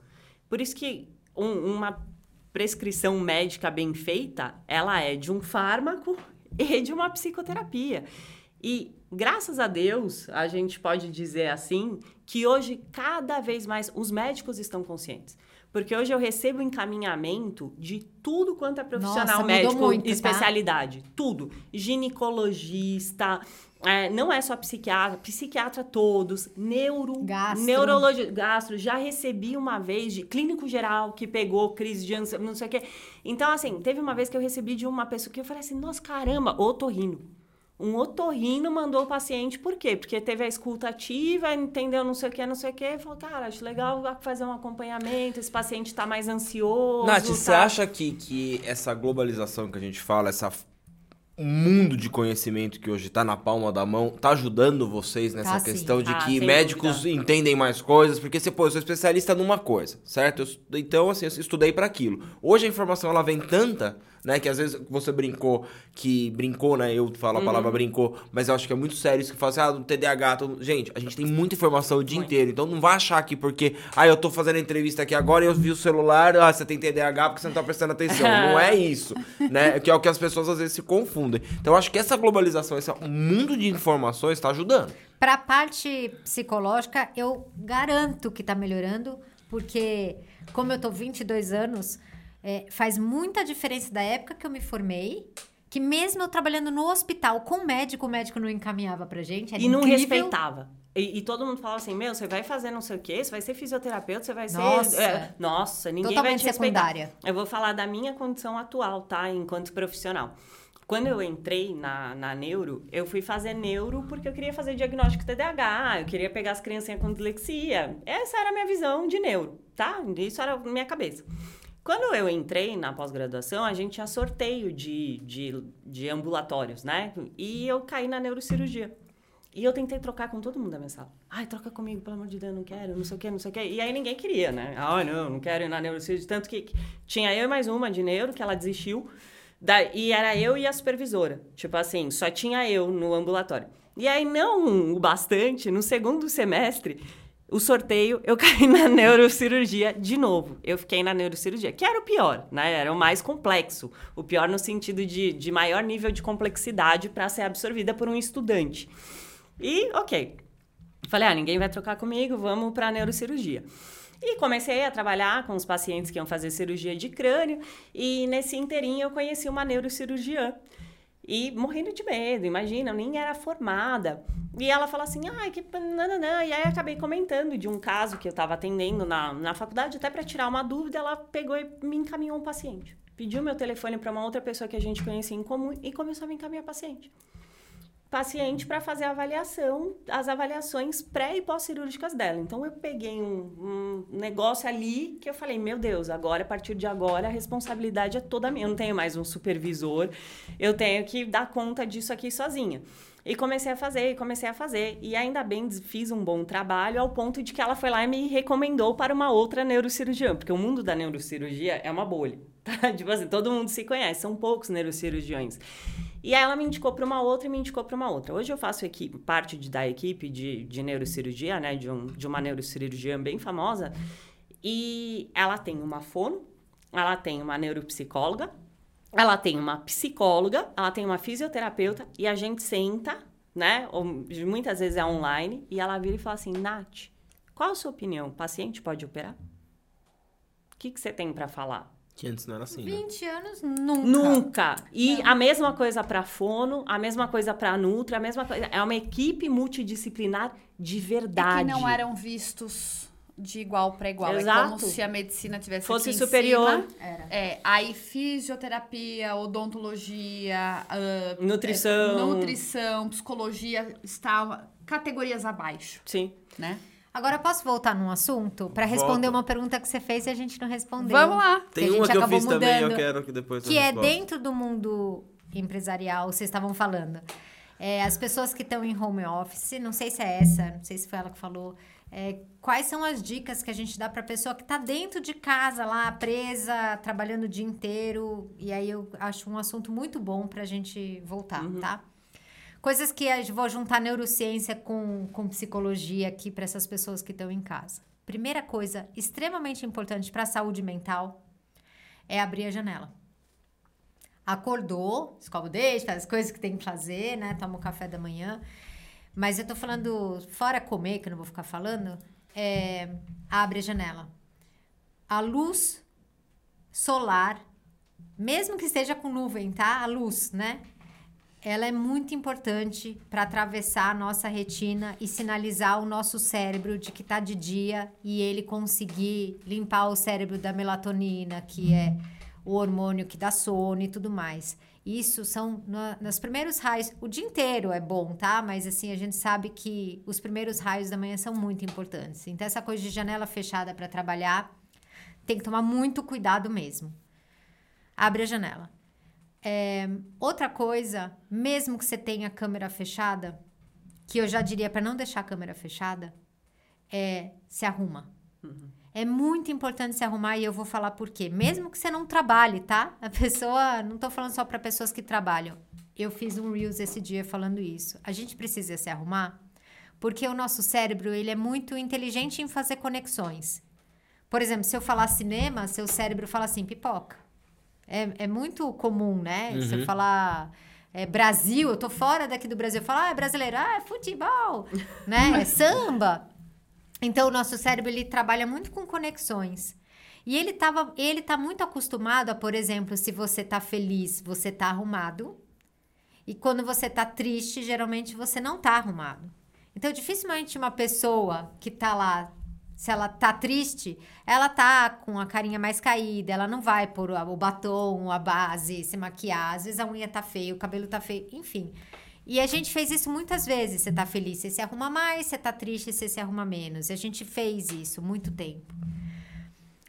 [SPEAKER 3] Por isso que um- uma prescrição médica bem feita, ela é de um fármaco e de uma psicoterapia. E graças a Deus, a gente pode dizer assim, que hoje cada vez mais os médicos estão conscientes. Porque hoje eu recebo encaminhamento de tudo quanto é profissional
[SPEAKER 4] Nossa,
[SPEAKER 3] médico,
[SPEAKER 4] muito, tá?
[SPEAKER 3] especialidade. Tudo. Ginecologista, é, não é só psiquiatra, psiquiatra todos, neuro,
[SPEAKER 4] Gastro.
[SPEAKER 3] neurologia, gastro. Já recebi uma vez de clínico geral que pegou crise de ânsia, não sei o quê. Então, assim, teve uma vez que eu recebi de uma pessoa que eu falei assim, nossa, caramba, otorrino. Um otorrino mandou o paciente, por quê? Porque teve a escuta ativa, entendeu não sei o que, não sei o que, falou, cara, acho legal fazer um acompanhamento, esse paciente tá mais ansioso.
[SPEAKER 1] Nath, você
[SPEAKER 3] tá...
[SPEAKER 1] acha que, que essa globalização que a gente fala, essa o mundo de conhecimento que hoje tá na palma da mão, tá ajudando vocês nessa
[SPEAKER 4] Tá, sim.
[SPEAKER 1] questão de
[SPEAKER 3] Ah,
[SPEAKER 1] que médicos
[SPEAKER 3] dúvida.
[SPEAKER 1] entendem mais coisas, porque você, pô, eu sou especialista numa coisa, certo? Eu então, assim, eu estudei para aquilo. Hoje a informação ela vem tanta, né, que às vezes você brincou, que brincou, né, eu falo a
[SPEAKER 3] Uhum.
[SPEAKER 1] palavra brincou, mas eu acho que é muito sério isso que fala assim, ah, do TDAH, todo- gente, a gente tem muita informação o dia
[SPEAKER 3] Muito.
[SPEAKER 1] inteiro, então não vai achar que porque, ah, eu tô fazendo a entrevista aqui agora e eu vi o celular, ah, você tem TDAH porque você não tá prestando atenção. não é isso, né? Que é o que as pessoas às vezes se confundem. Então eu acho que essa globalização, esse mundo de informações está ajudando.
[SPEAKER 4] Para a parte psicológica, eu garanto que está melhorando, porque como eu tô 22 anos, é, faz muita diferença da época que eu me formei, que mesmo eu trabalhando no hospital com médico, o médico não encaminhava pra gente,
[SPEAKER 3] E não
[SPEAKER 4] incrível.
[SPEAKER 3] respeitava. E, e todo mundo falava assim, meu, você vai fazer não sei o quê, você vai ser fisioterapeuta, você vai ser...
[SPEAKER 4] Nossa.
[SPEAKER 3] é, nossa, ninguém vai
[SPEAKER 4] Totalmente
[SPEAKER 3] te respeitar.
[SPEAKER 4] secundária.
[SPEAKER 3] Eu vou falar da minha condição atual, tá? Enquanto profissional. Quando eu entrei na, na neuro, eu fui fazer neuro porque eu queria fazer diagnóstico TDAH, eu queria pegar as criancinhas com dislexia. Essa era a minha visão de neuro, tá? Isso era a minha cabeça. Quando eu entrei na pós-graduação, a gente tinha sorteio de, de, de ambulatórios, né? E eu caí na neurocirurgia. E eu tentei trocar com todo mundo da minha sala. Ai, troca comigo, pelo amor de Deus, não quero, não sei o quê, não sei o quê. E aí ninguém queria, né? Ah, não, não quero ir na neurocirurgia. Tanto que tinha eu e mais uma de neuro, que ela desistiu. Da, e era eu e a supervisora. Tipo assim, só tinha eu no ambulatório. E aí, não o bastante, no segundo semestre, o sorteio, eu caí na neurocirurgia de novo. Eu fiquei na neurocirurgia, que era o pior, né? Era o mais complexo. O pior no sentido de, de maior nível de complexidade para ser absorvida por um estudante. E, ok. Falei, ah, ninguém vai trocar comigo, vamos para neurocirurgia. E comecei a trabalhar com os pacientes que iam fazer cirurgia de crânio. E nesse inteirinho eu conheci uma neurocirurgiã. E morrendo de medo, imagina, eu nem era formada. E ela fala assim, ai, que... Nananã. E aí acabei comentando de um caso que eu estava atendendo na, na faculdade, até para tirar uma dúvida, ela pegou e me encaminhou um paciente. Pediu meu telefone para uma outra pessoa que a gente conhecia em comum e começou a me encaminhar paciente paciente para fazer a avaliação, as avaliações pré e pós-cirúrgicas dela. Então, eu peguei um, um, negócio ali que eu falei, meu Deus, agora, a partir de agora, a responsabilidade é toda minha. Eu não tenho mais um supervisor, eu tenho que dar conta disso aqui sozinha. E comecei a fazer, e comecei a fazer. E ainda bem, fiz um bom trabalho ao ponto de que ela foi lá e me recomendou para uma outra neurocirurgiã, porque o mundo da neurocirurgia é uma bolha, tá? Tipo assim, todo mundo se conhece, são poucos neurocirurgiões. E aí ela me indicou para uma outra e me indicou para uma outra. Hoje eu faço equipe, parte de, da equipe de, de neurocirurgia, né? De, um, de uma neurocirurgiã bem famosa. E ela tem uma fono, ela tem uma neuropsicóloga, ela tem uma psicóloga, ela tem uma fisioterapeuta e a gente senta, né? Ou, muitas vezes é online, e ela vira e fala assim: Nath, qual a sua opinião? O paciente pode operar? O que, que você tem para falar?
[SPEAKER 1] Que antes não era assim,
[SPEAKER 4] 20
[SPEAKER 1] né?
[SPEAKER 4] anos, nunca.
[SPEAKER 3] Nunca. E não. a mesma coisa para fono, a mesma coisa para Nutra, a mesma coisa. É uma equipe multidisciplinar de verdade.
[SPEAKER 2] É que não eram vistos de igual para igual. Exato. É como se a medicina tivesse
[SPEAKER 3] fosse superior.
[SPEAKER 2] Cima, é, aí fisioterapia, odontologia, uh,
[SPEAKER 3] nutrição,
[SPEAKER 2] é, nutrição, psicologia estava categorias abaixo.
[SPEAKER 3] Sim.
[SPEAKER 2] Né?
[SPEAKER 4] Agora, posso voltar num assunto para responder Volta. uma pergunta que você fez e a gente não respondeu?
[SPEAKER 2] Vamos lá.
[SPEAKER 1] Tem que uma que eu fiz mudando, também, eu quero que depois
[SPEAKER 4] Que é dentro do mundo empresarial, vocês estavam falando. É, as pessoas que estão em home office, não sei se é essa, não sei se foi ela que falou. É, quais são as dicas que a gente dá para a pessoa que está dentro de casa, lá, presa, trabalhando o dia inteiro? E aí eu acho um assunto muito bom para a gente voltar, uhum. tá? Coisas que eu vou juntar neurociência com, com psicologia aqui para essas pessoas que estão em casa. Primeira coisa extremamente importante para a saúde mental é abrir a janela. Acordou, escova o dente, faz as coisas que tem que fazer, né? Toma o café da manhã. Mas eu tô falando, fora comer, que eu não vou ficar falando, é, abre a janela. A luz solar, mesmo que esteja com nuvem, tá? A luz, né? ela é muito importante para atravessar a nossa retina e sinalizar o nosso cérebro de que está de dia e ele conseguir limpar o cérebro da melatonina, que é o hormônio que dá sono e tudo mais. Isso são na, nos primeiros raios, o dia inteiro é bom, tá? Mas assim, a gente sabe que os primeiros raios da manhã são muito importantes. Então, essa coisa de janela fechada para trabalhar, tem que tomar muito cuidado mesmo. Abre a janela. É, outra coisa, mesmo que você tenha a câmera fechada, que eu já diria para não deixar a câmera fechada, é se arruma. Uhum. É muito importante se arrumar e eu vou falar por quê. Mesmo que você não trabalhe, tá? A pessoa, não tô falando só para pessoas que trabalham. Eu fiz um Reels esse dia falando isso. A gente precisa se arrumar porque o nosso cérebro, ele é muito inteligente em fazer conexões. Por exemplo, se eu falar cinema, seu cérebro fala assim, pipoca. É, é muito comum, né? Uhum. Você falar é, Brasil, eu tô fora daqui do Brasil, falar, ah, é brasileiro, ah, é futebol, né? É samba. Então, o nosso cérebro, ele trabalha muito com conexões. E ele, tava, ele tá muito acostumado a, por exemplo, se você tá feliz, você tá arrumado. E quando você tá triste, geralmente você não tá arrumado. Então, dificilmente uma pessoa que tá lá se ela tá triste, ela tá com a carinha mais caída, ela não vai pôr o batom, a base, se maquiar, às vezes a unha tá feia, o cabelo tá feio, enfim. E a gente fez isso muitas vezes. Você tá feliz, você se arruma mais, você tá triste, você se arruma menos. E a gente fez isso muito tempo.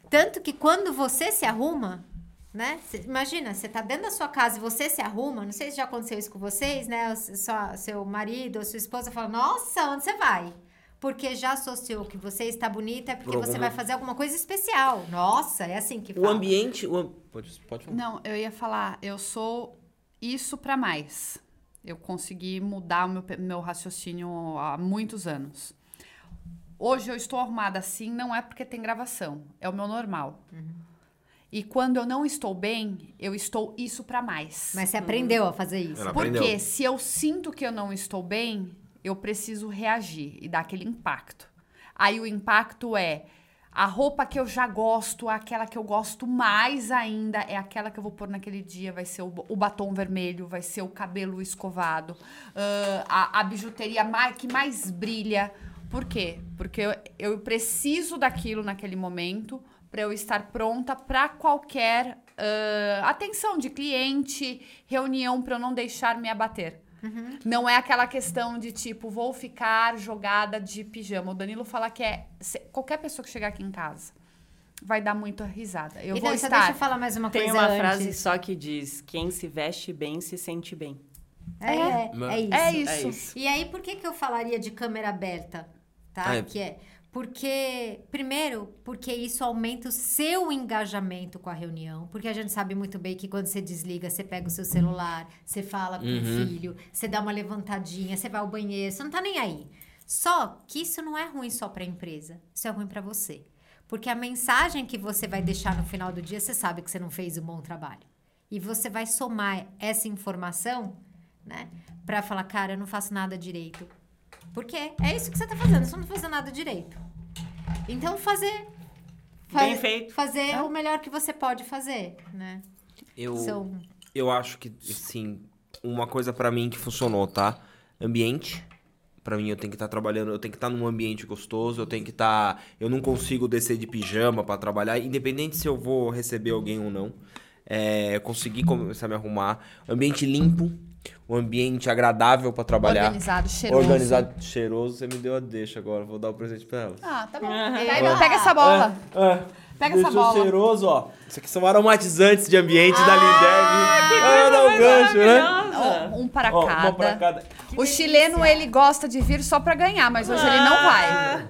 [SPEAKER 4] Tanto que quando você se arruma, né? Cê, imagina, você tá dentro da sua casa e você se arruma, não sei se já aconteceu isso com vocês, né? O, sua, seu marido ou sua esposa fala: Nossa, onde você vai? porque já associou que você está bonita é porque Por você vai fazer alguma coisa especial. Nossa, é assim que fala.
[SPEAKER 1] O ambiente... O... Pode, pode falar.
[SPEAKER 2] Não, eu ia falar, eu sou isso para mais. Eu consegui mudar o meu, meu raciocínio há muitos anos. Hoje eu estou arrumada assim, não é porque tem gravação, é o meu normal. Uhum. E quando eu não estou bem, eu estou isso para mais.
[SPEAKER 4] Mas você aprendeu a fazer isso.
[SPEAKER 1] Ela
[SPEAKER 2] Porque
[SPEAKER 1] aprendeu.
[SPEAKER 2] se eu sinto que eu não estou bem, eu preciso reagir e dar aquele impacto. Aí o impacto é A roupa que eu já gosto, aquela que eu gosto mais ainda, é aquela que eu vou pôr naquele dia. Vai ser o, o batom vermelho, vai ser o cabelo escovado, ah, a, a bijuteria mais, que mais brilha. Por quê? Porque eu, eu preciso daquilo naquele momento para eu estar pronta para qualquer ah, atenção de cliente, reunião, para eu não deixar me abater. Não é aquela questão de tipo, vou ficar jogada de pijama. O Danilo fala que é. se- qualquer pessoa que chegar aqui em casa vai dar muita risada. Eu
[SPEAKER 4] e
[SPEAKER 2] vou estar.
[SPEAKER 4] deixa eu falar mais uma
[SPEAKER 3] Tem
[SPEAKER 4] coisa
[SPEAKER 3] uma
[SPEAKER 4] antes.
[SPEAKER 3] frase só que diz: quem se veste bem se sente bem.
[SPEAKER 4] É, é, é isso.
[SPEAKER 2] É isso.
[SPEAKER 3] É isso.
[SPEAKER 4] E aí, por que, que eu falaria de câmera aberta? Tá?
[SPEAKER 1] Ah, é.
[SPEAKER 4] Que é. Porque, primeiro, porque isso aumenta o seu engajamento com a reunião. Porque a gente sabe muito bem que quando você desliga, você pega o seu celular, você fala com o filho, você dá uma levantadinha, você vai ao banheiro, você não tá nem aí. Só que isso não é ruim só para a empresa, isso é ruim para você. Porque a mensagem que você vai deixar no final do dia, você sabe que você não fez um bom trabalho. E você vai somar essa informação, né? Pra falar, cara, eu não faço nada direito. Porque é isso que você tá fazendo, você não tá fazendo nada direito. Então, fazer.
[SPEAKER 3] Bem
[SPEAKER 4] fa-
[SPEAKER 3] feito.
[SPEAKER 4] Fazer o melhor que você pode fazer, né?
[SPEAKER 1] Eu,
[SPEAKER 4] São-
[SPEAKER 1] eu acho que, assim, uma coisa pra mim que funcionou, tá? Ambiente. Pra mim, eu tenho que estar trabalhando, eu tenho que estar num ambiente gostoso, eu tenho que estar. eu não consigo descer de pijama pra trabalhar, independente se eu vou receber alguém ou não. É, conseguir começar a me arrumar. Ambiente limpo, um ambiente agradável pra trabalhar.
[SPEAKER 2] Organizado, cheiroso.
[SPEAKER 1] Organizado, cheiroso. Você me deu a deixa agora, vou dar o presente pra ela.
[SPEAKER 2] Ah, tá bom. Pega, pega essa bola.
[SPEAKER 1] É,
[SPEAKER 2] Pega
[SPEAKER 1] deixou
[SPEAKER 2] essa bola.
[SPEAKER 1] cheiroso, ó. Isso aqui são aromatizantes de ambiente da Lindev. Ah, dá um gancho, né?
[SPEAKER 3] Maravilhosa.
[SPEAKER 2] Um para
[SPEAKER 1] Ó,
[SPEAKER 2] cada.
[SPEAKER 1] uma pra cada.
[SPEAKER 2] O chileno, ele gosta de vir só pra ganhar, mas hoje ele não vai.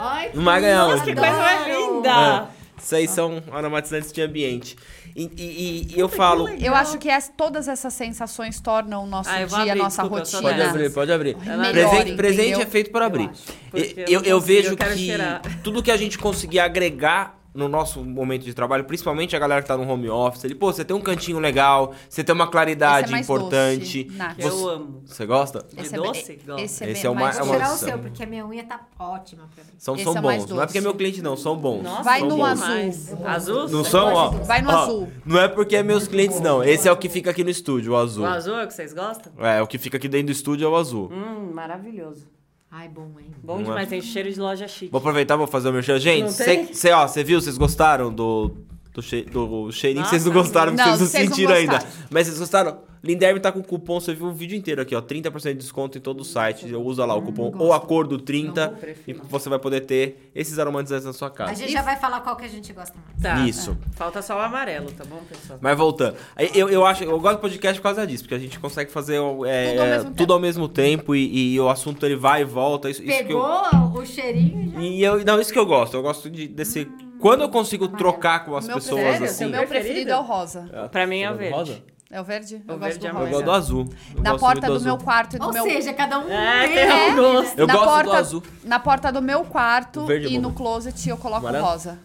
[SPEAKER 4] Ai,
[SPEAKER 1] Não vai ganhar hoje.
[SPEAKER 3] Que coisa mais linda!
[SPEAKER 1] É, Isso aí são aromatizantes de ambiente. E, e- e- e eu falo.
[SPEAKER 2] Eu acho que as- todas essas sensações tornam o nosso
[SPEAKER 3] Ah, eu vou
[SPEAKER 2] dia, a
[SPEAKER 3] abrir,
[SPEAKER 2] nossa
[SPEAKER 3] desculpa, eu sou
[SPEAKER 2] rotina.
[SPEAKER 1] Pode abrir, pode abrir.
[SPEAKER 2] Melhor,
[SPEAKER 1] presente, presente
[SPEAKER 2] entendeu?
[SPEAKER 1] é feito para abrir.
[SPEAKER 3] acho. Porque eu
[SPEAKER 1] Eu,
[SPEAKER 3] não
[SPEAKER 1] eu
[SPEAKER 3] consigo,
[SPEAKER 1] vejo
[SPEAKER 3] eu quero
[SPEAKER 1] que
[SPEAKER 3] cheirar.
[SPEAKER 1] tudo que a gente conseguir agregar no nosso momento de trabalho, principalmente a galera que tá no home office, ele, pô, você tem um cantinho legal, você tem uma claridade
[SPEAKER 2] Esse é mais
[SPEAKER 1] importante.
[SPEAKER 2] doce, Nath.
[SPEAKER 3] Eu
[SPEAKER 1] Você-
[SPEAKER 3] amo.
[SPEAKER 1] Você gosta?
[SPEAKER 3] De
[SPEAKER 2] Esse é
[SPEAKER 3] doce? Gosto.
[SPEAKER 2] Esse é,
[SPEAKER 1] Esse é uma-
[SPEAKER 2] mais
[SPEAKER 1] é
[SPEAKER 4] Vou tirar o seu, porque a minha unha tá ótima pra mim.
[SPEAKER 1] São,
[SPEAKER 2] Esse
[SPEAKER 1] são
[SPEAKER 2] é mais
[SPEAKER 1] bons. Não é porque é meu cliente, não, são bons.
[SPEAKER 3] Nossa,
[SPEAKER 2] Vai
[SPEAKER 3] bom
[SPEAKER 2] no azul.
[SPEAKER 3] demais. Azul?
[SPEAKER 1] Não são, ó.
[SPEAKER 2] Vai no
[SPEAKER 1] ó,
[SPEAKER 2] azul.
[SPEAKER 1] Não é porque é meus clientes, não. Esse é o que fica aqui no estúdio, o azul.
[SPEAKER 3] O azul é o que vocês gostam?
[SPEAKER 1] É, o que fica aqui dentro do estúdio é o azul.
[SPEAKER 3] Hum, maravilhoso.
[SPEAKER 4] Ai, bom, hein?
[SPEAKER 3] Bom
[SPEAKER 1] é?
[SPEAKER 3] demais, tem cheiro de loja chique.
[SPEAKER 1] Vou aproveitar, vou fazer o meu cheiro. Gente,
[SPEAKER 3] Não
[SPEAKER 1] cê,
[SPEAKER 3] tem?
[SPEAKER 1] cê, ó, você viu? Vocês gostaram do, do, che, do cheirinho? Vocês não gostaram,
[SPEAKER 2] não,
[SPEAKER 1] vocês não sentiram ainda. Mas vocês gostaram? Linderme tá com cupom, você viu o vídeo inteiro aqui, ó. 30% de desconto em todo o site. Usa lá o cupom ou acordo 30
[SPEAKER 3] Não, prefiro.
[SPEAKER 1] e você vai poder ter esses aromatizantes na sua
[SPEAKER 4] A
[SPEAKER 1] casa.
[SPEAKER 4] gente já vai falar qual que a gente gosta mais.
[SPEAKER 3] Tá.
[SPEAKER 1] Isso.
[SPEAKER 3] Falta só o amarelo, tá bom, pessoal?
[SPEAKER 1] Mas voltando. Eu, eu acho, eu gosto do podcast por causa disso, porque a gente consegue fazer é,
[SPEAKER 2] Tudo ao mesmo
[SPEAKER 1] tudo ao mesmo tempo e, e o assunto ele vai e volta. Isso, isso que eu,
[SPEAKER 4] Pegou o cheirinho já...
[SPEAKER 1] E eu, não, isso que eu gosto. Eu gosto de, desse. Quando eu consigo trocar com as pessoas
[SPEAKER 2] preferido,
[SPEAKER 1] assim.
[SPEAKER 2] o meu preferido é o rosa.
[SPEAKER 3] Pra mim é o verde.
[SPEAKER 1] rosa?
[SPEAKER 2] É o verde?
[SPEAKER 3] O
[SPEAKER 2] eu
[SPEAKER 3] verde
[SPEAKER 2] gosto
[SPEAKER 3] é
[SPEAKER 2] do
[SPEAKER 1] Eu
[SPEAKER 2] rosa.
[SPEAKER 1] gosto do azul. Eu
[SPEAKER 2] Na
[SPEAKER 1] gosto
[SPEAKER 2] porta
[SPEAKER 1] muito
[SPEAKER 2] do meu quarto e do
[SPEAKER 4] Ou
[SPEAKER 2] meu...
[SPEAKER 4] seja, cada um...
[SPEAKER 3] É,
[SPEAKER 4] tem
[SPEAKER 3] tem
[SPEAKER 4] um
[SPEAKER 3] gosto.
[SPEAKER 1] Eu
[SPEAKER 2] na
[SPEAKER 1] gosto do
[SPEAKER 2] porta,
[SPEAKER 1] azul.
[SPEAKER 2] Na porta do meu quarto
[SPEAKER 1] é
[SPEAKER 2] e
[SPEAKER 1] bom.
[SPEAKER 2] no closet eu coloco
[SPEAKER 1] Amarelo?
[SPEAKER 2] rosa.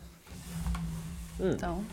[SPEAKER 1] Hum.
[SPEAKER 2] Então,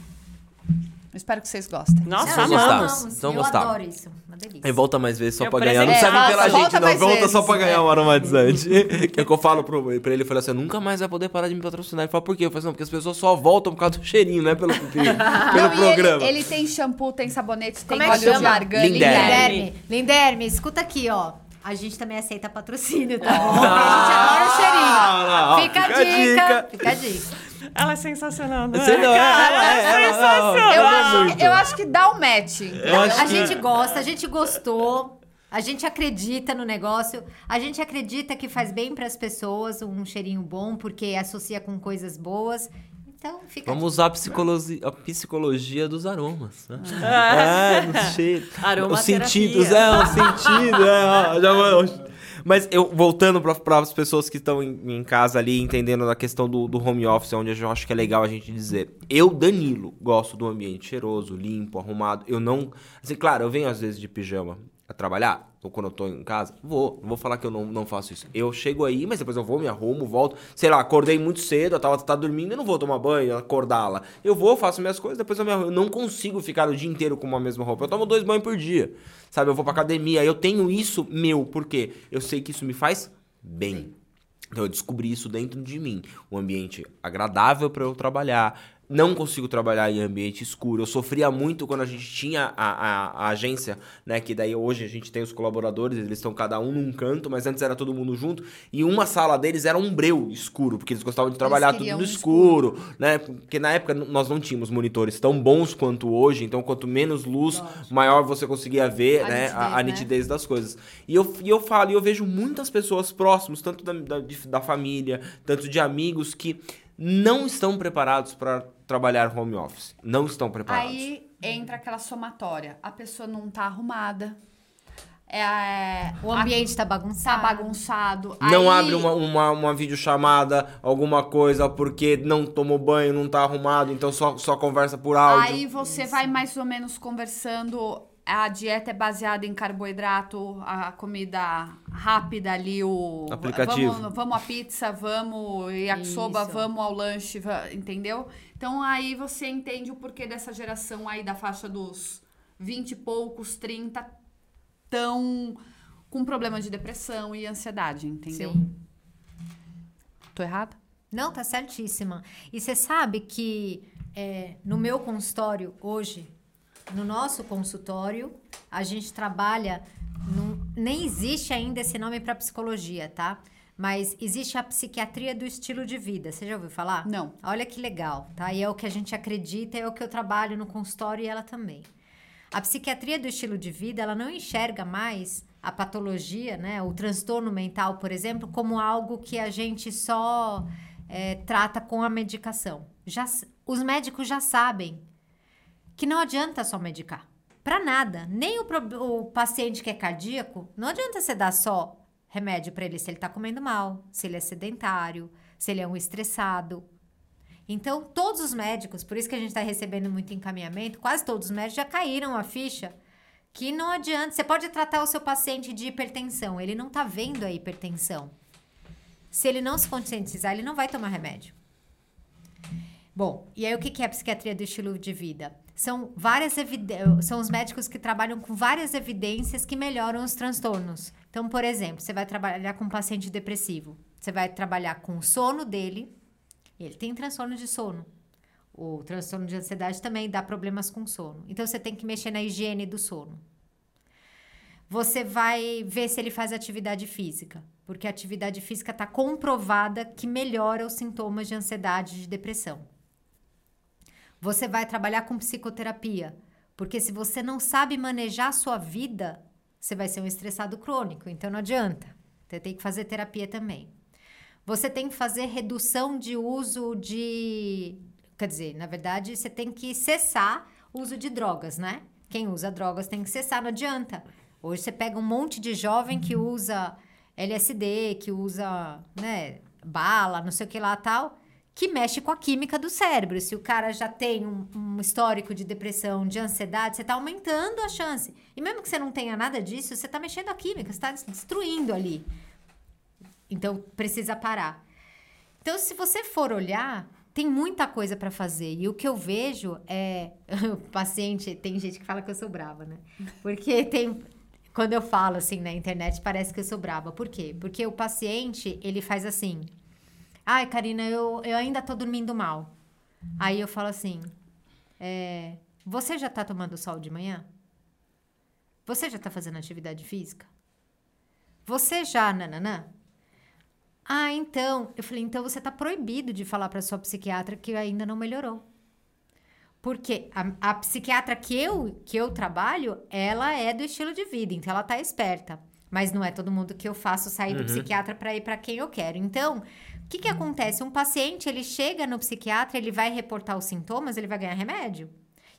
[SPEAKER 2] espero que vocês gostem.
[SPEAKER 3] Nossa,
[SPEAKER 1] Vocês
[SPEAKER 4] Não,
[SPEAKER 3] amamos.
[SPEAKER 1] Então
[SPEAKER 4] eu
[SPEAKER 1] gostaram.
[SPEAKER 4] adoro isso. Uma delícia.
[SPEAKER 1] Aí volta mais vezes só
[SPEAKER 3] Eu
[SPEAKER 1] pra ganhar. Não serve pela gente, não.
[SPEAKER 2] mais
[SPEAKER 1] Volta só
[SPEAKER 2] vezes.
[SPEAKER 1] pra ganhar um aromatizante. que é o que eu falo pro, pra ele. Eu falei assim: nunca mais vai poder parar de me patrocinar. Ele fala, por quê? Eu falei assim, não, porque as pessoas só voltam por causa do cheirinho, não é pelo, pelo
[SPEAKER 2] Não, e
[SPEAKER 1] programa.
[SPEAKER 2] Ele, ele tem shampoo, tem sabonete, tem
[SPEAKER 4] Como é que
[SPEAKER 2] óleo de
[SPEAKER 4] chama?
[SPEAKER 2] argan.
[SPEAKER 1] Linderme.
[SPEAKER 4] Linderme. Linderme, escuta aqui, ó. A gente também aceita patrocínio, tá bom? Porque a gente adora o cheirinho.
[SPEAKER 1] Ah, ó,
[SPEAKER 4] Fica, a dica, Fica a dica.
[SPEAKER 3] Ela é sensacional, não
[SPEAKER 1] Você não é, ela é, ela é,
[SPEAKER 2] Eu
[SPEAKER 1] ela é
[SPEAKER 2] acho, eu acho que dá o match.
[SPEAKER 1] Eu acho
[SPEAKER 4] A
[SPEAKER 1] que-
[SPEAKER 4] gente gosta, a gente gostou. A gente acredita no negócio, a gente acredita que faz bem para as pessoas um cheirinho bom, porque associa com coisas boas. Então, fica
[SPEAKER 1] Vamos usar a psicologia, a psicologia dos aromas. né?
[SPEAKER 3] Ah.
[SPEAKER 1] É, no cheiro. Os
[SPEAKER 3] Aromaterapia.
[SPEAKER 1] sentidos, é, os sentidos, é, ó, já vou- Mas eu, voltando para as pessoas que estão em, em casa ali, entendendo a questão do, do home office, onde eu acho que é legal a gente dizer. Eu, Danilo, gosto do ambiente cheiroso, limpo, arrumado. Eu não. Assim, claro, eu venho às vezes de pijama a trabalhar, ou quando eu tô em casa, vou. Não vou falar que eu não, não faço isso. Eu chego aí, mas depois eu vou, me arrumo, volto. Sei lá, acordei muito cedo, eu tava tá dormindo, eu não vou tomar banho, acordá-la. Eu vou, faço minhas coisas, depois eu me arrumo. Eu não consigo ficar o dia inteiro com uma mesma roupa. Eu tomo dois banhos por dia. Sabe, eu vou pra academia, eu tenho isso meu, porque eu sei que isso me faz bem. Então eu descobri isso dentro de mim. Um ambiente agradável para eu trabalhar. Não consigo trabalhar em ambiente escuro. Eu sofria muito quando a gente tinha a, a, a agência, né? Que daí hoje a gente tem os colaboradores, eles estão cada um num canto, mas antes era todo mundo junto. E uma sala deles era um breu escuro, porque eles gostavam de trabalhar tudo no
[SPEAKER 2] um
[SPEAKER 1] escuro, né? Porque na época nós não tínhamos monitores tão bons quanto hoje, então quanto menos luz, maior você conseguia ver,
[SPEAKER 2] A
[SPEAKER 1] né?
[SPEAKER 2] nitidez,
[SPEAKER 1] a, a
[SPEAKER 2] né?
[SPEAKER 1] nitidez das coisas. E eu, e eu falo, e eu vejo muitas pessoas próximas, tanto da, da, da família, tanto de amigos, que não estão preparados para trabalhar home office. Não estão preparados.
[SPEAKER 2] Aí entra aquela somatória. A pessoa não tá arrumada. É,
[SPEAKER 4] O ambiente tá
[SPEAKER 2] tá
[SPEAKER 4] bagunçado.
[SPEAKER 2] bagunçado.
[SPEAKER 1] Não
[SPEAKER 2] Aí-
[SPEAKER 1] abre uma, uma, uma videochamada, alguma coisa, porque não tomou banho, não tá arrumado, então só, só conversa por áudio.
[SPEAKER 2] Aí você vai mais ou menos conversando. A dieta é baseada em carboidrato, a comida rápida ali, o.
[SPEAKER 1] Aplicativo.
[SPEAKER 2] Vamos, vamos à pizza, vamos yakisoba,
[SPEAKER 4] Isso.
[SPEAKER 2] vamos ao lanche, va- entendeu? Então aí você entende o porquê dessa geração aí da faixa dos 20 e poucos, 30, tão com problema de depressão e ansiedade, entendeu?
[SPEAKER 4] Sim.
[SPEAKER 2] Tô errada?
[SPEAKER 4] Não, tá certíssima. E você sabe que é, no meu consultório hoje, no nosso consultório, a gente trabalha. num- nem existe ainda esse nome para psicologia, tá? Mas existe a psiquiatria do estilo de vida. Você já ouviu falar?
[SPEAKER 2] Não.
[SPEAKER 4] Olha que legal, tá? E é o que a gente acredita, é o que eu trabalho no consultório e ela também. A psiquiatria do estilo de vida, ela não enxerga mais a patologia, né, o transtorno mental, por exemplo, como algo que a gente só é, trata com a medicação. Já, os médicos já sabem que não adianta só medicar. Para nada. Nem o, o paciente que é cardíaco, não adianta você dar só remédio para ele se ele está comendo mal, se ele é sedentário, se ele é um estressado. Então, todos os médicos, por isso que a gente está recebendo muito encaminhamento, quase todos os médicos já caíram a ficha que não adianta. Você pode tratar o seu paciente de hipertensão, ele não está vendo a hipertensão. Se ele não se conscientizar, ele não vai tomar remédio. Bom, e aí o que é a psiquiatria do estilo de vida? São várias são os médicos que trabalham com várias evidências que melhoram os transtornos. Então, por exemplo, você vai trabalhar com um paciente depressivo, você vai trabalhar com o sono dele, ele tem transtorno de sono. O transtorno de ansiedade também dá problemas com sono. Então você tem que mexer na higiene do sono. Você vai ver se ele faz atividade física, porque a atividade física está comprovada que melhora os sintomas de ansiedade e de depressão. Você vai trabalhar com psicoterapia, porque se você não sabe manejar a sua vida, você vai ser um estressado crônico, então não adianta. Você tem que fazer terapia também. Você tem que fazer redução de uso de. Quer dizer, na verdade, você tem que cessar o uso de drogas, né? Quem usa drogas tem que cessar, não adianta. Hoje você pega um monte de jovem que usa LSD, que usa, né, bala, não sei o que lá tal, que mexe com a química do cérebro. Se o cara já tem um, um histórico de depressão, de ansiedade, você está aumentando a chance. E mesmo que você não tenha nada disso, você está mexendo a química, você está destruindo ali. Então precisa parar. Então, se você for olhar, tem muita coisa para fazer. E o que eu vejo é. O paciente. Tem gente que fala que eu sou brava, né? Porque tem. Quando eu falo assim na internet, parece que eu sou brava. Por quê? Porque o paciente, ele faz assim. Ai, Karina, eu, eu ainda tô dormindo mal. Aí eu falo assim. é, você já tá tomando sol de manhã? Você já tá fazendo atividade física? Você já, nananã? Ah, então. Eu falei, então você tá proibido de falar para sua psiquiatra que ainda não melhorou. Porque a, a psiquiatra que eu, que eu trabalho, ela é do estilo de vida, então ela tá esperta. Mas não é todo mundo que eu faço sair do psiquiatra para ir para quem eu quero. Então, que que acontece? Um paciente, ele chega no psiquiatra, ele vai reportar os sintomas, ele vai ganhar remédio.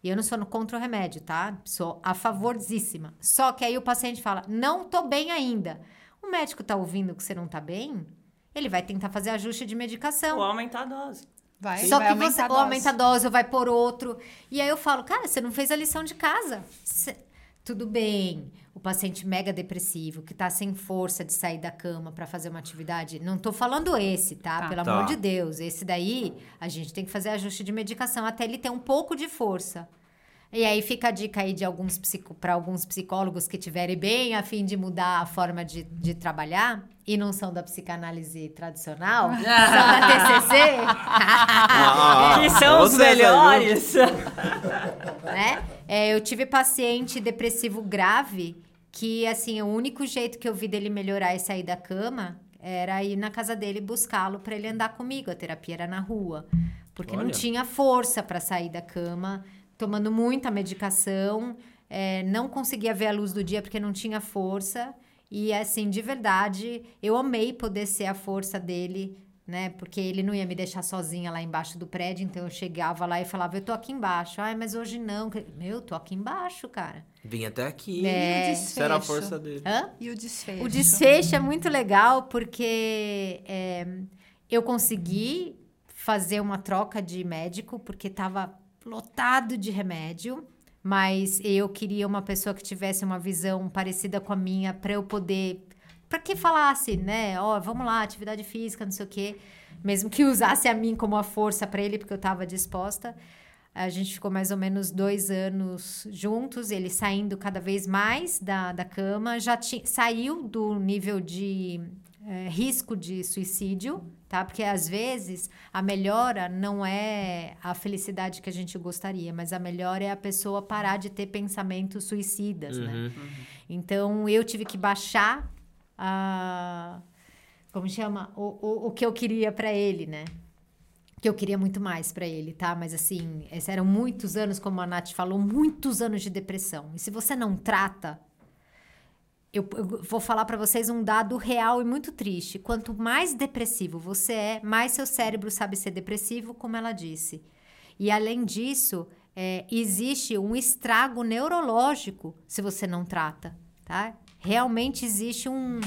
[SPEAKER 4] E eu não sou no contra o remédio, tá? Sou a favorzíssima. Só que aí o paciente fala: "Não tô bem ainda". O médico tá ouvindo que você não tá bem? Ele vai tentar fazer ajuste de medicação.
[SPEAKER 3] Ou aumentar a dose.
[SPEAKER 2] Vai,
[SPEAKER 4] Só
[SPEAKER 2] vai
[SPEAKER 4] que
[SPEAKER 2] aumentar
[SPEAKER 4] você ou
[SPEAKER 2] dose.
[SPEAKER 4] aumenta a dose ou vai por outro. E aí eu falo, cara, você não fez a lição de casa. Cê- Tudo bem. O paciente mega depressivo, que tá sem força de sair da cama para fazer uma atividade. Não tô falando esse, tá?
[SPEAKER 2] Tá.
[SPEAKER 4] Pelo
[SPEAKER 1] Tá.
[SPEAKER 4] amor de Deus. Esse daí, a gente tem que fazer ajuste de medicação até ele ter um pouco de força. E aí fica a dica aí de alguns para alguns psicólogos que tiverem bem a fim de mudar a forma de, de trabalhar e não são da psicanálise tradicional, são da TCC.
[SPEAKER 3] Ah, que são os melhores.
[SPEAKER 4] né? É, eu tive paciente depressivo grave que, assim, o único jeito que eu vi dele melhorar e sair da cama era ir na casa dele buscá-lo para ele andar comigo. A terapia era na rua, porque Olha. não tinha força para sair da cama tomando muita medicação, é, não conseguia ver a luz do dia porque não tinha força. E assim, de verdade, eu amei poder ser a força dele, né? Porque ele não ia me deixar sozinha lá embaixo do prédio, então eu chegava lá e falava, eu tô aqui embaixo. Ai, mas hoje não. Meu, tô aqui embaixo, cara.
[SPEAKER 1] Vim até aqui.
[SPEAKER 4] É.
[SPEAKER 1] Isso era a força dele.
[SPEAKER 4] Hã?
[SPEAKER 2] E o desfecho?
[SPEAKER 4] O desfecho é muito legal porque é, eu consegui fazer uma troca de médico, porque tava lotado de remédio, mas eu queria uma pessoa que tivesse uma visão parecida com a minha para eu poder para que falasse, né? Ó, oh, vamos lá, atividade física, não sei o quê, mesmo que usasse a mim como a força para ele, porque eu estava disposta. A gente ficou mais ou menos dois anos juntos, ele saindo cada vez mais da, da cama, já saiu do nível de é, risco de suicídio, tá? Porque às vezes a melhora não é a felicidade que a gente gostaria, mas a melhora é a pessoa parar de ter pensamentos suicidas, né? uhum. né? Uhum. Então eu tive que baixar a como chama o, o, o que eu queria para ele, né? Que eu queria muito mais para ele, tá? Mas assim, esses eram muitos anos, como a Nath falou, muitos anos de depressão. E se você não trata, eu, eu vou falar para vocês um dado real e muito triste. Quanto mais depressivo você é, mais seu cérebro sabe ser depressivo, como ela disse. E além disso, é, existe um estrago neurológico se você não trata, tá? Realmente existe um,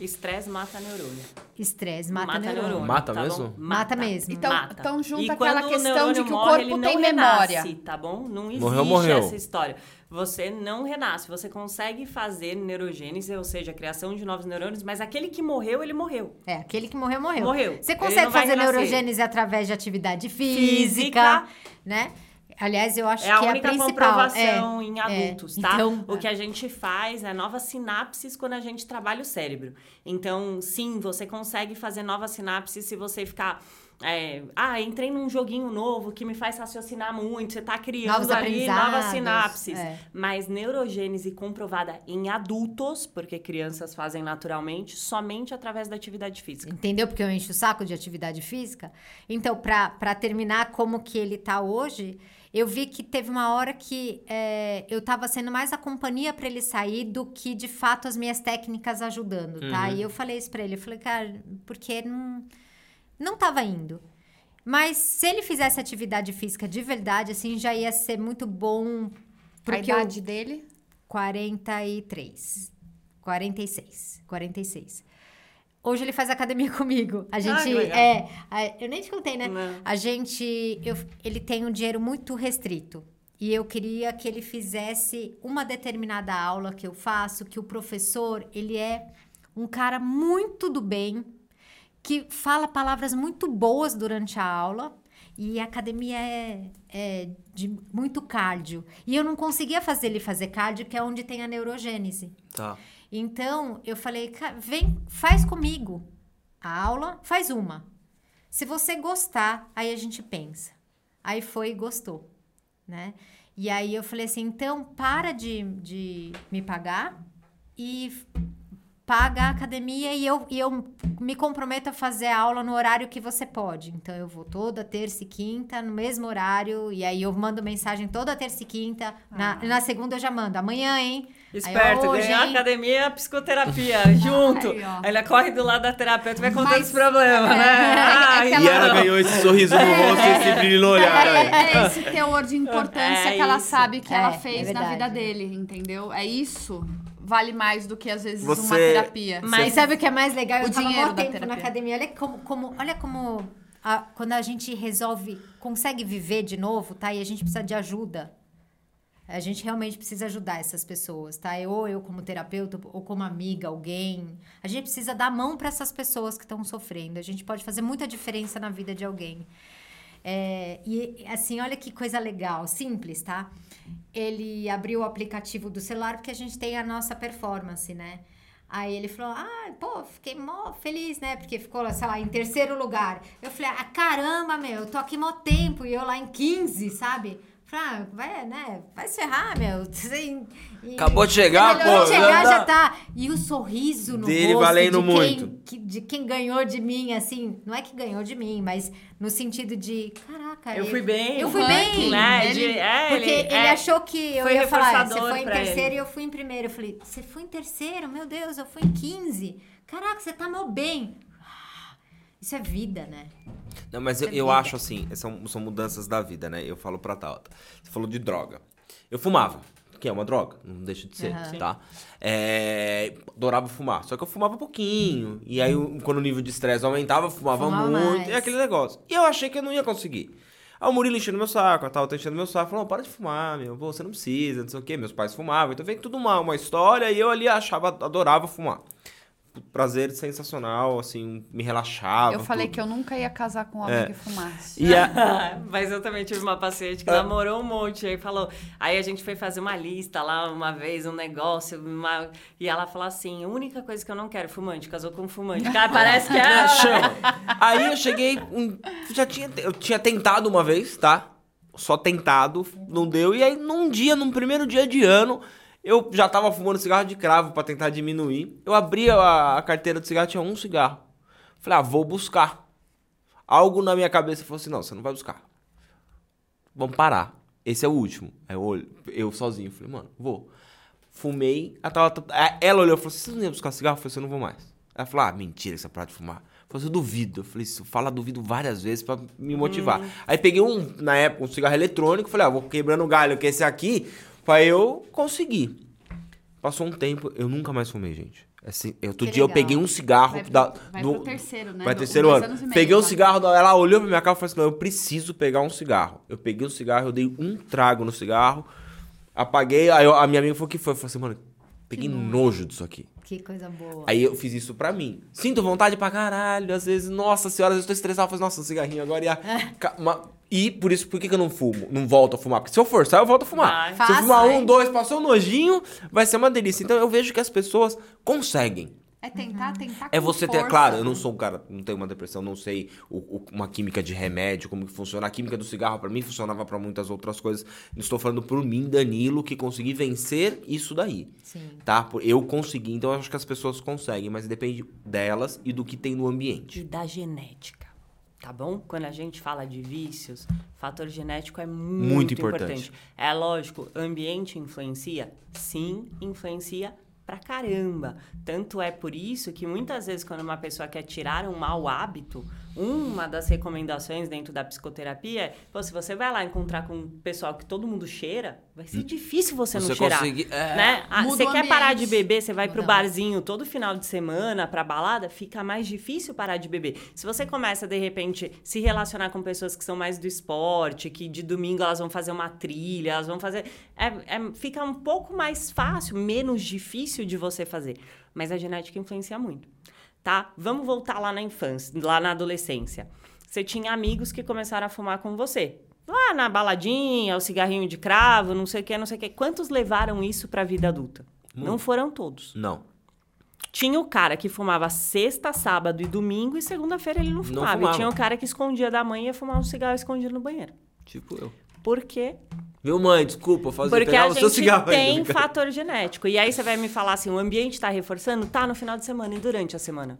[SPEAKER 3] Estresse mata neurônio.
[SPEAKER 4] Estresse mata, mata neurônio. neurônio.
[SPEAKER 1] Mata tá mesmo?
[SPEAKER 4] Mata. mata. mesmo.
[SPEAKER 2] Então,
[SPEAKER 4] mata.
[SPEAKER 2] então junta aquela questão de que o corpo tem memória. Renasce,
[SPEAKER 3] tá bom? Não existe morreu, morreu. essa história. Você não renasce. Você consegue fazer neurogênese, ou seja, a criação de novos neurônios, mas aquele que morreu, ele morreu.
[SPEAKER 4] É, aquele que morreu, morreu.
[SPEAKER 3] Morreu.
[SPEAKER 4] Você consegue fazer neurogênese através de atividade física, física. né? Aliás, eu acho
[SPEAKER 3] é
[SPEAKER 4] que
[SPEAKER 3] é a única comprovação é, em adultos,
[SPEAKER 4] é.
[SPEAKER 3] tá?
[SPEAKER 4] Então,
[SPEAKER 3] o que a gente faz é novas sinapses quando a gente trabalha o cérebro. Então, sim, você consegue fazer novas sinapses se você ficar é, ah, entrei num joguinho novo que me faz raciocinar muito. Você tá criando
[SPEAKER 4] novos
[SPEAKER 3] ali novas sinapses. É. Mas neurogênese comprovada em adultos, porque crianças fazem naturalmente, somente através da atividade física.
[SPEAKER 4] Entendeu? Porque eu encho o saco de atividade física. Então, para terminar como que ele tá hoje, eu vi que teve uma hora que é, eu estava sendo mais a companhia para ele sair do que de fato as minhas técnicas ajudando, tá? Uhum. E eu falei isso para ele, eu falei, cara, porque não não tava indo. Mas se ele fizesse atividade física de verdade, assim, já ia ser muito bom.
[SPEAKER 2] A idade eu... dele?
[SPEAKER 4] 43. 46. 46. Hoje ele faz academia comigo. A gente. Ah, é, a, eu nem te contei, né? Não. A gente. Eu, ele tem um dinheiro muito restrito. E eu queria que ele fizesse uma determinada aula que eu faço, que o professor, ele é um cara muito do bem, que fala palavras muito boas durante a aula. E a academia é, é de muito cardio. E eu não conseguia fazer ele fazer cardio, que é onde tem a neurogênese.
[SPEAKER 1] Tá.
[SPEAKER 4] Então, eu falei, vem, faz comigo a aula, faz uma. Se você gostar, aí a gente pensa. Aí foi e gostou, né? E aí eu falei assim, então para de, de me pagar e paga a academia e eu, e eu me comprometo a fazer a aula no horário que você pode. Então eu vou toda terça e quinta no mesmo horário e aí eu mando mensagem toda terça e quinta. Ah. Na, na segunda eu já mando, amanhã, hein?
[SPEAKER 3] Esperto, hoje, ganhar academia, psicoterapia, junto. Aí, Aí ela corre do lado da terapeuta e vai contando Mas, os problemas, é, né? É,
[SPEAKER 1] Ai, e ela ganhou esse sorriso no rosto e esse brilho no olhar.
[SPEAKER 2] É, é, esse teor de importância que ela sabe que ela fez na vida dele, entendeu? É isso vale mais do que às vezes Você... uma terapia.
[SPEAKER 4] Mas sabe o que é mais legal? O Eu dinheiro da tempo terapia. na academia. Olha como, como olha como a, quando a gente resolve, consegue viver de novo, tá? E a gente precisa de ajuda. A gente realmente precisa ajudar essas pessoas, tá? Ou eu como terapeuta, ou como amiga, alguém. A gente precisa dar mão para essas pessoas que estão sofrendo. A gente pode fazer muita diferença na vida de alguém. É, e assim, olha que coisa legal, simples, tá? Ele abriu o aplicativo do celular porque a gente tem a nossa performance, né? Aí ele falou, ah, pô, fiquei mó feliz, né? Porque ficou, sei lá, em terceiro lugar. Eu falei, ah, caramba, meu, eu tô aqui mó tempo e eu lá em 15, sabe? Falei, ah, vai, né? Vai se ferrar, meu. E-
[SPEAKER 1] Acabou de chegar,
[SPEAKER 4] Acabou
[SPEAKER 1] pô,
[SPEAKER 4] de chegar,
[SPEAKER 1] já
[SPEAKER 4] já
[SPEAKER 1] tá-.
[SPEAKER 4] E o sorriso no
[SPEAKER 1] Dele
[SPEAKER 4] rosto
[SPEAKER 1] valendo
[SPEAKER 4] de quem,
[SPEAKER 1] muito.
[SPEAKER 4] que- de quem ganhou de mim, assim. Não é que ganhou de mim, mas no sentido de, caraca.
[SPEAKER 3] Eu fui bem,
[SPEAKER 4] Eu fui
[SPEAKER 2] ranking,
[SPEAKER 4] bem.
[SPEAKER 3] né?
[SPEAKER 2] Ele-
[SPEAKER 3] De- é,
[SPEAKER 4] Porque ele,
[SPEAKER 3] é,
[SPEAKER 4] achou que eu ia falar, "Ah, você foi em terceiro
[SPEAKER 3] ele.
[SPEAKER 4] e eu fui em primeiro. Eu falei, você foi em terceiro? Meu Deus, eu fui em 15. Caraca, você tá mal bem. Isso é vida, né?
[SPEAKER 1] Não, mas eu,
[SPEAKER 4] Isso é
[SPEAKER 1] eu acho assim, são, são mudanças da vida, né? Eu falo pra Tauta. Você falou de droga. Eu fumava, que é uma droga, não deixa de ser,
[SPEAKER 4] Aham.
[SPEAKER 1] tá? É, adorava fumar, só que eu fumava pouquinho. E aí, eu- quando o nível de estresse aumentava, eu fumava,
[SPEAKER 4] Fumava
[SPEAKER 1] muito.
[SPEAKER 4] mais.
[SPEAKER 1] E aquele negócio. E eu achei que eu não ia conseguir. Aí o Murilo enchendo meu saco, a Tauta enchendo meu saco. Falou, para de fumar, meu. Você não precisa, não sei o quê. Meus pais fumavam. Então vem tudo uma, uma história e eu ali achava, adorava fumar. Prazer sensacional, assim, me relaxava.
[SPEAKER 2] Eu falei
[SPEAKER 1] tudo.
[SPEAKER 2] que eu nunca ia casar com um homem
[SPEAKER 1] É.
[SPEAKER 2] que fumasse.
[SPEAKER 1] E a,
[SPEAKER 3] Mas eu também tive uma paciente que
[SPEAKER 1] Ah.
[SPEAKER 3] namorou um monte. Aí falou. Aí a gente foi fazer uma lista lá uma vez, um negócio. uma- E ela falou assim: a única coisa que eu não quero é fumante. Casou com um fumante. Cara, parece que é.
[SPEAKER 1] Chama. Aí eu cheguei, um- já tinha, eu tinha tentado uma vez, tá? Só tentado, não deu. E aí num dia, num primeiro dia de ano, eu já tava fumando cigarro de cravo pra tentar diminuir. Eu abri a, a carteira de cigarro, tinha um cigarro. Falei, ah, vou buscar. Algo na minha cabeça falou assim, não, você não vai buscar. Vamos parar. Esse é o último. Aí eu, olho- eu sozinho, falei, mano, vou. Fumei, ela, tava- ela olhou e falou, você não ia buscar cigarro? Eu falei, você não vou mais. Ela falou, ah, mentira essa parada de fumar. Eu falei, eu duvido. Eu falei, isso, fala duvido várias vezes pra me motivar. Aí peguei um, na época, um cigarro eletrônico, falei, ah, vou quebrando o galho que esse aqui, pra eu conseguir. Passou um tempo, eu nunca mais fumei, gente. Assim, outro
[SPEAKER 4] Que
[SPEAKER 1] dia eu
[SPEAKER 4] legal.
[SPEAKER 1] peguei um cigarro
[SPEAKER 2] Vai pro-
[SPEAKER 1] da,
[SPEAKER 2] vai
[SPEAKER 1] do,
[SPEAKER 2] pro terceiro, né?
[SPEAKER 1] Vai
[SPEAKER 2] Do-
[SPEAKER 1] terceiro ano.
[SPEAKER 2] meio,
[SPEAKER 1] peguei um cigarro, da- ela olhou pra minha cara e falou assim: eu preciso pegar um cigarro. Eu peguei o cigarro, eu dei um trago no cigarro, apaguei, aí eu- a minha amiga falou: o que foi? Eu falei assim, mano, peguei nojo disso aqui.
[SPEAKER 4] Que coisa boa.
[SPEAKER 1] Aí eu fiz isso pra mim. Sinto vontade pra caralho, às vezes, nossa senhora, às vezes eu tô estressado, eu falo, nossa, um cigarrinho agora ia. Uma- E por isso, por que, que eu não fumo? Não volto a fumar? Porque se eu forçar, eu volto a fumar.
[SPEAKER 3] Vai.
[SPEAKER 1] Se eu fumar um, dois, passou um nojinho, vai ser uma delícia. Então eu vejo que as pessoas conseguem.
[SPEAKER 2] É tentar, tentar
[SPEAKER 1] É você ter,
[SPEAKER 2] força.
[SPEAKER 1] claro, eu não sou um cara, não tenho uma depressão, não sei o- o- uma química de remédio, como que funciona. A química do cigarro pra mim funcionava pra muitas outras coisas. Estou falando por mim, Danilo, que consegui vencer isso daí,
[SPEAKER 4] Sim.
[SPEAKER 1] tá? Por- Eu consegui, então eu acho que as pessoas conseguem, mas depende delas e do que tem no ambiente.
[SPEAKER 3] E da genética. Tá bom? Quando a gente fala de vícios, fator genético é muito,
[SPEAKER 1] Muito
[SPEAKER 3] importante.
[SPEAKER 1] importante.
[SPEAKER 3] É lógico, ambiente influencia? Sim, influencia pra caramba. Tanto é por isso que muitas vezes quando uma pessoa quer tirar um mau hábito, uma das recomendações dentro da psicoterapia é, pô, se você vai lá encontrar com um pessoal que todo mundo cheira, vai ser difícil você, não
[SPEAKER 1] Você
[SPEAKER 3] cheirar.
[SPEAKER 1] conseguir- é.
[SPEAKER 3] Né? Ah, você quer parar de beber, você vai pro barzinho todo final de semana, pra balada, fica mais difícil parar de beber. Se você começa, de repente, se relacionar com pessoas que são mais do esporte, que de domingo elas vão fazer uma trilha, elas vão fazer. é- é- fica um pouco mais fácil, menos difícil de você fazer. Mas a genética influencia muito. Tá? Vamos voltar lá na infância, lá na adolescência. Você tinha amigos que começaram a fumar com você. Lá na baladinha, o cigarrinho de cravo, não sei o que, não sei o que. Quantos levaram isso pra vida adulta? Não foram todos.
[SPEAKER 1] Não.
[SPEAKER 3] Tinha o cara que fumava sexta, sábado e domingo, e segunda-feira ele não fumava.
[SPEAKER 1] fumava.
[SPEAKER 3] E tinha o cara que escondia da mãe e ia fumar um cigarro escondido no banheiro.
[SPEAKER 1] Tipo eu.
[SPEAKER 3] Por quê?
[SPEAKER 1] Viu, mãe? Desculpa, fazer
[SPEAKER 3] Porque
[SPEAKER 1] pegar
[SPEAKER 3] a
[SPEAKER 1] o seu
[SPEAKER 3] gente
[SPEAKER 1] cigarro aí,
[SPEAKER 3] tem fator genético. E aí você vai me falar assim, o ambiente tá reforçando? Tá no final de semana e durante a semana.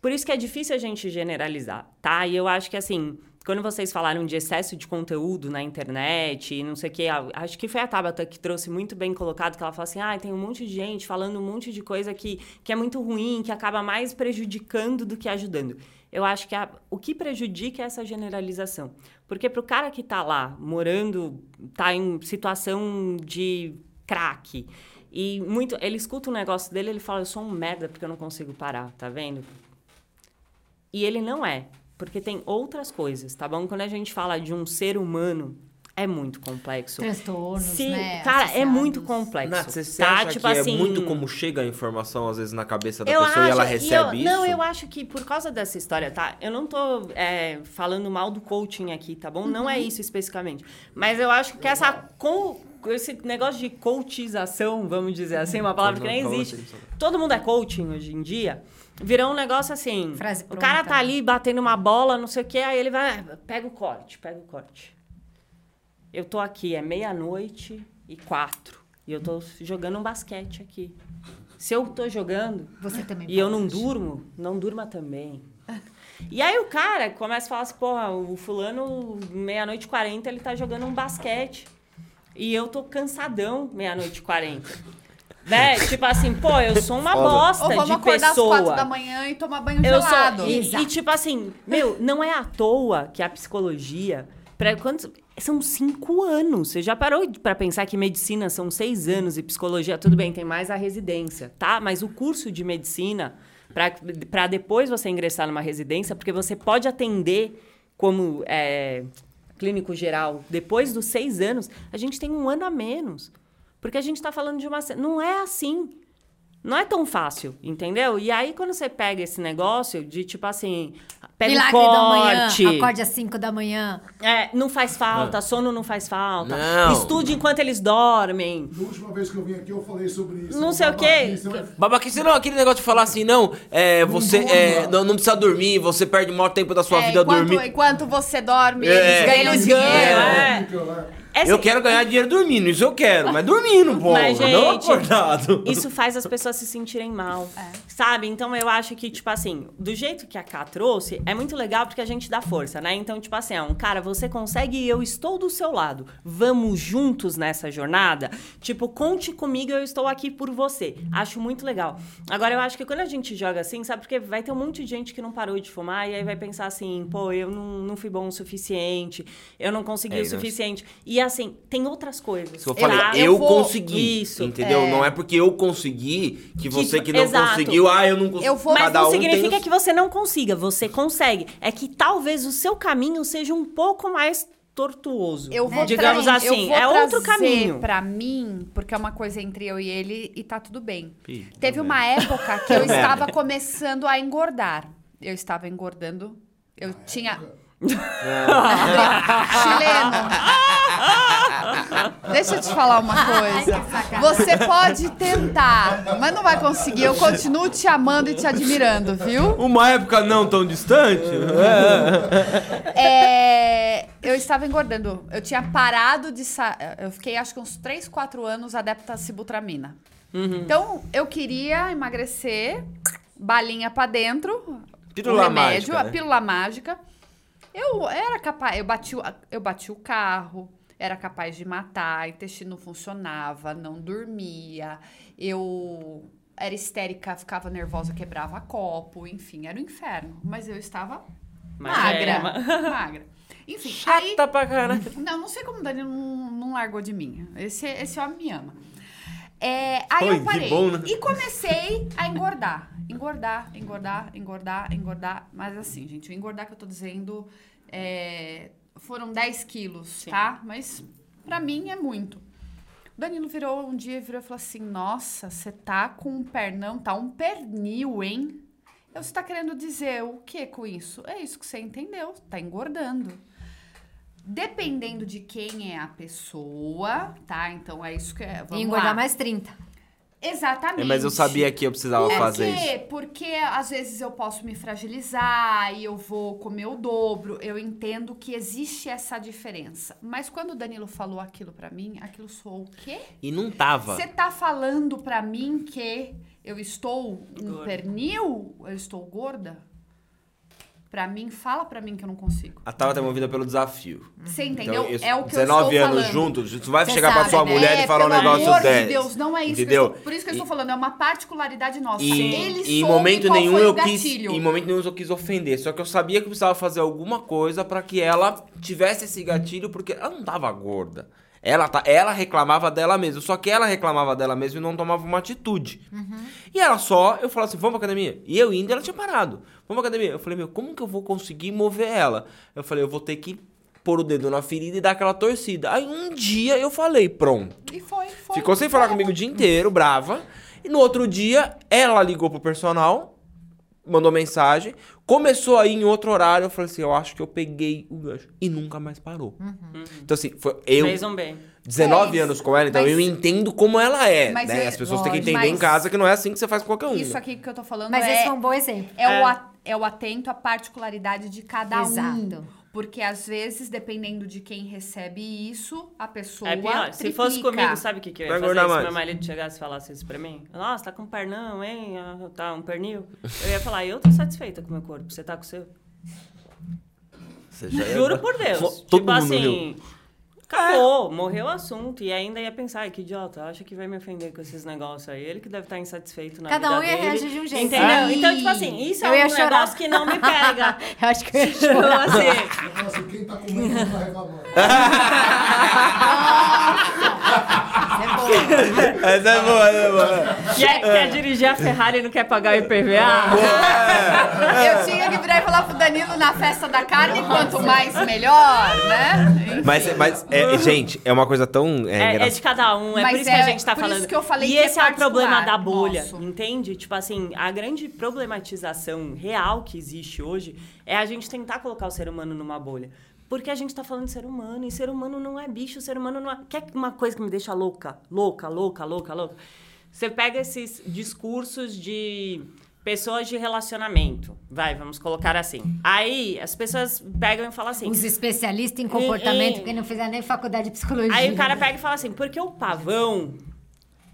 [SPEAKER 3] Por isso que é difícil a gente generalizar, tá? E eu acho que assim, quando vocês falaram de excesso de conteúdo na internet e não sei o quê, a- acho que foi a Tabata que trouxe muito bem colocado, que ela falou assim, ah, tem um monte de gente falando um monte de coisa que, que é muito ruim, que acaba mais prejudicando do que ajudando. Eu acho que a- o que prejudica é essa generalização. Porque pro cara que tá lá, morando, tá em situação de crack, e muito, ele escuta um negócio dele, ele fala, eu sou um merda porque eu não consigo parar, tá vendo? E ele não é, porque tem outras coisas, tá bom? Quando a gente fala de um ser humano, É muito complexo.
[SPEAKER 4] Transtornos,
[SPEAKER 3] Se-
[SPEAKER 4] né?
[SPEAKER 3] Cara, é muito
[SPEAKER 4] associados.
[SPEAKER 3] complexo.
[SPEAKER 1] Nath, você, você
[SPEAKER 3] tá?
[SPEAKER 1] acha
[SPEAKER 3] tipo
[SPEAKER 1] que
[SPEAKER 3] assim,
[SPEAKER 1] é muito como chega a informação, às vezes, na cabeça da pessoa e ela
[SPEAKER 3] acho-
[SPEAKER 1] recebe
[SPEAKER 3] eu-
[SPEAKER 1] isso?
[SPEAKER 3] Não, eu acho que por causa dessa história, tá? Eu não tô é, falando mal do coaching aqui, tá bom? Não é
[SPEAKER 1] Uhum.
[SPEAKER 3] isso especificamente. Mas eu acho que essa... Com, esse negócio de coachização, vamos dizer assim, uma palavra que nem
[SPEAKER 1] Não,
[SPEAKER 3] existe. Todo mundo é coaching hoje em dia. Virou um negócio assim.
[SPEAKER 4] Frase
[SPEAKER 3] o cara tá
[SPEAKER 4] né?
[SPEAKER 3] ali batendo uma bola, não sei o quê, aí ele vai. "Ah, Pega o corte, pega o corte. Eu tô aqui, é meia-noite e quatro. E eu tô jogando um basquete aqui. Se eu tô jogando
[SPEAKER 4] Você também
[SPEAKER 3] e eu não
[SPEAKER 4] pode.
[SPEAKER 3] durmo, não durma também. E aí o cara começa a falar assim, porra, o fulano, meia-noite e 40, ele tá jogando um basquete. E eu tô cansadão, meia-noite e 40. Né? Tipo assim, pô, eu sou uma
[SPEAKER 1] Foda.
[SPEAKER 3] bosta
[SPEAKER 2] Ou vamos
[SPEAKER 3] de
[SPEAKER 2] acordar
[SPEAKER 3] pessoa.
[SPEAKER 2] às quatro da manhã e tomar banho
[SPEAKER 3] Eu
[SPEAKER 2] gelado.
[SPEAKER 3] sou, e, e, tipo assim, meu, não é à toa que a psicologia. Pra, quantos, são cinco anos. Você já parou pra pensar que medicina são seis anos e psicologia, tudo bem, tem mais a residência, tá? Mas o curso de medicina, pra depois você ingressar numa residência, porque você pode atender como é, clínico geral depois dos seis anos, a gente tem um ano a menos. Porque a gente tá falando de uma. Não é assim. Não é tão fácil, entendeu? E aí, quando você pega esse negócio de tipo assim, pega
[SPEAKER 4] Milagre
[SPEAKER 3] o
[SPEAKER 4] da manhã,
[SPEAKER 3] corte,
[SPEAKER 4] acorde às 5 da manhã.
[SPEAKER 3] é, não faz falta, sono não faz falta,
[SPEAKER 1] Não.
[SPEAKER 3] estude enquanto eles dormem.
[SPEAKER 5] Na última vez que eu vim aqui, eu falei sobre isso.
[SPEAKER 3] Não sei o quê.
[SPEAKER 5] Babaquice, vai-
[SPEAKER 1] Babaquice não, aquele negócio de falar assim, não, é, você
[SPEAKER 5] durma.
[SPEAKER 1] é, não, não precisa dormir, você perde o maior tempo da sua
[SPEAKER 2] É,
[SPEAKER 1] vida
[SPEAKER 2] enquanto,
[SPEAKER 1] dormindo.
[SPEAKER 2] enquanto você dorme,
[SPEAKER 1] É.
[SPEAKER 2] eles ganham dinheiro.
[SPEAKER 3] Ganham,
[SPEAKER 2] É.
[SPEAKER 3] é. É
[SPEAKER 1] Eu
[SPEAKER 3] assim,
[SPEAKER 1] quero ganhar dinheiro dormindo, isso eu quero, mas dormindo, pô,
[SPEAKER 3] Mas,
[SPEAKER 1] não acordado.
[SPEAKER 3] Isso faz as pessoas se sentirem mal, sabe? Então eu acho que, tipo assim, do jeito que a Ká trouxe, é muito legal porque a gente dá força, né? Então, tipo assim, é um cara, você consegue e eu estou do seu lado. Vamos juntos nessa jornada? Tipo, conte comigo, eu estou aqui por você. Acho muito legal. Agora, eu acho que quando a gente joga assim, sabe? Porque vai ter um monte de gente que não parou de fumar e aí vai pensar assim, pô, eu não, não fui bom o suficiente, eu não consegui
[SPEAKER 1] É,
[SPEAKER 3] o
[SPEAKER 1] não.
[SPEAKER 3] suficiente. E assim, tem outras coisas.
[SPEAKER 1] Isso que eu falei,
[SPEAKER 3] tá?
[SPEAKER 1] eu,
[SPEAKER 2] vou-
[SPEAKER 1] consegui,
[SPEAKER 3] Isso,
[SPEAKER 1] entendeu? Não é porque eu consegui que você que não
[SPEAKER 3] exato.
[SPEAKER 1] conseguiu, ah, eu não consegui.
[SPEAKER 2] Eu vou-
[SPEAKER 3] Mas
[SPEAKER 1] Cada
[SPEAKER 3] não
[SPEAKER 1] um
[SPEAKER 3] significa
[SPEAKER 1] os-
[SPEAKER 3] que você não consiga, você consegue. É que talvez o seu caminho seja um pouco mais tortuoso.
[SPEAKER 2] Eu vou
[SPEAKER 3] digamos
[SPEAKER 2] tra-
[SPEAKER 3] assim,
[SPEAKER 2] eu vou
[SPEAKER 3] é outro
[SPEAKER 2] trazer
[SPEAKER 3] caminho.
[SPEAKER 2] Pra mim, porque é uma coisa entre eu e ele e tá tudo bem.
[SPEAKER 1] Ih,
[SPEAKER 2] Teve uma época que eu estava começando a engordar. Eu estava engordando. Eu tinha. Chileno. Deixa eu te falar uma coisa. Você pode tentar, mas não vai conseguir. Eu continuo te amando e te admirando, viu?
[SPEAKER 1] Uma época não tão distante. É.
[SPEAKER 2] Eu estava engordando. Eu tinha parado de. Sa... Eu fiquei acho que uns 3, 4 anos adepta a sibutramina. Então, eu queria emagrecer, balinha pra dentro,
[SPEAKER 1] Pílula
[SPEAKER 2] o remédio,
[SPEAKER 1] mágica,
[SPEAKER 2] a
[SPEAKER 1] né?
[SPEAKER 2] pílula mágica. Eu era capaz, eu bati, o- eu bati o carro, era capaz de matar, intestino não funcionava, não dormia, eu era histérica, ficava nervosa, quebrava copo, enfim, era o inferno. Mas eu estava magra,
[SPEAKER 3] uma-
[SPEAKER 2] magra. Enfim, aí...
[SPEAKER 1] Chata pra caralho.
[SPEAKER 2] Não, não sei como o Danilo não, não largou de mim. Esse, esse homem me ama. É, aí
[SPEAKER 1] Oi,
[SPEAKER 2] eu parei
[SPEAKER 1] bom, né?
[SPEAKER 2] e comecei a engordar. Engordar, engordar, engordar, engordar. Mas assim, gente, o engordar que eu tô dizendo é, foram 10 quilos, tá? Mas pra mim é muito. O Danilo virou um dia e virou e falou assim: Nossa, você tá com um pernão, tá um pernil, hein? Eu, Você tá querendo dizer o que com isso? É isso que você entendeu, tá engordando. Dependendo de quem é a pessoa, tá? Então é isso que é.
[SPEAKER 4] E
[SPEAKER 2] Vamos
[SPEAKER 4] engordar
[SPEAKER 2] lá.
[SPEAKER 4] mais 30.
[SPEAKER 2] Exatamente.
[SPEAKER 1] É, mas eu sabia que eu precisava
[SPEAKER 2] Por
[SPEAKER 1] fazer
[SPEAKER 2] quê?
[SPEAKER 1] isso.
[SPEAKER 2] Porque às vezes eu posso me fragilizar e eu vou comer o dobro. Eu entendo que existe essa diferença. Mas quando o Danilo falou aquilo pra mim, aquilo soou o quê?
[SPEAKER 1] E não tava.
[SPEAKER 2] Você tá falando pra mim que eu estou um
[SPEAKER 3] Gorda.
[SPEAKER 2] pernil? Eu estou gorda? Pra mim, fala pra mim que eu não consigo.
[SPEAKER 1] A Tava tá movida pelo desafio.
[SPEAKER 2] Você entendeu?
[SPEAKER 1] Então, isso,
[SPEAKER 2] é o que
[SPEAKER 1] 19
[SPEAKER 2] eu estou
[SPEAKER 1] anos
[SPEAKER 2] falando.
[SPEAKER 1] juntos, tu vai
[SPEAKER 4] Você
[SPEAKER 1] chegar pra
[SPEAKER 4] sabe,
[SPEAKER 1] sua
[SPEAKER 4] né?
[SPEAKER 1] mulher e falar um negócio
[SPEAKER 2] amor
[SPEAKER 1] desse.
[SPEAKER 2] de Deus, não é isso
[SPEAKER 1] entendeu?
[SPEAKER 2] estou, Por isso que eu estou falando, é uma particularidade nossa.
[SPEAKER 1] E,
[SPEAKER 2] Ele
[SPEAKER 1] e em momento nenhum eu quis, em momento nenhum eu quis ofender, só que eu sabia que eu precisava fazer alguma coisa pra que ela tivesse esse gatilho, porque ela não tava gorda. Ela, tá, ela reclamava dela mesma, só que ela reclamava dela mesma e não tomava uma atitude. E ela só, eu falava assim, vamos pra academia? E eu indo, ela tinha parado. Vamos pra academia? Eu falei, meu, como que eu vou conseguir mover ela? Eu falei, eu vou ter que pôr o dedo na ferida e dar aquela torcida. Aí um dia eu falei, pronto.
[SPEAKER 2] E foi, foi.
[SPEAKER 1] Ficou sem falar comigo o dia inteiro, brava. E no outro dia, ela ligou pro personal, mandou mensagem, começou aí em outro horário. Eu falei assim: eu acho que eu peguei o gancho. E nunca mais parou. Então, assim, foi eu.
[SPEAKER 3] Fez um bem.
[SPEAKER 1] 19
[SPEAKER 2] É,
[SPEAKER 1] anos com ela, então
[SPEAKER 2] mas-
[SPEAKER 1] eu entendo como ela é.
[SPEAKER 2] Mas
[SPEAKER 1] né?
[SPEAKER 2] é-
[SPEAKER 1] As pessoas têm que entender em
[SPEAKER 2] mas-
[SPEAKER 1] casa que não é assim que você faz com qualquer um.
[SPEAKER 2] Isso aqui que eu tô falando
[SPEAKER 4] Mas
[SPEAKER 2] é,
[SPEAKER 4] esse foi um bom exemplo.
[SPEAKER 2] é,
[SPEAKER 3] É.
[SPEAKER 2] O, é o atento à particularidade de cada
[SPEAKER 4] Exato.
[SPEAKER 2] um. Porque às vezes, dependendo de quem recebe isso, a pessoa.
[SPEAKER 3] É pior. Se fosse comigo, sabe o que, que eu ia
[SPEAKER 1] Vai
[SPEAKER 3] fazer? Se
[SPEAKER 1] mais.
[SPEAKER 3] meu marido chegasse e falasse isso pra mim, nossa, tá com um pernão, hein? Ah, Tá um pernil. Eu ia falar, eu tô satisfeita com o meu corpo, você tá com o seu?
[SPEAKER 1] Você já ia-
[SPEAKER 3] Juro por Deus.
[SPEAKER 1] Todo
[SPEAKER 3] tipo
[SPEAKER 1] mundo
[SPEAKER 3] assim,
[SPEAKER 1] riu.
[SPEAKER 3] Acabou, morreu o assunto. E ainda ia pensar, "Ai, que idiota, acha que vai me ofender com esses negócios aí. Ele que deve estar insatisfeito na
[SPEAKER 4] Cada
[SPEAKER 3] vida
[SPEAKER 4] um ia
[SPEAKER 3] dele.
[SPEAKER 4] reagir de um jeito.
[SPEAKER 3] Entendeu?
[SPEAKER 2] Ai.
[SPEAKER 3] Então, tipo assim, isso
[SPEAKER 4] Eu
[SPEAKER 3] é um
[SPEAKER 4] chorar.
[SPEAKER 3] negócio que não me pega.
[SPEAKER 4] Eu acho que eu ia
[SPEAKER 3] Tipo
[SPEAKER 4] chorar.
[SPEAKER 3] assim,
[SPEAKER 5] Eu falo assim, quem tá comendo não tá reclamando.
[SPEAKER 1] Essa é boa, essa é boa.
[SPEAKER 3] quer, quer dirigir a Ferrari e não quer pagar o IPVA?
[SPEAKER 2] Eu tinha que virar e falar pro Danilo na festa da carne, quanto mais melhor, né?
[SPEAKER 1] Mas, mas é, gente, é uma coisa tão é,
[SPEAKER 3] É, é de cada um, é
[SPEAKER 2] Mas
[SPEAKER 3] por isso
[SPEAKER 2] é-
[SPEAKER 3] que a gente tá
[SPEAKER 2] por isso
[SPEAKER 3] falando.
[SPEAKER 2] que eu falei
[SPEAKER 3] e
[SPEAKER 2] que é
[SPEAKER 3] esse é, o problema da bolha,
[SPEAKER 2] nosso.
[SPEAKER 3] entende? Tipo assim, a grande problematização real que existe hoje é a gente tentar colocar o ser humano numa bolha. Porque a gente tá falando de ser humano, e ser humano não é bicho, ser humano não é... Quer uma coisa que me deixa louca? Louca, louca, louca, louca? Você pega esses discursos de pessoas de relacionamento, vai, vamos colocar assim. Aí as pessoas pegam e falam assim...
[SPEAKER 4] Os especialistas em comportamento,
[SPEAKER 3] E- e-
[SPEAKER 4] que não fizeram nem faculdade de psicologia.
[SPEAKER 3] Aí o cara pega e fala assim, porque o pavão,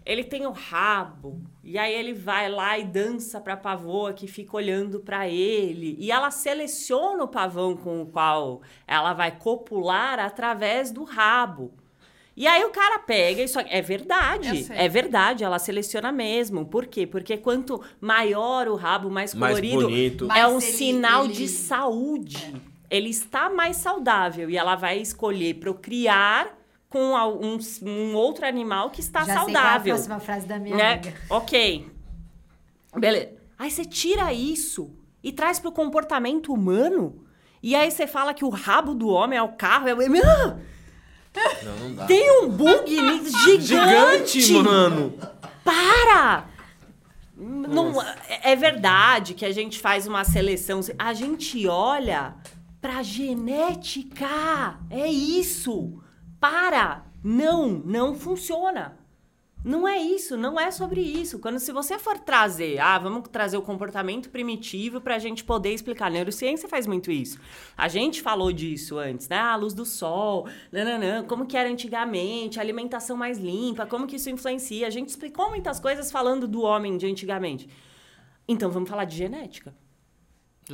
[SPEAKER 3] ele tem o rabo, e aí ele vai lá e dança pra pavoa que fica olhando pra ele, e ela seleciona o pavão com o qual ela vai copular através do rabo. E aí o cara pega, isso é verdade, é verdade, ela seleciona mesmo. Por quê? Porque quanto maior o rabo, mais
[SPEAKER 1] Mais
[SPEAKER 3] colorido,
[SPEAKER 1] bonito.
[SPEAKER 3] é um
[SPEAKER 2] ele-
[SPEAKER 3] sinal
[SPEAKER 2] ele-
[SPEAKER 3] de saúde. Ele está mais saudável e ela vai escolher procriar com um, um outro animal que está
[SPEAKER 4] Já sei qual é a
[SPEAKER 3] saudável.
[SPEAKER 4] próxima frase da minha
[SPEAKER 3] né?
[SPEAKER 4] amiga.
[SPEAKER 3] Ok. Beleza. Aí você tira isso e traz pro comportamento humano. E aí você fala que o rabo do homem é o carro. É... o-!
[SPEAKER 1] Não, não dá.
[SPEAKER 3] Tem um bug gigante,
[SPEAKER 1] Gigante, mano.
[SPEAKER 3] para! Não, é é verdade que a gente faz uma seleção. A gente olha pra genética. É isso. Para! Não, não funciona. Não é isso, não é sobre isso. Quando se você for trazer, ah, vamos trazer o comportamento primitivo pra gente poder explicar. A neurociência faz muito isso. A gente falou disso antes, né? A luz do sol, nananã, como que era antigamente, a alimentação mais limpa, como que isso influencia. A gente explicou muitas coisas falando do homem de antigamente. Então vamos falar de genética.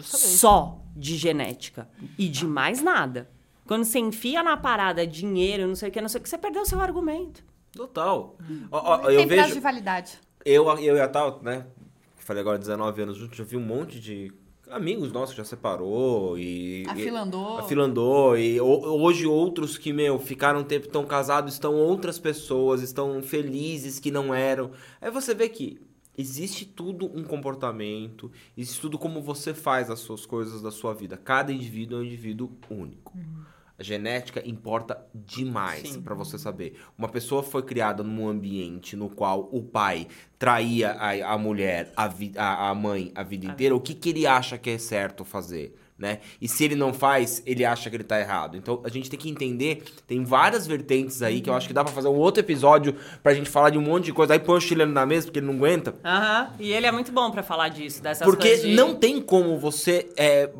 [SPEAKER 3] Só de genética. E de mais nada. Quando você enfia na parada dinheiro, não sei o que, não sei o que, você perdeu o seu argumento.
[SPEAKER 1] Total. Ó, ó, eu
[SPEAKER 2] Tem prazo
[SPEAKER 1] vejo.
[SPEAKER 2] de validade.
[SPEAKER 1] Eu, eu e a Tal, né? Falei agora 19 anos juntos, já vi um monte de amigos nossos que já separou e.
[SPEAKER 2] A fila andou.
[SPEAKER 1] A fila andou. E ho- hoje outros que, meu, ficaram um tempo tão casados, estão outras pessoas, estão felizes que não eram. Aí você vê que existe tudo um comportamento, existe tudo como você faz as suas coisas da sua vida. Cada indivíduo é um indivíduo único. A genética importa demais pra você saber. Uma pessoa foi criada num ambiente no qual o pai traía a, a mulher, a, vi- a, a mãe a vida inteira, o que, que ele acha que é certo fazer? Né? E se ele não faz, ele acha que ele tá errado. Então a gente tem que entender, tem várias vertentes aí que eu acho que dá pra fazer um outro episódio pra gente falar de um monte de coisa. Aí põe o chileno na mesa porque ele não aguenta.
[SPEAKER 3] Aham. E ele é muito bom pra falar disso, dessas
[SPEAKER 1] Porque
[SPEAKER 3] coisas de...
[SPEAKER 1] não tem como você é,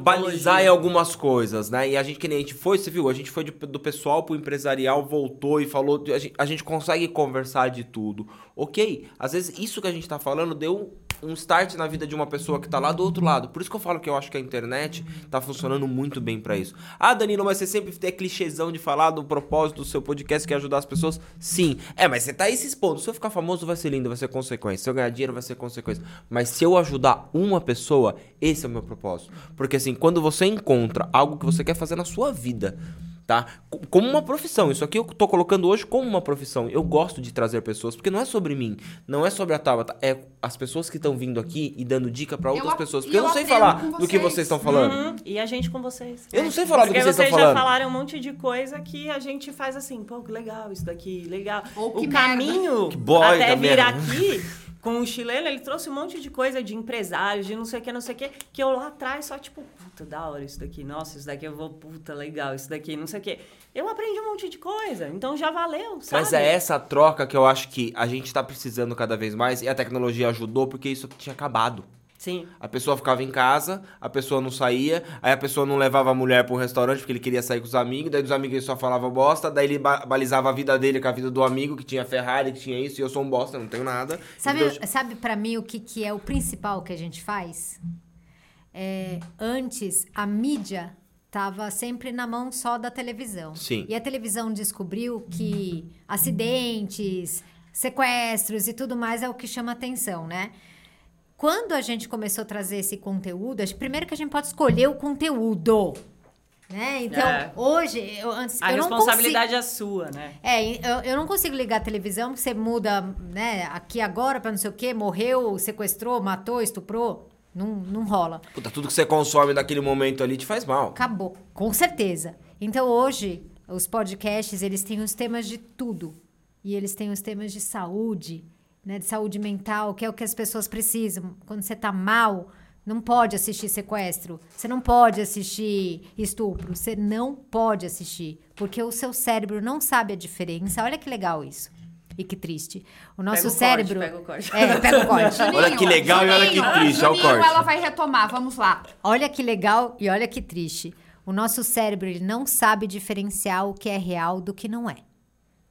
[SPEAKER 1] balizar em algumas coisas, né? E a gente, que nem a gente foi, você viu? A gente foi de- do pessoal pro empresarial, voltou e falou. A gente, a gente consegue conversar de tudo. Ok, às vezes isso que a gente tá falando deu um start na vida de uma pessoa que tá lá do outro lado. Por isso que eu falo que eu acho que a internet tá funcionando muito bem pra isso. Ah, Danilo, mas você sempre tem clichêzão de falar do propósito do seu podcast que é ajudar as pessoas? Sim. É, mas você tá aí se expondo. Se eu ficar famoso, vai ser lindo, vai ser consequência. Se eu ganhar dinheiro, vai ser consequência. Mas se eu ajudar uma pessoa, esse é o meu propósito. Porque assim, quando você encontra algo que você quer fazer na sua vida, tá? Co- Como uma profissão. Isso aqui eu tô colocando hoje como uma profissão. Eu gosto de trazer pessoas, porque não é sobre mim, não é sobre a Tabata, é as pessoas que estão vindo aqui e dando dica pra
[SPEAKER 2] Eu
[SPEAKER 1] outras
[SPEAKER 2] ap-
[SPEAKER 1] pessoas. Porque eu
[SPEAKER 2] eu
[SPEAKER 1] não sei falar do que
[SPEAKER 2] vocês.
[SPEAKER 1] vocês estão falando.
[SPEAKER 3] Uhum, E a gente com vocês.
[SPEAKER 1] Eu não sei falar do
[SPEAKER 3] Porque
[SPEAKER 1] que vocês
[SPEAKER 3] vocês
[SPEAKER 1] estão
[SPEAKER 3] já
[SPEAKER 1] falando.
[SPEAKER 3] falaram um monte de coisa que a gente faz assim, pô, que legal isso daqui, legal.
[SPEAKER 2] Ou que
[SPEAKER 3] o
[SPEAKER 2] merda.
[SPEAKER 3] caminho
[SPEAKER 1] Que boy
[SPEAKER 3] até vir
[SPEAKER 1] merda.
[SPEAKER 3] aqui com o chileno, ele trouxe um monte de coisa de empresários, de não sei o que, não sei o que, que eu lá atrás só tipo, puta, da hora isso daqui, nossa, isso daqui eu vou, puta, legal, isso daqui, não sei o que. Eu aprendi um monte de coisa, então já valeu, sabe?
[SPEAKER 1] Mas é essa troca que eu acho que a gente tá precisando cada vez mais e a tecnologia ajudou porque isso tinha acabado.
[SPEAKER 3] Sim.
[SPEAKER 1] A pessoa ficava em casa, a pessoa não saía, aí a pessoa não levava a mulher pro restaurante porque ele queria sair com os amigos, daí dos amigos ele só falava bosta, daí ele ba- balizava a vida dele com a vida do amigo que tinha Ferrari, que tinha isso, e eu sou um bosta, não tenho nada.
[SPEAKER 4] Sabe,
[SPEAKER 1] Então,
[SPEAKER 4] sabe para mim o que, que é o principal que a gente faz? É, antes, a mídia estava sempre na mão só da televisão.
[SPEAKER 1] Sim.
[SPEAKER 4] E a televisão descobriu que acidentes, sequestros e tudo mais é o que chama atenção, né? Quando a gente começou a trazer esse conteúdo, acho- primeiro que a gente pode escolher o conteúdo. Né? Então,
[SPEAKER 3] É.
[SPEAKER 4] hoje, eu, antes,
[SPEAKER 3] A
[SPEAKER 4] eu não consigo...
[SPEAKER 3] responsabilidade é sua, né?
[SPEAKER 4] É, eu, eu não consigo ligar a televisão, porque você muda, né, aqui agora pra não sei o quê, morreu, sequestrou, matou, estuprou. Não, não rola.
[SPEAKER 1] Puta, tudo que você consome naquele momento ali te faz mal.
[SPEAKER 4] Acabou, com certeza. Então hoje, os podcasts, eles têm os temas de tudo. E eles têm os temas de saúde, né, de saúde mental, que é o que as pessoas precisam. Quando você tá mal, não pode assistir sequestro, você não pode assistir estupro, você não pode assistir, porque o seu cérebro não sabe a diferença. Olha que legal isso. E que triste. O nosso
[SPEAKER 3] Pega o corte,
[SPEAKER 4] cérebro.
[SPEAKER 3] pega o corte.
[SPEAKER 4] É, pega o corte.
[SPEAKER 1] Olha que legal e olha que
[SPEAKER 2] Juninho,
[SPEAKER 1] triste, olha o
[SPEAKER 2] Juninho,
[SPEAKER 1] corte.
[SPEAKER 2] ela vai retomar, vamos lá.
[SPEAKER 4] Olha que legal e olha que triste. O nosso cérebro ele não sabe diferenciar o que é real do que não é.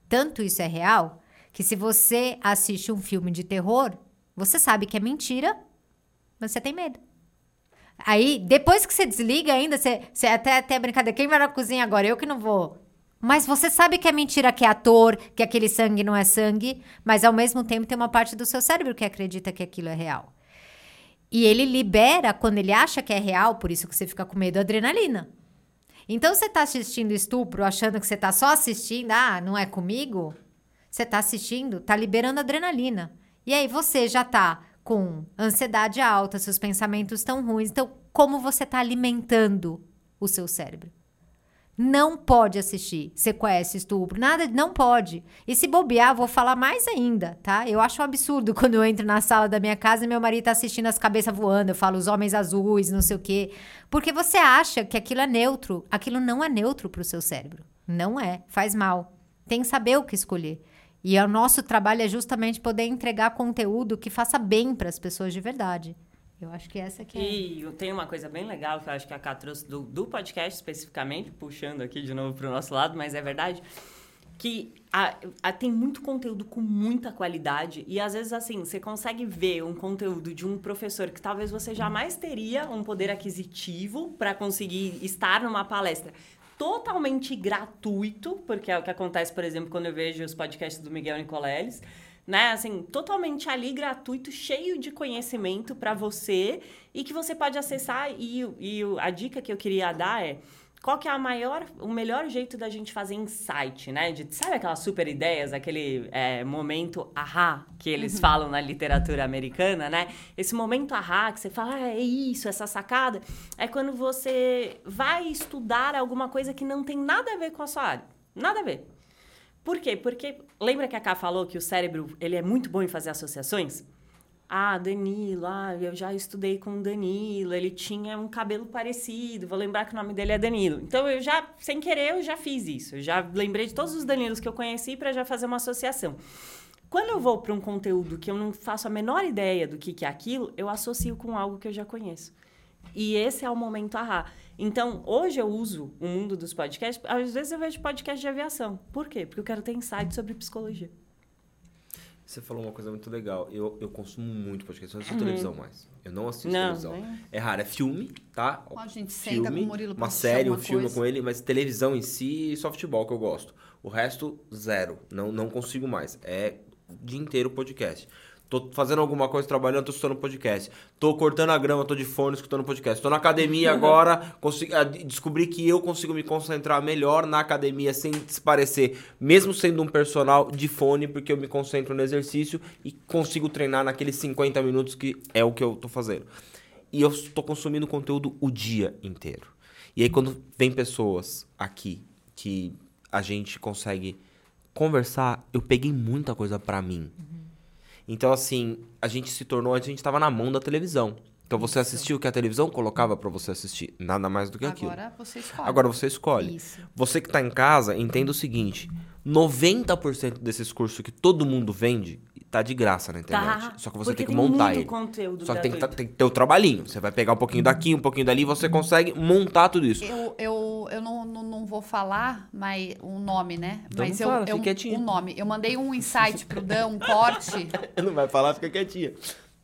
[SPEAKER 4] Tanto isso é real que se você assiste um filme de terror, você sabe que é mentira, mas você tem medo. Aí, depois que você desliga ainda, você, você até, até brincadeira, quem vai na cozinha agora? Eu que não vou. Mas você sabe que é mentira, que é ator, que aquele sangue não é sangue, mas ao mesmo tempo tem uma parte do seu cérebro que acredita que aquilo é real. E ele libera, quando ele acha que é real, por isso que você fica com medo, adrenalina. Então, você tá assistindo estupro, achando que você tá só assistindo, ah, não é comigo? Você tá assistindo, tá liberando adrenalina. E aí você já tá com ansiedade alta, seus pensamentos estão ruins. Então, como você tá alimentando o seu cérebro? Não pode assistir sequestro, estupro, nada, não pode. E se bobear, vou falar mais ainda, tá? Eu acho um absurdo quando eu entro na sala da minha casa e meu marido tá assistindo as cabeças voando, eu falo os homens azuis, não sei o quê. Porque você acha que aquilo é neutro. Aquilo não é neutro pro seu cérebro. Não é, faz mal. Tem que saber o que escolher. E o nosso trabalho é justamente poder entregar conteúdo que faça bem para as pessoas de verdade. Eu acho que essa que é.
[SPEAKER 3] E tem uma coisa bem legal que eu acho que a Ká trouxe do, do podcast especificamente, puxando aqui de novo para o nosso lado, mas é verdade, que a- a- tem muito conteúdo com muita qualidade e às vezes assim, você consegue ver um conteúdo de um professor que talvez você jamais teria um poder aquisitivo para conseguir estar numa palestra totalmente gratuito, porque é o que acontece, por exemplo, quando eu vejo os podcasts do Miguel Nicoleles, né? Assim, totalmente ali gratuito, cheio de conhecimento para você e que você pode acessar. E, e a dica que eu queria dar é qual que é a maior, o melhor jeito da gente fazer insight, né? De, sabe aquelas super ideias, aquele é, momento ahá que eles falam na literatura americana, né? Esse momento ahá que você fala, ah, é isso, essa sacada, é quando você vai estudar alguma coisa que não tem nada a ver com a sua área. Nada a ver. Por quê? Porque lembra que a Ká falou que o cérebro ele é muito bom em fazer associações? Ah, Danilo, ah, eu já estudei com o Danilo, ele tinha um cabelo parecido, vou lembrar que o nome dele é Danilo. Então eu já, sem querer, eu já fiz isso. Eu já lembrei de todos os Danilos que eu conheci para já fazer uma associação. Quando eu vou para um conteúdo que eu não faço a menor ideia do que, que é aquilo, eu associo com algo que eu já conheço. E esse é o momento ahá. Então, hoje eu uso o mundo dos podcasts. Às vezes eu vejo podcast de aviação. Por quê? Porque eu quero ter insight sobre psicologia.
[SPEAKER 1] Você falou uma coisa muito legal. Eu, eu consumo muito podcast, eu não assisto televisão mais. Eu não assisto
[SPEAKER 3] Uhum. Não,
[SPEAKER 1] televisão.
[SPEAKER 3] nem-
[SPEAKER 1] É raro, é filme, tá?
[SPEAKER 2] Ó, a gente senta com o Murilo pra
[SPEAKER 1] uma série, um filme
[SPEAKER 2] coisa.
[SPEAKER 1] com ele, mas televisão em si e softball que eu gosto. O resto, zero. Não, não consigo mais. É o dia inteiro podcast. Tô fazendo alguma coisa, trabalhando, tô escutando podcast. Tô cortando a grama, tô de fone, escutando podcast. Tô na academia agora, consigo, descobri que eu consigo me concentrar melhor na academia sem se parecer, mesmo sendo um personal de fone, porque eu me concentro no exercício e consigo treinar naqueles 50 minutos que é o que eu tô fazendo. E eu tô consumindo conteúdo o dia inteiro. E aí quando vem pessoas aqui que a gente consegue conversar, eu peguei muita coisa pra mim. Então, assim, a gente se tornou, a gente tava na mão da televisão. Então você assistiu o que a televisão colocava pra você assistir. Nada mais do que aquilo.
[SPEAKER 2] Agora você escolhe.
[SPEAKER 1] Agora você escolhe.
[SPEAKER 4] Isso.
[SPEAKER 1] Você que tá em casa, entenda o seguinte: 90% desses cursos que todo mundo vende tá de graça na internet.
[SPEAKER 3] Tá,
[SPEAKER 1] Só que você
[SPEAKER 3] porque
[SPEAKER 1] tem que
[SPEAKER 3] tem
[SPEAKER 1] montar
[SPEAKER 3] muito
[SPEAKER 1] ele.
[SPEAKER 3] conteúdo
[SPEAKER 1] Só que tem que, tá- tem que ter o trabalhinho. Você vai pegar um pouquinho daqui, um pouquinho dali, e você consegue montar tudo isso.
[SPEAKER 2] Eu, eu, eu não, não, não vou falar mas, o nome, né?
[SPEAKER 1] Então
[SPEAKER 2] mas
[SPEAKER 1] não
[SPEAKER 2] eu,
[SPEAKER 1] fala,
[SPEAKER 2] eu
[SPEAKER 1] fica quietinho.
[SPEAKER 2] o nome. Eu mandei um insight pro Dan, um corte.
[SPEAKER 1] Não vai falar, fica quietinha.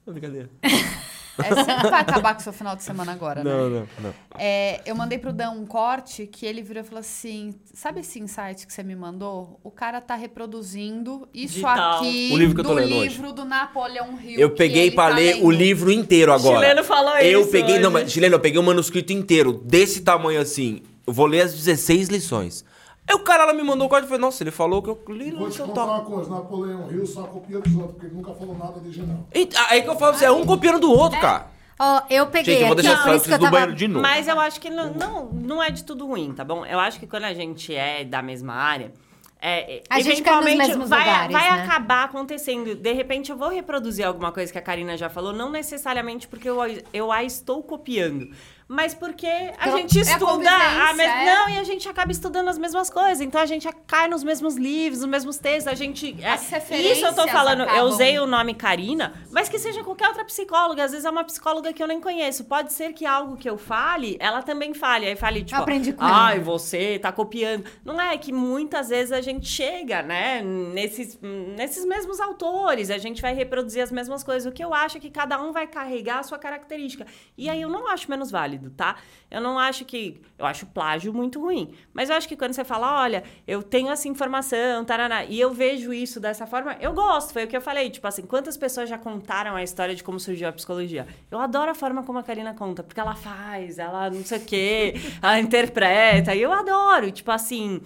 [SPEAKER 1] Não, brincadeira.
[SPEAKER 2] É, você não vai acabar com o seu final de semana agora, né?
[SPEAKER 1] Não, não, não.
[SPEAKER 2] É, eu mandei pro Dan um corte que ele virou e falou assim: sabe esse insight que você me mandou? O cara tá reproduzindo isso
[SPEAKER 3] Digital.
[SPEAKER 2] aqui
[SPEAKER 1] O livro que eu tô
[SPEAKER 2] do
[SPEAKER 1] lendo hoje.
[SPEAKER 2] livro do Napoleão Hill.
[SPEAKER 1] Eu peguei pra
[SPEAKER 2] tá
[SPEAKER 1] ler
[SPEAKER 2] lendo.
[SPEAKER 1] o livro inteiro agora.
[SPEAKER 3] Chileno falou
[SPEAKER 1] eu
[SPEAKER 3] isso
[SPEAKER 1] peguei, não,
[SPEAKER 3] hoje.
[SPEAKER 1] mas, chileno, eu peguei um manuscrito inteiro, desse tamanho assim. Eu vou ler as 16 lições. Aí o cara lá me mandou o código e falei, nossa, ele falou que eu li
[SPEAKER 5] Vou
[SPEAKER 1] no
[SPEAKER 5] te
[SPEAKER 1] seu
[SPEAKER 5] contar
[SPEAKER 1] tal.
[SPEAKER 5] uma coisa, Napoleão Hill só copia dos outros, porque ele nunca falou nada original.
[SPEAKER 1] E- Aí que eu falo, você é um copiando do outro, cara.
[SPEAKER 4] Ó, eu peguei
[SPEAKER 1] Gente, eu vou
[SPEAKER 4] aqui,
[SPEAKER 1] deixar
[SPEAKER 4] por
[SPEAKER 1] eu
[SPEAKER 4] isso que eu
[SPEAKER 1] preciso do
[SPEAKER 4] tava...
[SPEAKER 1] banheiro de novo.
[SPEAKER 3] Mas eu acho que não, não, não é de tudo ruim, tá bom? Eu acho que quando a gente é da mesma área, é,
[SPEAKER 4] A gente cai nos
[SPEAKER 3] eventualmente
[SPEAKER 4] mesmos
[SPEAKER 3] vai,
[SPEAKER 4] lugares,
[SPEAKER 3] vai
[SPEAKER 4] né?
[SPEAKER 3] acabar acontecendo. De repente eu vou reproduzir alguma coisa que a Karina já falou, não necessariamente porque eu, eu a estou copiando. Mas porque a
[SPEAKER 2] Então,
[SPEAKER 3] gente
[SPEAKER 2] é
[SPEAKER 3] estuda
[SPEAKER 2] convivência,
[SPEAKER 3] a mes-
[SPEAKER 2] é.
[SPEAKER 3] Não, e a gente acaba estudando as mesmas coisas. Então a gente cai nos mesmos livros, nos mesmos textos. A gente. é-
[SPEAKER 2] As referências
[SPEAKER 3] Isso eu tô falando, eu
[SPEAKER 2] acabam-
[SPEAKER 3] usei o nome Karina, mas que seja qualquer outra psicóloga. Às vezes é uma psicóloga que eu nem conheço. Pode ser que algo que eu fale, ela também fale. Aí fale, tipo,
[SPEAKER 4] aprendi com
[SPEAKER 3] ai,
[SPEAKER 4] ela."
[SPEAKER 3] você tá copiando. Não é que muitas vezes a gente chega, né, nesses, nesses mesmos autores, a gente vai reproduzir as mesmas coisas. O que eu acho é que cada um vai carregar a sua característica. E aí eu não acho menos válido, tá? Eu não acho que. Eu acho plágio muito ruim. Mas eu acho que quando você fala, olha, eu tenho essa informação, taraná, e eu vejo isso dessa forma, eu gosto. Foi o que eu falei. Tipo assim, quantas pessoas já contaram a história de como surgiu a psicologia? Eu adoro a forma como a Karina conta, porque ela faz, ela não sei o quê, ela interpreta, e eu adoro. Tipo assim.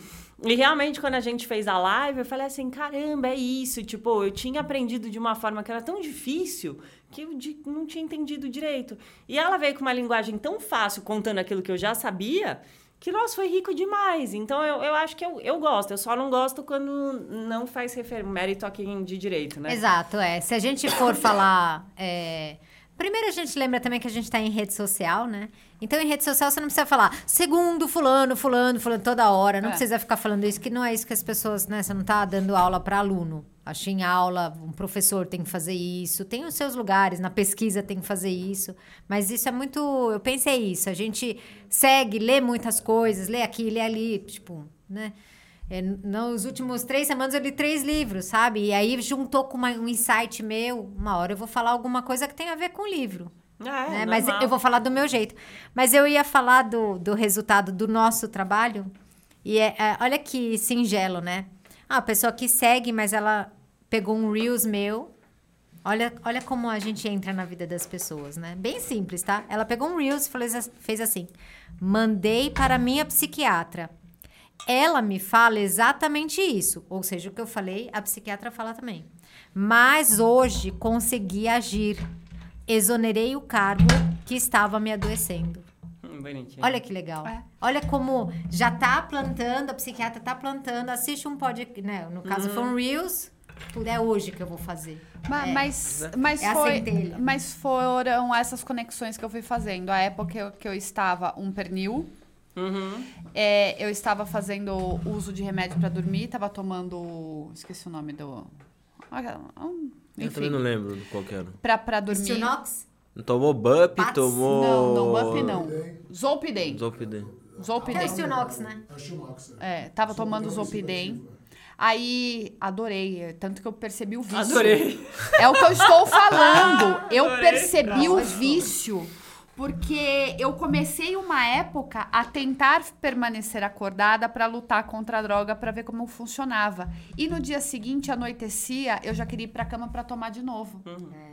[SPEAKER 3] E realmente, quando a gente fez a live, eu falei assim: caramba, é isso. Tipo, eu tinha aprendido de uma forma que era tão difícil que eu não tinha entendido direito. E ela veio com uma linguagem tão fácil, contando aquilo que eu já sabia, que, nossa, foi rico demais. Então, eu, eu acho que eu, eu gosto. Eu só não gosto quando não faz refer... mérito a quem de direito, né?
[SPEAKER 4] Exato, é. Se a gente for falar. é, Primeiro, a gente lembra também que a gente tá em rede social, né? Então, em rede social, você não precisa falar segundo fulano, fulano, fulano, toda hora. Não
[SPEAKER 2] É.
[SPEAKER 4] precisa ficar falando isso, que não é isso que as pessoas, né? Você não tá dando aula para aluno. Acho que em aula, um professor tem que fazer isso. Tem os seus lugares, na pesquisa tem que fazer isso. Mas isso é muito. Eu pensei isso. A gente segue, lê muitas coisas, lê aqui, lê ali, tipo, né? É, nos últimos três semanas eu li três livros, sabe? E aí juntou com uma- um insight meu. Uma hora eu vou falar alguma coisa que tem a ver com o livro.
[SPEAKER 3] É,
[SPEAKER 4] né? Mas eu vou falar do meu jeito. Mas eu ia falar do, do resultado do nosso trabalho. E é, é, olha que singelo, né? Ah, a pessoa que segue, mas ela pegou um Reels meu. Olha, olha como a gente entra na vida das pessoas, né? Bem simples, tá? Ela pegou um Reels e fez assim: mandei para minha psiquiatra. Ela me fala exatamente isso. Ou seja, o que eu falei, a psiquiatra fala também. Mas hoje consegui agir. Exonerei o cargo que estava me adoecendo.
[SPEAKER 3] Hum, bonitinho.
[SPEAKER 4] Olha que legal.
[SPEAKER 2] É.
[SPEAKER 4] Olha como já tá plantando, a psiquiatra tá plantando, assiste um podcast, né? No caso foi um Reels, tudo é hoje que eu vou fazer.
[SPEAKER 2] Ma-
[SPEAKER 4] É.
[SPEAKER 2] Mas, mas,
[SPEAKER 4] É
[SPEAKER 2] foi, mas foram essas conexões que eu fui fazendo. A época que eu, que eu estava um pernil,
[SPEAKER 3] Uhum.
[SPEAKER 2] é, eu estava fazendo uso de remédio para dormir, estava tomando. Esqueci o nome do. ah, um,
[SPEAKER 1] Eu
[SPEAKER 2] Enfim,
[SPEAKER 1] também não lembro qual que era.
[SPEAKER 2] pra, pra dormir.
[SPEAKER 4] Stilnox?
[SPEAKER 1] Tomou Bup,
[SPEAKER 4] Pats?
[SPEAKER 1] tomou...
[SPEAKER 2] Não, não, Bup não. Zolpidem.
[SPEAKER 1] Zolpidem.
[SPEAKER 4] Que é o
[SPEAKER 2] Zolpidem.
[SPEAKER 4] Stilnox, né?
[SPEAKER 5] É o Schumacher.
[SPEAKER 2] É, tava tomando Zolpidem. Aí, adorei. é, Tanto que eu percebi o vício.
[SPEAKER 3] Adorei.
[SPEAKER 2] É o que eu estou falando. Eu percebi o vício Porque eu comecei uma época a tentar permanecer acordada pra lutar contra a droga pra ver como funcionava. E no dia seguinte, anoitecia, eu já queria ir pra cama pra tomar de novo.
[SPEAKER 3] É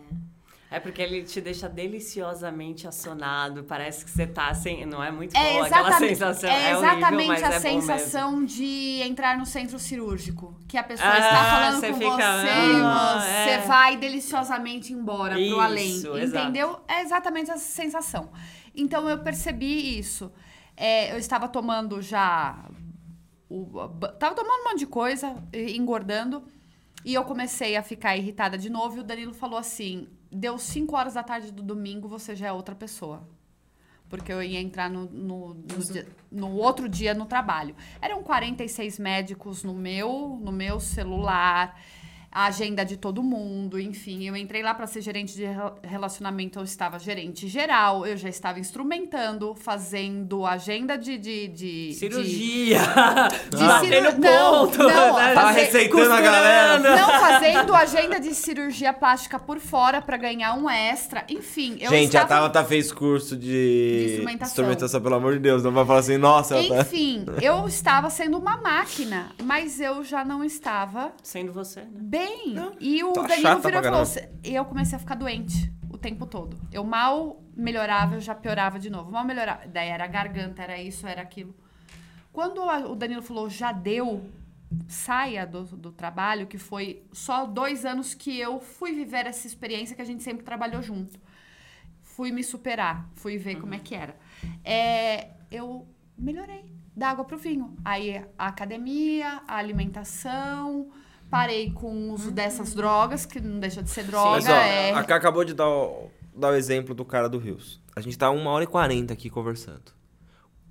[SPEAKER 3] porque ele te deixa deliciosamente assonado. Parece que você tá sem. Não é muito
[SPEAKER 2] É
[SPEAKER 3] boa aquela sensação.
[SPEAKER 2] é
[SPEAKER 3] horrível,
[SPEAKER 2] exatamente
[SPEAKER 3] mas
[SPEAKER 2] a
[SPEAKER 3] é bom mesmo.
[SPEAKER 2] sensação de entrar no centro cirúrgico. Que a pessoa
[SPEAKER 3] Ah,
[SPEAKER 2] está falando
[SPEAKER 3] você
[SPEAKER 2] com
[SPEAKER 3] fica,
[SPEAKER 2] você,
[SPEAKER 3] ah,
[SPEAKER 2] você
[SPEAKER 3] é.
[SPEAKER 2] vai deliciosamente embora pro
[SPEAKER 3] Isso,
[SPEAKER 2] além.
[SPEAKER 3] exato.
[SPEAKER 2] Entendeu? É exatamente essa sensação. Então eu percebi isso. É, eu estava tomando já. O, tava tomando um monte de coisa, engordando. E eu comecei a ficar irritada de novo. E o Danilo falou assim: deu 5 horas da tarde do domingo, você já é outra pessoa. Porque eu ia entrar no, no, no dia- no outro dia no trabalho. Eram 46 médicos no meu, no meu celular, a agenda de todo mundo, enfim. Eu entrei lá para ser gerente de rel- relacionamento, eu estava gerente geral, eu já estava instrumentando, fazendo agenda de. de, de
[SPEAKER 3] Cirurgia!
[SPEAKER 2] De
[SPEAKER 3] Batendo
[SPEAKER 2] ciru- não,
[SPEAKER 3] ponto!
[SPEAKER 2] não,
[SPEAKER 3] né?
[SPEAKER 1] Tava
[SPEAKER 2] fazer-
[SPEAKER 1] receitando a galera.
[SPEAKER 2] De, não, fazendo agenda de cirurgia plástica por fora para ganhar um extra. Enfim, eu
[SPEAKER 1] Gente,
[SPEAKER 2] estava...
[SPEAKER 1] a Tabata fez curso de,
[SPEAKER 2] De instrumentação.
[SPEAKER 1] instrumentação, pelo amor de Deus. Não vai falar assim, nossa, tá...
[SPEAKER 2] Enfim, eu estava sendo uma máquina, mas eu já não estava
[SPEAKER 3] Sendo você, né?
[SPEAKER 2] Bem. e o
[SPEAKER 1] tá
[SPEAKER 2] Danilo virou e falou: e eu comecei a ficar doente o tempo todo. Eu mal melhorava, eu já piorava de novo. Mal melhorava. Daí era garganta, era isso, era aquilo. Quando a- o Danilo falou, já deu, saia do, do trabalho, que foi só dois anos que eu fui viver essa experiência que a gente sempre trabalhou junto. Fui me superar, fui ver como é que era. É, eu melhorei da água pro vinho. Aí a academia, a alimentação, parei com o uso dessas drogas, que não deixa de ser droga.
[SPEAKER 1] Mas, ó,
[SPEAKER 2] é...
[SPEAKER 1] a Cá acabou de dar o, dar o exemplo do cara do Rios. A gente tá uma hora e quarenta aqui conversando.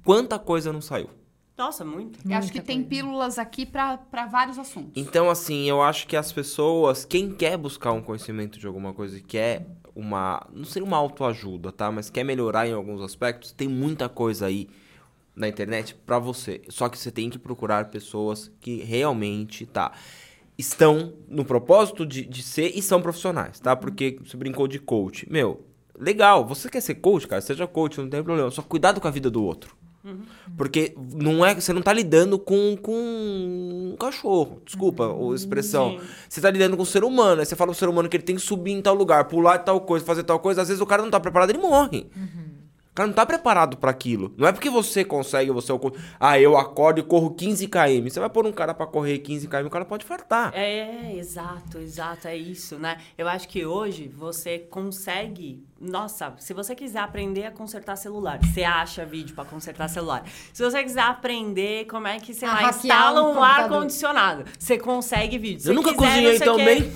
[SPEAKER 1] Quanta coisa não saiu?
[SPEAKER 3] Nossa, muito.
[SPEAKER 2] Eu acho que
[SPEAKER 4] Muita
[SPEAKER 2] tem
[SPEAKER 4] coisa.
[SPEAKER 2] pílulas aqui pra vários assuntos.
[SPEAKER 1] Então, assim, eu acho que as pessoas, quem quer buscar um conhecimento de alguma coisa e quer uma. Não seria uma autoajuda, tá? Mas quer melhorar em alguns aspectos, tem muita coisa aí na internet pra você. Só que você tem que procurar pessoas que realmente, tá? Estão no propósito de, de ser e são profissionais, tá? Porque você brincou de coach. Meu, legal, você quer ser coach, cara? Seja coach, não tem problema. Só cuidado com a vida do outro. Porque não é, você não tá lidando com, com um cachorro, desculpa a expressão.
[SPEAKER 3] Sim.
[SPEAKER 1] Você tá lidando com um ser humano. Aí você fala pro ser humano que ele tem que subir em tal lugar, pular tal coisa, fazer tal coisa. Às vezes o cara não tá preparado, ele morre. O cara não tá preparado pra aquilo. Não é porque você consegue, você é Ah, eu acordo e corro 15 km. Você vai pôr um cara pra correr 15 km, o cara pode fartar.
[SPEAKER 3] É, exato, exato, é isso, né? Eu acho que hoje você consegue. Nossa, se você quiser aprender a consertar celular, você acha vídeo pra consertar celular. Se você quiser aprender como é que, sei lá, instala
[SPEAKER 4] um
[SPEAKER 3] um
[SPEAKER 4] computador.
[SPEAKER 3] ar-condicionado, você consegue vídeo. Se
[SPEAKER 1] Eu nunca
[SPEAKER 3] quiser,
[SPEAKER 1] cozinhei tão bem.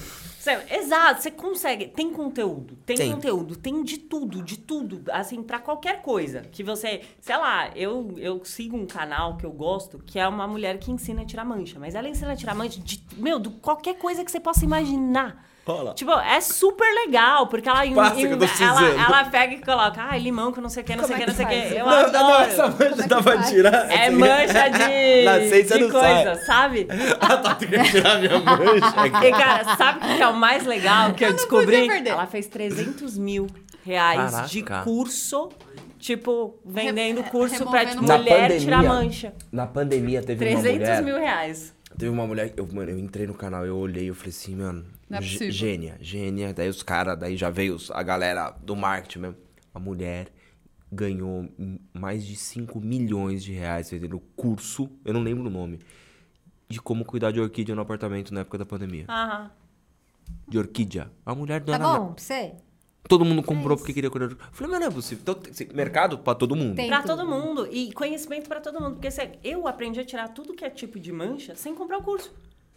[SPEAKER 3] Exato, você consegue. Tem conteúdo, tem,
[SPEAKER 1] Tem.
[SPEAKER 3] conteúdo, tem de tudo, de tudo. Assim, pra qualquer coisa que você. Sei lá, eu, eu sigo um canal que eu gosto, que é uma mulher que ensina a tirar mancha. Mas ela ensina a tirar mancha de, meu, de qualquer coisa que você possa imaginar.
[SPEAKER 1] Olha.
[SPEAKER 3] Tipo, é super legal, porque ela,
[SPEAKER 1] Passa eu tô
[SPEAKER 3] ela, ela pega e coloca, ah, limão que não sei o que, não sei o
[SPEAKER 2] Como
[SPEAKER 3] que,
[SPEAKER 2] é
[SPEAKER 3] não sei o
[SPEAKER 2] que?
[SPEAKER 3] Eu
[SPEAKER 1] Não,
[SPEAKER 3] adoro.
[SPEAKER 1] não, essa mancha dá pra tirar.
[SPEAKER 3] É
[SPEAKER 1] assim.
[SPEAKER 3] mancha de,
[SPEAKER 1] Na ciência
[SPEAKER 3] de
[SPEAKER 1] não sai.
[SPEAKER 3] coisa, sabe?
[SPEAKER 1] Ah, tá, tem que tirar minha mancha.
[SPEAKER 3] E, cara, sabe o que é o mais legal que eu,
[SPEAKER 2] não
[SPEAKER 3] descobri? Ela fez 300 mil reais de
[SPEAKER 1] Caraca.
[SPEAKER 3] curso, tipo, vendendo curso pra tipo, mulher
[SPEAKER 1] pandemia,
[SPEAKER 3] tirar mancha.
[SPEAKER 1] Na pandemia teve
[SPEAKER 3] 300
[SPEAKER 1] uma mulher...
[SPEAKER 3] mil reais.
[SPEAKER 1] Teve uma mulher, eu, mano, eu entrei no canal, eu olhei, eu falei assim, mano,
[SPEAKER 2] Não é possível.
[SPEAKER 1] gênia, gênia. Daí os caras, daí já veio a galera do marketing mesmo. A mulher ganhou mais de 5 milhões de reais vendendo curso, eu não lembro o nome, de como cuidar de orquídea no apartamento na época da pandemia.
[SPEAKER 3] Aham.
[SPEAKER 1] De orquídea. A mulher
[SPEAKER 4] Tá
[SPEAKER 1] dona.
[SPEAKER 4] bom pra você?
[SPEAKER 1] Todo mundo comprou porque queria cuidar de orquídea. Eu falei, mas não é possível. Então, tem- mercado pra todo mundo.
[SPEAKER 4] Tem.
[SPEAKER 3] Pra
[SPEAKER 4] tudo.
[SPEAKER 3] todo mundo. E conhecimento pra todo mundo. Porque se- eu aprendi a tirar tudo que é tipo de mancha sem comprar o curso.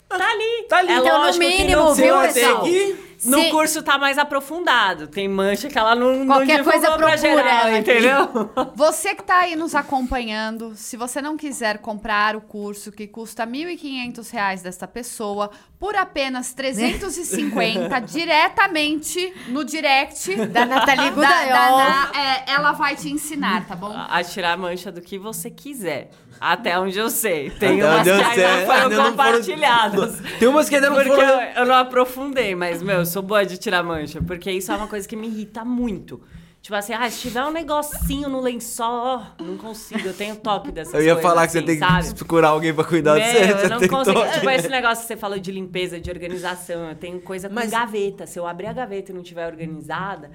[SPEAKER 3] Tá ali.
[SPEAKER 1] Tá ali.
[SPEAKER 3] É
[SPEAKER 4] Então, no
[SPEAKER 3] lógico que
[SPEAKER 4] mínimo,
[SPEAKER 3] no
[SPEAKER 1] Você
[SPEAKER 4] viu, pessoal?
[SPEAKER 1] que...
[SPEAKER 3] No curso tá mais aprofundado. Tem mancha que ela não, não
[SPEAKER 4] Qualquer
[SPEAKER 3] divulgou
[SPEAKER 4] coisa
[SPEAKER 3] pra
[SPEAKER 4] procura
[SPEAKER 3] geral,
[SPEAKER 4] ela aqui.
[SPEAKER 3] entendeu?
[SPEAKER 2] Você que tá aí nos acompanhando, se você não quiser comprar o curso que custa 1.500 reais desta pessoa, por apenas 350 diretamente no direct
[SPEAKER 4] Da Nathalie
[SPEAKER 2] da-
[SPEAKER 4] Gudaiol.
[SPEAKER 2] da- da- é, ela vai te ensinar, tá bom?
[SPEAKER 3] a tirar a mancha do que você quiser. Até onde eu sei. Tem
[SPEAKER 1] Até
[SPEAKER 3] umas que
[SPEAKER 1] sei.
[SPEAKER 3] ainda foram
[SPEAKER 1] não foram-
[SPEAKER 3] compartilhadas.
[SPEAKER 1] Tem umas que ainda não
[SPEAKER 3] Porque
[SPEAKER 1] foram...
[SPEAKER 3] eu, eu não aprofundei, mas, meu, eu sou boa de tirar mancha. Porque isso é uma coisa que me irrita muito. Tipo assim, ah, se tiver um negocinho no lençol, não consigo, eu tenho toque dessas
[SPEAKER 1] Eu ia
[SPEAKER 3] coisas,
[SPEAKER 1] falar que você
[SPEAKER 3] assim,
[SPEAKER 1] tem
[SPEAKER 3] sabe?
[SPEAKER 1] que procurar alguém pra cuidar de
[SPEAKER 3] Meu,
[SPEAKER 1] você.
[SPEAKER 3] eu
[SPEAKER 1] você
[SPEAKER 3] não consigo.
[SPEAKER 1] toque.
[SPEAKER 3] Tipo, esse negócio que você falou de limpeza, de organização. Eu tenho coisa com
[SPEAKER 1] Mas-
[SPEAKER 3] gaveta. Se eu abrir a gaveta e não tiver organizada,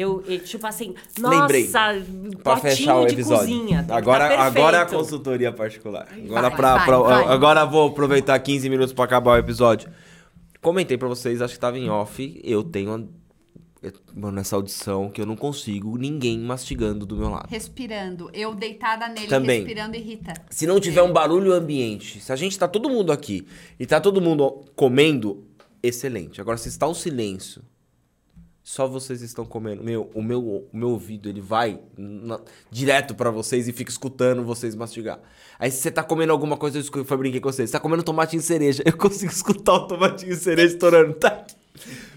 [SPEAKER 3] eu, tipo assim, nossa,
[SPEAKER 1] Lembrei. Pra
[SPEAKER 3] potinho
[SPEAKER 1] fechar o
[SPEAKER 3] de
[SPEAKER 1] episódio.
[SPEAKER 3] cozinha. que
[SPEAKER 1] agora,
[SPEAKER 3] tá
[SPEAKER 1] agora é a consultoria particular. Agora,
[SPEAKER 2] Vai,
[SPEAKER 1] pra,
[SPEAKER 2] vai,
[SPEAKER 1] pra-
[SPEAKER 2] vai.
[SPEAKER 1] agora vou aproveitar 15 minutos pra acabar o episódio. Comentei pra vocês, acho que tava em off. Eu tenho. uma- Mano, nessa audição que eu não consigo ninguém mastigando do meu lado.
[SPEAKER 2] Respirando. Eu deitada nele,
[SPEAKER 1] Também.
[SPEAKER 2] respirando irrita.
[SPEAKER 1] Se não tiver um barulho ambiente, se a gente tá todo mundo aqui e tá todo mundo comendo, excelente. Agora, se está um silêncio, só vocês estão comendo. Meu, o meu, o meu ouvido, ele vai na- direto pra vocês e fica escutando vocês mastigar. Aí, você tá comendo alguma coisa, eu escu- foi brinquei com vocês. Você tá comendo tomatinho cereja, eu consigo escutar o tomatinho cereja estourando. Tá?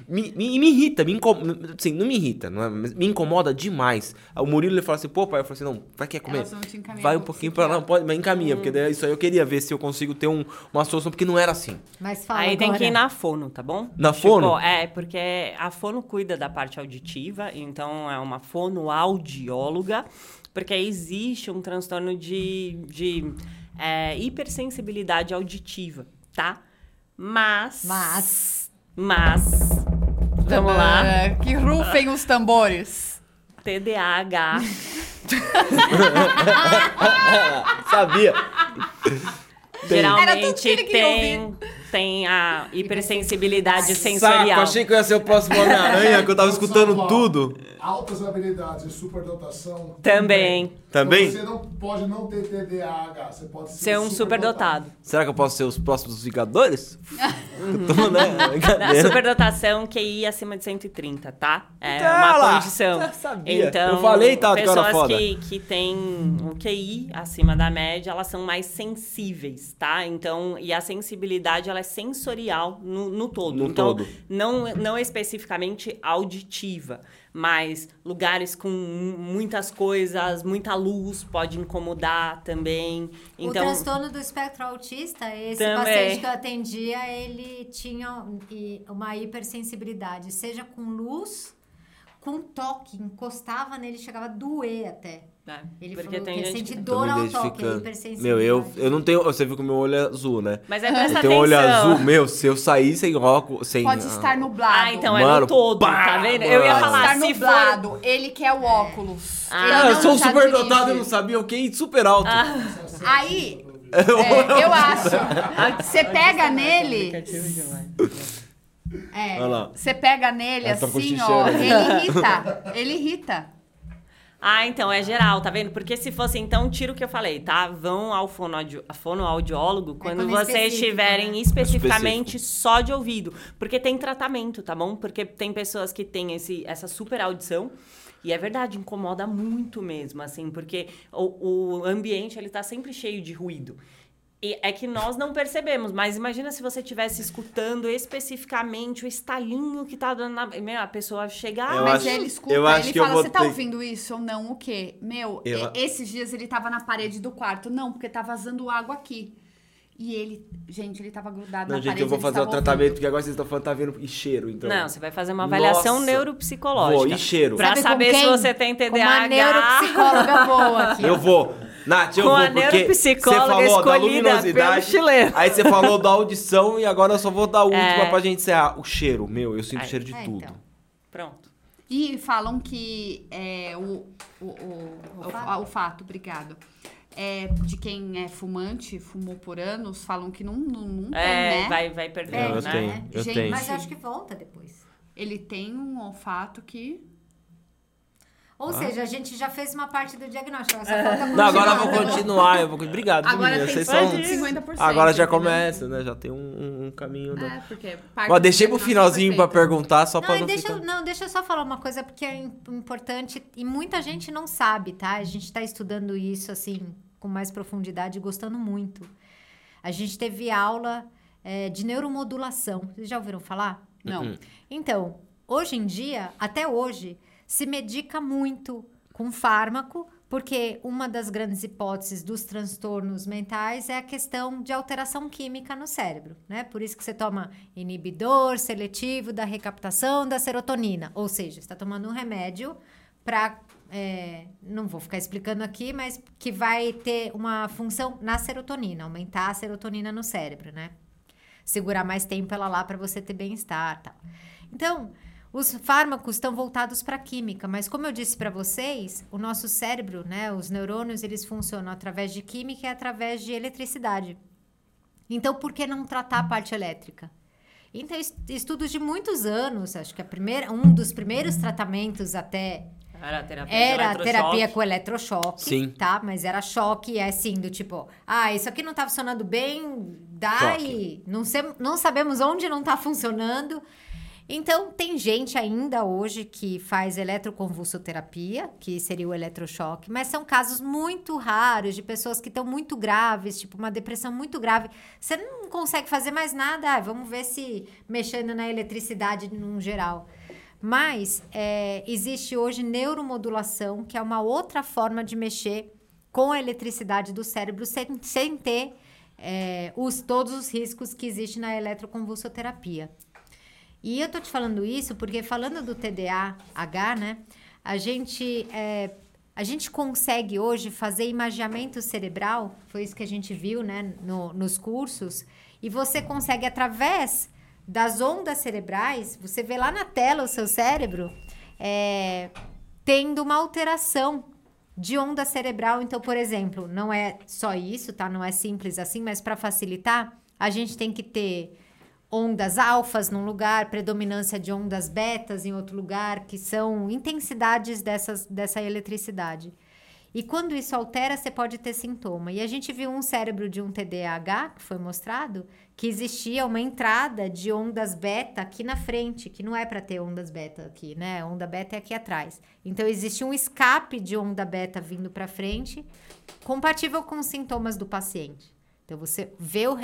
[SPEAKER 1] Me, me, me irrita, me incomoda. Assim, não me irrita, não é? Me incomoda demais. O Murilo ele fala assim, pô, pai, eu falei assim, não, vai quer comer?
[SPEAKER 2] Te encaminham
[SPEAKER 1] Vai um pouquinho pra lá, pode, mas encaminha, porque daí isso aí eu queria ver se eu consigo ter um- uma solução, porque não era assim.
[SPEAKER 4] Mas fala
[SPEAKER 3] Aí tem
[SPEAKER 4] agora.
[SPEAKER 3] que ir na fono, tá bom?
[SPEAKER 1] Na
[SPEAKER 3] Tipo,
[SPEAKER 1] fono?
[SPEAKER 3] É, porque a fono cuida da parte auditiva, então é uma fonoaudióloga, porque existe um transtorno de, de é, hipersensibilidade auditiva, tá? Mas.
[SPEAKER 4] Mas.
[SPEAKER 3] Mas. Vamos lá.
[SPEAKER 2] É, Que rufem os tambores.
[SPEAKER 3] TDAH.
[SPEAKER 1] Sabia?
[SPEAKER 2] Era tudo que
[SPEAKER 3] Geralmente tem, tem a hipersensibilidade
[SPEAKER 1] Saco,
[SPEAKER 3] sensorial.
[SPEAKER 1] achei que eu ia ser o próximo Homem-Aranha, que eu tava escutando tudo.
[SPEAKER 5] Altas habilidades e superdotação.
[SPEAKER 3] Também.
[SPEAKER 1] Também?
[SPEAKER 5] Então, você não pode não ter TDAH, você pode ser,
[SPEAKER 3] Ser um superdotado.
[SPEAKER 1] Será que eu posso ser os próximos Vingadores? tô, né?
[SPEAKER 3] Superdotação, QI acima de 130, tá? É
[SPEAKER 1] Tá
[SPEAKER 3] uma
[SPEAKER 1] lá.
[SPEAKER 3] condição.
[SPEAKER 1] Sabia.
[SPEAKER 3] Então,
[SPEAKER 1] Eu falei, tá, que era
[SPEAKER 3] pessoas
[SPEAKER 1] foda.
[SPEAKER 3] que, que têm o QI acima da média, elas são mais sensíveis, tá? Então, e a sensibilidade, ela é sensorial no, no todo.
[SPEAKER 1] No
[SPEAKER 3] então,
[SPEAKER 1] todo.
[SPEAKER 3] Não, não especificamente auditiva, mas lugares com mu- muitas coisas, muita luz pode incomodar também.
[SPEAKER 4] O
[SPEAKER 3] Então,
[SPEAKER 4] transtorno do espectro autista, esse
[SPEAKER 3] Também.
[SPEAKER 4] paciente que eu atendia, ele tinha uma hipersensibilidade, seja com luz, com toque, encostava nele, chegava a doer até.
[SPEAKER 3] É,
[SPEAKER 4] Ele
[SPEAKER 3] porque
[SPEAKER 4] falou
[SPEAKER 3] tem
[SPEAKER 4] que ele
[SPEAKER 3] gente
[SPEAKER 1] Tô
[SPEAKER 4] dor ao toque, é.
[SPEAKER 1] Meu, eu, eu não tenho. Você viu que o meu olho é azul, né?
[SPEAKER 3] Mas aí presta
[SPEAKER 1] Eu tenho um olho
[SPEAKER 3] atenção.
[SPEAKER 1] azul. Meu, se eu sair sem óculos. Sem,
[SPEAKER 2] Pode estar nublado.
[SPEAKER 3] Ah, então é
[SPEAKER 1] Mano,
[SPEAKER 3] no todo,
[SPEAKER 1] pá,
[SPEAKER 3] tá vendo? Eu ia
[SPEAKER 1] mano.
[SPEAKER 2] Pode
[SPEAKER 3] falar,
[SPEAKER 2] estar
[SPEAKER 3] se for...
[SPEAKER 2] nublado. Ele quer o óculos.
[SPEAKER 3] Ah,
[SPEAKER 2] Ele
[SPEAKER 1] Ah, eu
[SPEAKER 2] não
[SPEAKER 1] sou
[SPEAKER 2] já
[SPEAKER 1] super
[SPEAKER 2] dirige.
[SPEAKER 1] dotado e não sabia o que? Super alto.
[SPEAKER 2] Aí, é, eu acho. Você pega nele,
[SPEAKER 4] É,
[SPEAKER 1] Olha lá.
[SPEAKER 2] você pega nele
[SPEAKER 1] tá
[SPEAKER 2] assim, ó. Ele irrita. Ele irrita.
[SPEAKER 3] Ah, então é geral, tá vendo? Porque se fosse, então, tira o que eu falei, tá? Vão ao a fonoaudiólogo quando
[SPEAKER 4] quando é
[SPEAKER 3] vocês
[SPEAKER 4] específico,
[SPEAKER 3] estiverem
[SPEAKER 4] né?
[SPEAKER 3] especificamente só de ouvido. Porque tem tratamento, tá bom? Porque tem pessoas que têm esse, essa super audição. E é verdade, incomoda muito mesmo, assim, porque o, o ambiente, ele tá sempre cheio de ruído. E é que nós não percebemos, mas imagina se você estivesse escutando especificamente o estalinho que tá dando na... Meu, a pessoa chegar...
[SPEAKER 1] Eu
[SPEAKER 2] Mas
[SPEAKER 1] acho-
[SPEAKER 2] ele escuta,
[SPEAKER 1] eu acho
[SPEAKER 2] ele
[SPEAKER 1] que
[SPEAKER 2] fala, você tá
[SPEAKER 1] ter-
[SPEAKER 2] ouvindo isso ou não? O quê? Meu,
[SPEAKER 1] Eu-
[SPEAKER 2] esses dias ele tava na parede do quarto. Não, porque tá vazando água aqui. E ele, gente, ele tava grudado
[SPEAKER 1] Não,
[SPEAKER 2] na
[SPEAKER 1] gente,
[SPEAKER 2] parede.
[SPEAKER 1] eu vou fazer o tratamento,
[SPEAKER 2] ouvindo.
[SPEAKER 1] porque agora vocês estão falando tá vindo e cheiro, então.
[SPEAKER 3] Não, você vai fazer uma avaliação
[SPEAKER 1] Nossa.
[SPEAKER 3] neuropsicológica.
[SPEAKER 1] Vou, e cheiro.
[SPEAKER 3] Pra
[SPEAKER 4] Sabe
[SPEAKER 3] saber se você tem
[SPEAKER 4] Com uma
[SPEAKER 3] TDAH.
[SPEAKER 4] neuropsicóloga boa aqui.
[SPEAKER 1] Eu vou. Nath, eu
[SPEAKER 3] Com
[SPEAKER 1] vou,
[SPEAKER 3] a
[SPEAKER 1] porque
[SPEAKER 3] neuropsicóloga
[SPEAKER 1] você falou da luminosidade, aí você falou da audição e agora eu só vou dar a última
[SPEAKER 3] É.
[SPEAKER 1] pra gente encerrar. O cheiro, meu, eu sinto
[SPEAKER 3] Ai.
[SPEAKER 1] cheiro de
[SPEAKER 4] É,
[SPEAKER 1] tudo.
[SPEAKER 4] então.
[SPEAKER 3] Pronto.
[SPEAKER 2] E falam que é, o, o, o, o,
[SPEAKER 4] Olfato?
[SPEAKER 2] o fato, obrigado. É, de quem é fumante, fumou por anos, falam que não, não, não tem,
[SPEAKER 3] É,
[SPEAKER 2] né?
[SPEAKER 3] vai, vai perder,
[SPEAKER 1] É, eu
[SPEAKER 3] né?
[SPEAKER 1] tenho, eu
[SPEAKER 2] Gente,
[SPEAKER 1] tenho.
[SPEAKER 4] Mas eu acho que volta depois.
[SPEAKER 2] Ele tem um olfato que.
[SPEAKER 4] Ou
[SPEAKER 1] Ah.
[SPEAKER 4] seja, a gente já fez uma parte do diagnóstico.
[SPEAKER 1] Não, agora eu vou
[SPEAKER 4] continuar.
[SPEAKER 1] Eu vou... Obrigado,
[SPEAKER 2] Agora
[SPEAKER 1] meninas.
[SPEAKER 2] tem
[SPEAKER 1] Vocês são...
[SPEAKER 2] 50%.
[SPEAKER 1] Agora já começa, né? Já tem um, um- caminho. do-
[SPEAKER 2] É, porque
[SPEAKER 1] Ó, deixei pro finalzinho pra perguntar, só pra
[SPEAKER 4] Não, e
[SPEAKER 1] não
[SPEAKER 4] deixa,
[SPEAKER 1] ficar...
[SPEAKER 4] eu- não, deixa eu só falar uma coisa, porque é im- importante e muita gente não sabe, tá? A gente tá estudando isso, assim, com mais profundidade gostando muito. A gente teve aula é, de neuromodulação. Vocês já ouviram falar?
[SPEAKER 2] Não.
[SPEAKER 4] Então, hoje em dia, até hoje, se medica muito com fármaco, porque uma das grandes hipóteses dos transtornos mentais é a questão de alteração química no cérebro, né? Por isso que você toma inibidor seletivo da recaptação da serotonina, ou seja, está tomando um remédio para é, não vou ficar explicando aqui, mas que vai ter uma função na serotonina, aumentar a serotonina no cérebro, né? Segurar mais tempo ela lá para você ter bem-estar, tal. Então, os fármacos estão voltados para a química, mas como eu disse para vocês, o nosso cérebro, né, os neurônios, eles funcionam através de química e através de eletricidade. Então, por que não tratar a parte elétrica? Então, estudos de muitos anos, acho que a primeira, um dos primeiros tratamentos até
[SPEAKER 3] era a terapia,
[SPEAKER 4] era terapia com eletrochoque,
[SPEAKER 1] Sim.
[SPEAKER 4] tá? Mas era choque, é assim, do tipo, ah, isso aqui não tá funcionando bem, dá
[SPEAKER 1] Choque.
[SPEAKER 4] e não, sei, não sabemos onde não tá funcionando. Então, tem gente ainda hoje que faz eletroconvulsoterapia, que seria o eletrochoque, mas são casos muito raros de pessoas que estão muito graves, tipo uma depressão muito grave. Você não consegue fazer mais nada, ah, vamos ver se mexendo na eletricidade num geral. Mas é, existe hoje neuromodulação, que é uma outra forma de mexer com a eletricidade do cérebro sem, sem ter é, os, todos os riscos que existem na eletroconvulsoterapia. E eu tô te falando isso porque falando do TDAH, né? A gente é, a gente consegue hoje fazer imagiamento cerebral, foi isso que a gente viu, né, no, nos cursos, e você consegue através das ondas cerebrais, você vê lá na tela o seu cérebro é, tendo uma alteração de onda cerebral. Então, por exemplo, não é só isso, tá? Não é simples assim, mas para facilitar, a gente tem que ter ondas alfas num lugar, predominância de ondas betas em outro lugar, que são intensidades dessas, dessa eletricidade. E quando isso altera, você pode ter sintoma. E a gente viu um cérebro de um TDAH, que foi mostrado, que existia uma entrada de ondas beta aqui na frente, que não é para ter ondas beta aqui, né? Onda beta é aqui atrás. Então existe um escape de onda beta vindo para frente, compatível com os sintomas do paciente. Então você vê o, uh,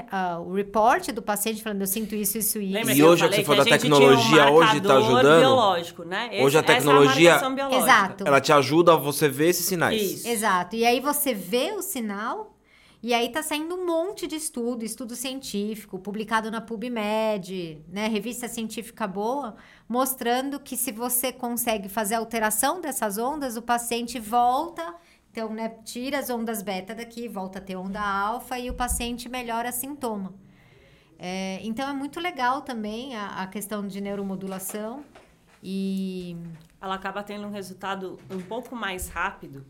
[SPEAKER 4] o report do paciente falando eu sinto isso, isso e
[SPEAKER 3] Lembra
[SPEAKER 1] E hoje,
[SPEAKER 3] falei
[SPEAKER 1] que você falou
[SPEAKER 3] a
[SPEAKER 1] da
[SPEAKER 3] tinha um
[SPEAKER 1] tecnologia, hoje tá
[SPEAKER 3] marcador
[SPEAKER 1] ajudando?
[SPEAKER 3] biológico, né?
[SPEAKER 1] Hoje a
[SPEAKER 3] essa é
[SPEAKER 1] tecnologia-
[SPEAKER 3] marcação biológica.
[SPEAKER 4] Exato.
[SPEAKER 1] Ela te ajuda a você ver esses sinais.
[SPEAKER 3] Isso.
[SPEAKER 4] Exato. E aí você vê o sinal e aí tá saindo um monte de estudo, estudo científico, publicado na PubMed, né, revista científica boa, mostrando que se você consegue fazer a alteração dessas ondas, o paciente volta, então, né, tira as ondas beta daqui, volta a ter onda alfa e o paciente melhora sintoma. É, então é muito legal também a, a questão de neuromodulação e
[SPEAKER 3] ela acaba tendo um resultado um pouco mais rápido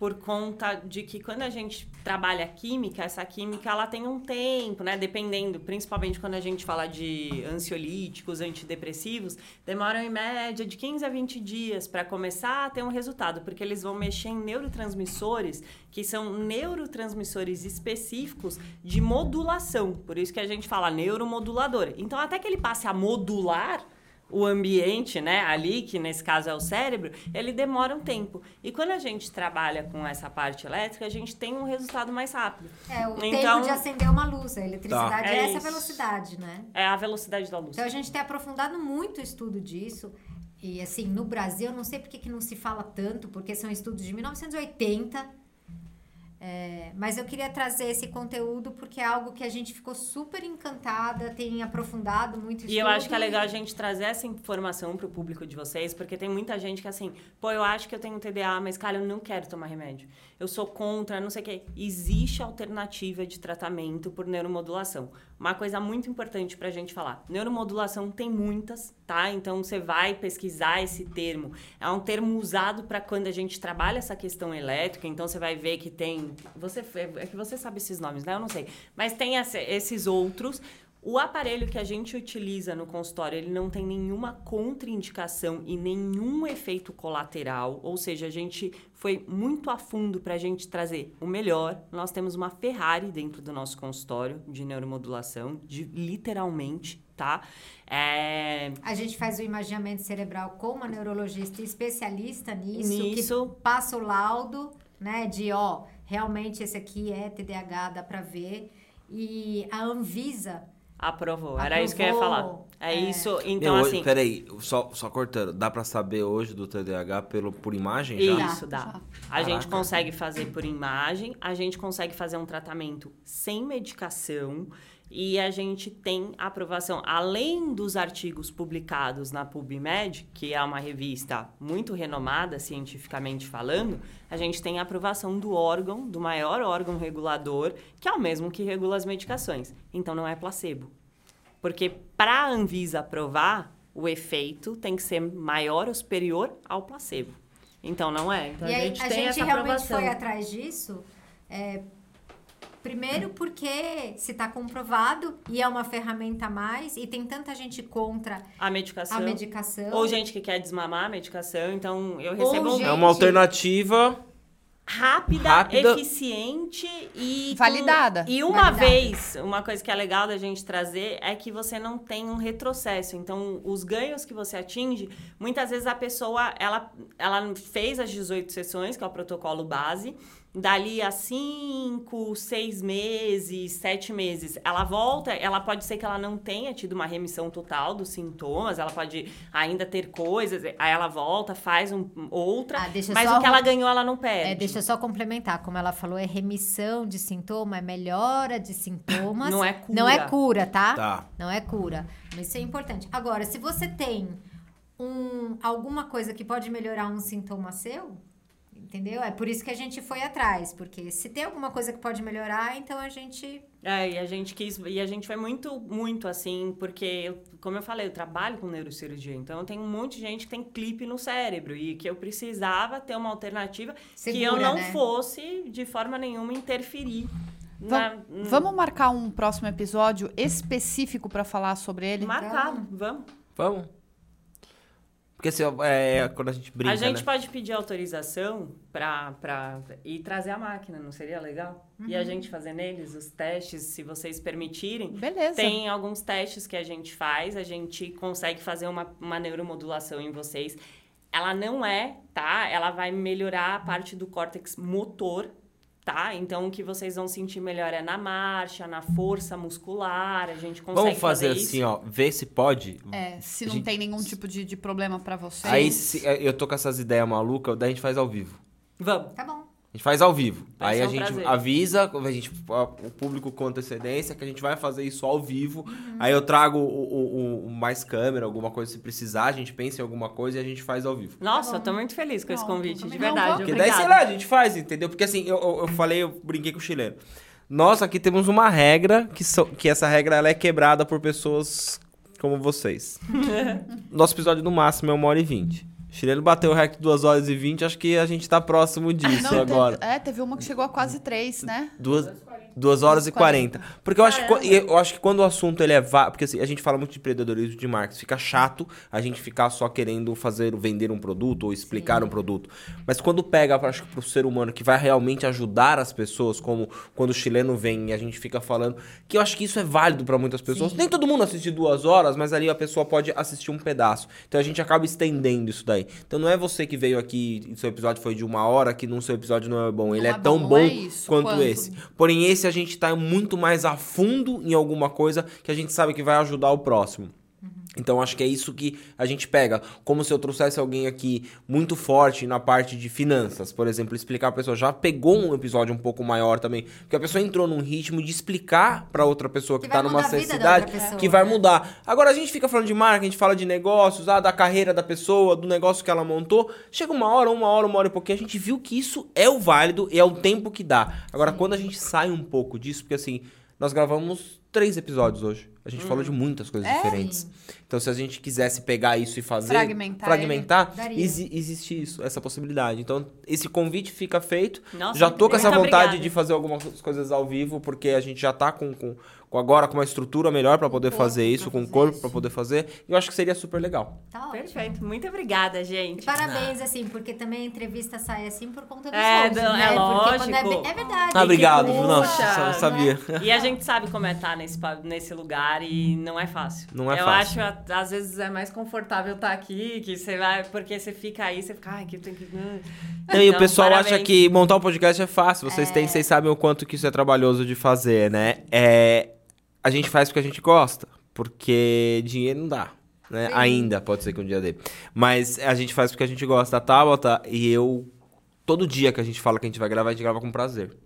[SPEAKER 3] por conta de que quando a gente trabalha química, essa química ela tem um tempo, né? Dependendo, principalmente quando a gente fala de ansiolíticos, antidepressivos, demoram em média de 15 a 20 dias para começar a ter um resultado, porque eles vão mexer em neurotransmissores que são neurotransmissores específicos de modulação. Por isso que a gente fala neuromodulador. Então, até que ele passe a modular o ambiente, né, ali, que nesse caso é o cérebro, ele demora um tempo. E quando a gente trabalha com essa parte elétrica, a gente tem um resultado mais rápido.
[SPEAKER 4] é o
[SPEAKER 3] Então-
[SPEAKER 4] tempo de acender uma luz, a eletricidade
[SPEAKER 3] Tá.
[SPEAKER 4] é,
[SPEAKER 3] É
[SPEAKER 4] essa velocidade, né?
[SPEAKER 3] É a velocidade da luz.
[SPEAKER 4] Então a gente tem aprofundado muito o estudo disso. E assim, no Brasil, eu não sei por que que não se fala tanto, porque são estudos de 1980. É, mas eu queria trazer esse conteúdo porque é algo que a gente ficou super encantada, tem aprofundado muito.
[SPEAKER 3] E eu acho que é legal a gente trazer essa informação pro público de vocês, porque tem muita gente que assim, pô, eu acho que eu tenho TDA, mas cara, eu não quero tomar remédio. Eu sou contra, não sei o quê. Existe alternativa de tratamento por neuromodulação. Uma coisa muito importante pra gente falar. Neuromodulação tem muitas, tá? Então você vai pesquisar esse termo. É um termo usado para quando a gente trabalha essa questão elétrica, então você vai ver que tem, você é que você sabe esses nomes, né? Eu não sei. Mas tem esses outros o aparelho que a gente utiliza no consultório, ele não tem nenhuma contraindicação e nenhum efeito colateral, ou seja, a gente foi muito a fundo para a gente trazer o melhor. Nós temos uma Ferrari dentro do nosso consultório de neuromodulação, de literalmente, tá? É,
[SPEAKER 4] A gente faz o imaginamento cerebral com uma neurologista especialista nisso,
[SPEAKER 3] Nisso.
[SPEAKER 4] que passa o laudo, né, de ó, realmente esse aqui é TDAH, dá pra ver. E a Anvisa
[SPEAKER 3] aprovou, era isso que eu ia falar.
[SPEAKER 4] Aprovou.
[SPEAKER 3] É,
[SPEAKER 4] É.
[SPEAKER 3] isso,
[SPEAKER 1] Meu,
[SPEAKER 3] então
[SPEAKER 1] hoje-
[SPEAKER 3] assim,
[SPEAKER 1] Peraí, só, só cortando. Dá pra saber hoje do TDAH pelo, por imagem já?
[SPEAKER 3] Isso, dá.
[SPEAKER 2] já.
[SPEAKER 3] A gente
[SPEAKER 1] Caraca.
[SPEAKER 3] consegue fazer por imagem, a gente consegue fazer um tratamento sem medicação. E a gente tem aprovação, além dos artigos publicados na PubMed, que é uma revista muito renomada cientificamente falando, a gente tem a aprovação do órgão, do maior órgão regulador, que é o mesmo que regula as medicações. Então não é placebo. Porque para a Anvisa aprovar, o efeito tem que ser maior ou superior ao placebo. Então não é. Então
[SPEAKER 4] e
[SPEAKER 3] a
[SPEAKER 4] aí,
[SPEAKER 3] gente
[SPEAKER 4] a
[SPEAKER 3] tem
[SPEAKER 4] gente
[SPEAKER 3] essa
[SPEAKER 4] realmente
[SPEAKER 3] aprovação.
[SPEAKER 4] foi atrás disso. é, primeiro porque se está comprovado e é uma ferramenta a mais e tem tanta gente contra
[SPEAKER 3] A medicação.
[SPEAKER 4] a medicação.
[SPEAKER 3] Ou gente que quer desmamar a medicação, então eu recebo um
[SPEAKER 4] gente-
[SPEAKER 1] É uma alternativa.
[SPEAKER 3] rápida,
[SPEAKER 1] Rápida.
[SPEAKER 3] eficiente e com-
[SPEAKER 2] Validada.
[SPEAKER 3] E uma
[SPEAKER 4] Validada.
[SPEAKER 3] vez, uma coisa que é legal da gente trazer é que você não tem um retrocesso. Então, os ganhos que você atinge, muitas vezes a pessoa ela, ela fez as 18 sessões, que é o protocolo base. Dali a 5, 6 meses, 7 meses, ela volta, ela pode ser que ela não tenha tido uma remissão total dos sintomas, ela pode ainda ter coisas, aí ela volta, faz um, outra,
[SPEAKER 4] Ah, deixa
[SPEAKER 3] mas
[SPEAKER 4] só
[SPEAKER 3] o que ela ganhou ela não perde.
[SPEAKER 4] É, deixa eu só complementar, como ela falou, é remissão de sintoma, é melhora de sintomas.
[SPEAKER 3] Não é cura.
[SPEAKER 4] Não é cura, tá?
[SPEAKER 1] Tá.
[SPEAKER 4] Não é cura. Mas isso é importante. Agora, se você tem um, alguma coisa que pode melhorar um sintoma seu, entendeu? É por isso que a gente foi atrás, porque se tem alguma coisa que pode melhorar, então a gente
[SPEAKER 3] É, e a gente quis, e a gente foi muito, muito assim, porque, eu, como eu falei, eu trabalho com neurocirurgia, então tem um monte de gente que tem clipe no cérebro e que eu precisava ter uma alternativa que eu
[SPEAKER 4] Segura,
[SPEAKER 3] não
[SPEAKER 4] né?
[SPEAKER 3] fosse, de forma nenhuma, interferir. Na-
[SPEAKER 2] Vamos marcar um próximo episódio específico pra falar sobre ele?
[SPEAKER 3] Marcado, vamos.
[SPEAKER 1] Vamos. Porque assim, é quando a gente brinca,
[SPEAKER 3] a gente
[SPEAKER 1] né?
[SPEAKER 3] pode pedir autorização pra, pra ir trazer a máquina, não seria legal? E
[SPEAKER 4] Uhum.
[SPEAKER 3] a gente fazer neles os testes, se vocês permitirem.
[SPEAKER 2] Beleza.
[SPEAKER 3] Tem alguns testes que a gente faz, a gente consegue fazer uma, uma neuromodulação em vocês. Ela não é, tá? Ela vai melhorar a parte do córtex motor, tá? Então o que vocês vão sentir melhor é na marcha, na força muscular, a gente consegue
[SPEAKER 1] Vamos fazer,
[SPEAKER 3] isso.
[SPEAKER 1] assim, ó. Ver se pode.
[SPEAKER 2] É, se não
[SPEAKER 1] Gente-
[SPEAKER 2] tem nenhum tipo de, de problema pra você.
[SPEAKER 1] Aí se- eu tô com essas ideias malucas, daí a gente faz ao vivo.
[SPEAKER 3] Vamos.
[SPEAKER 4] Tá bom.
[SPEAKER 1] A gente faz ao vivo.
[SPEAKER 3] Vai
[SPEAKER 1] Aí a
[SPEAKER 3] um
[SPEAKER 1] gente
[SPEAKER 3] prazer.
[SPEAKER 1] avisa, a gente, o público com antecedência, que a gente vai fazer isso ao vivo.
[SPEAKER 3] Uhum.
[SPEAKER 1] Aí eu trago o, o- o- mais câmera, alguma coisa se precisar, a gente pensa em alguma coisa e a gente faz ao vivo.
[SPEAKER 3] Nossa, eu tô muito feliz com esse
[SPEAKER 2] Pronto,
[SPEAKER 3] convite, de verdade.
[SPEAKER 2] Não,
[SPEAKER 1] Porque daí, sei lá, a gente faz, entendeu? Porque assim, eu, eu, eu falei, eu brinquei com o chileno. Nós aqui temos uma regra, que, so- que essa regra ela é quebrada por pessoas como vocês. Nosso episódio no máximo é uma hora e vinte. Chileno bateu o rec de 2 horas e 20, acho que a gente tá próximo disso
[SPEAKER 2] Não,
[SPEAKER 1] agora.
[SPEAKER 2] Teve, é, teve uma que chegou a quase três, né?
[SPEAKER 1] Duas, duas horas e quarenta. Porque eu acho, que, eu acho que quando o assunto ele é Porque assim, a gente fala muito de empreendedorismo de marketing. Fica chato a gente ficar só querendo fazer, vender um produto ou explicar um produto. Mas quando pega, acho que pro ser humano que vai realmente ajudar as pessoas, como quando o chileno vem e a gente fica falando, que eu acho que isso é válido para muitas pessoas. Nem todo mundo assiste duas horas, mas ali a pessoa pode assistir um pedaço. Então a gente acaba estendendo isso daí. Então não é você que veio aqui e seu episódio foi de uma hora que no seu episódio não é bom. Ele
[SPEAKER 2] Não
[SPEAKER 1] é,
[SPEAKER 2] é
[SPEAKER 1] tão
[SPEAKER 2] bom,
[SPEAKER 1] bom
[SPEAKER 2] é
[SPEAKER 1] quanto,
[SPEAKER 2] quanto.
[SPEAKER 1] esse. Porém, esse a gente tá muito mais a fundo em alguma coisa que a gente sabe que vai ajudar o próximo. Então, acho que é isso que a gente pega. Como se eu trouxesse alguém aqui muito forte na parte de finanças, por exemplo, explicar a pessoa. Já pegou um episódio um pouco maior também. Porque a pessoa entrou num ritmo de explicar pra outra pessoa que,
[SPEAKER 4] Que
[SPEAKER 1] tá numa necessidade
[SPEAKER 4] pessoa,
[SPEAKER 1] que vai
[SPEAKER 4] né?
[SPEAKER 1] mudar. Agora, a gente fica falando de marca, a gente fala de negócios, ah, da carreira da pessoa, do negócio que ela montou. Chega uma hora, uma hora, uma hora e pouquinho, a gente viu que isso é o válido e é o tempo que dá. Agora, quando a gente sai um pouco disso, porque assim, nós gravamos três episódios hoje. A gente falou de muitas coisas
[SPEAKER 2] É?
[SPEAKER 1] diferentes. Então, se a gente quisesse pegar isso e fazer.
[SPEAKER 2] Fragmentar
[SPEAKER 1] fragmentar exi- existe isso, essa possibilidade. Então, esse convite fica feito.
[SPEAKER 3] Nossa,
[SPEAKER 1] já tô com essa vontade
[SPEAKER 3] obrigada.
[SPEAKER 1] de fazer algumas coisas ao vivo, porque a gente já tá com, com agora com uma estrutura melhor pra poder fazer isso, com o
[SPEAKER 4] fazer
[SPEAKER 1] corpo pra poder fazer. E eu acho que seria super legal.
[SPEAKER 4] Tá ótimo.
[SPEAKER 3] Perfeito. Muito obrigada,
[SPEAKER 4] E
[SPEAKER 3] gente.
[SPEAKER 4] parabéns, assim, porque também a entrevista sai assim por conta dos
[SPEAKER 3] É,
[SPEAKER 4] hosts,
[SPEAKER 3] do-
[SPEAKER 4] né?
[SPEAKER 3] é
[SPEAKER 4] é,
[SPEAKER 3] lógico.
[SPEAKER 4] bem- é verdade.
[SPEAKER 1] Ah, obrigado,
[SPEAKER 3] puxa,
[SPEAKER 1] só- sabia.
[SPEAKER 3] E a gente sabe como é estar nesse, pa- nesse lugar e não é fácil.
[SPEAKER 1] Não é
[SPEAKER 3] eu
[SPEAKER 1] fácil.
[SPEAKER 3] acho, a- às vezes, é mais confortável estar aqui, que você vai, porque você fica aí, você fica, ai, que eu tenho que. hum."
[SPEAKER 1] Não, e o
[SPEAKER 3] Então,
[SPEAKER 1] pessoal acha
[SPEAKER 3] parabéns.
[SPEAKER 1] que montar um podcast é fácil. Vocês têm, vocês sabem o quanto que isso é trabalhoso de fazer, né? É, a gente faz porque a gente gosta. Porque dinheiro não dá. Né? Ainda, pode ser que um dia dê. Mas a gente faz porque a gente gosta da Tabata e eu. Todo dia que a gente fala que a gente vai gravar, a gente grava com prazer.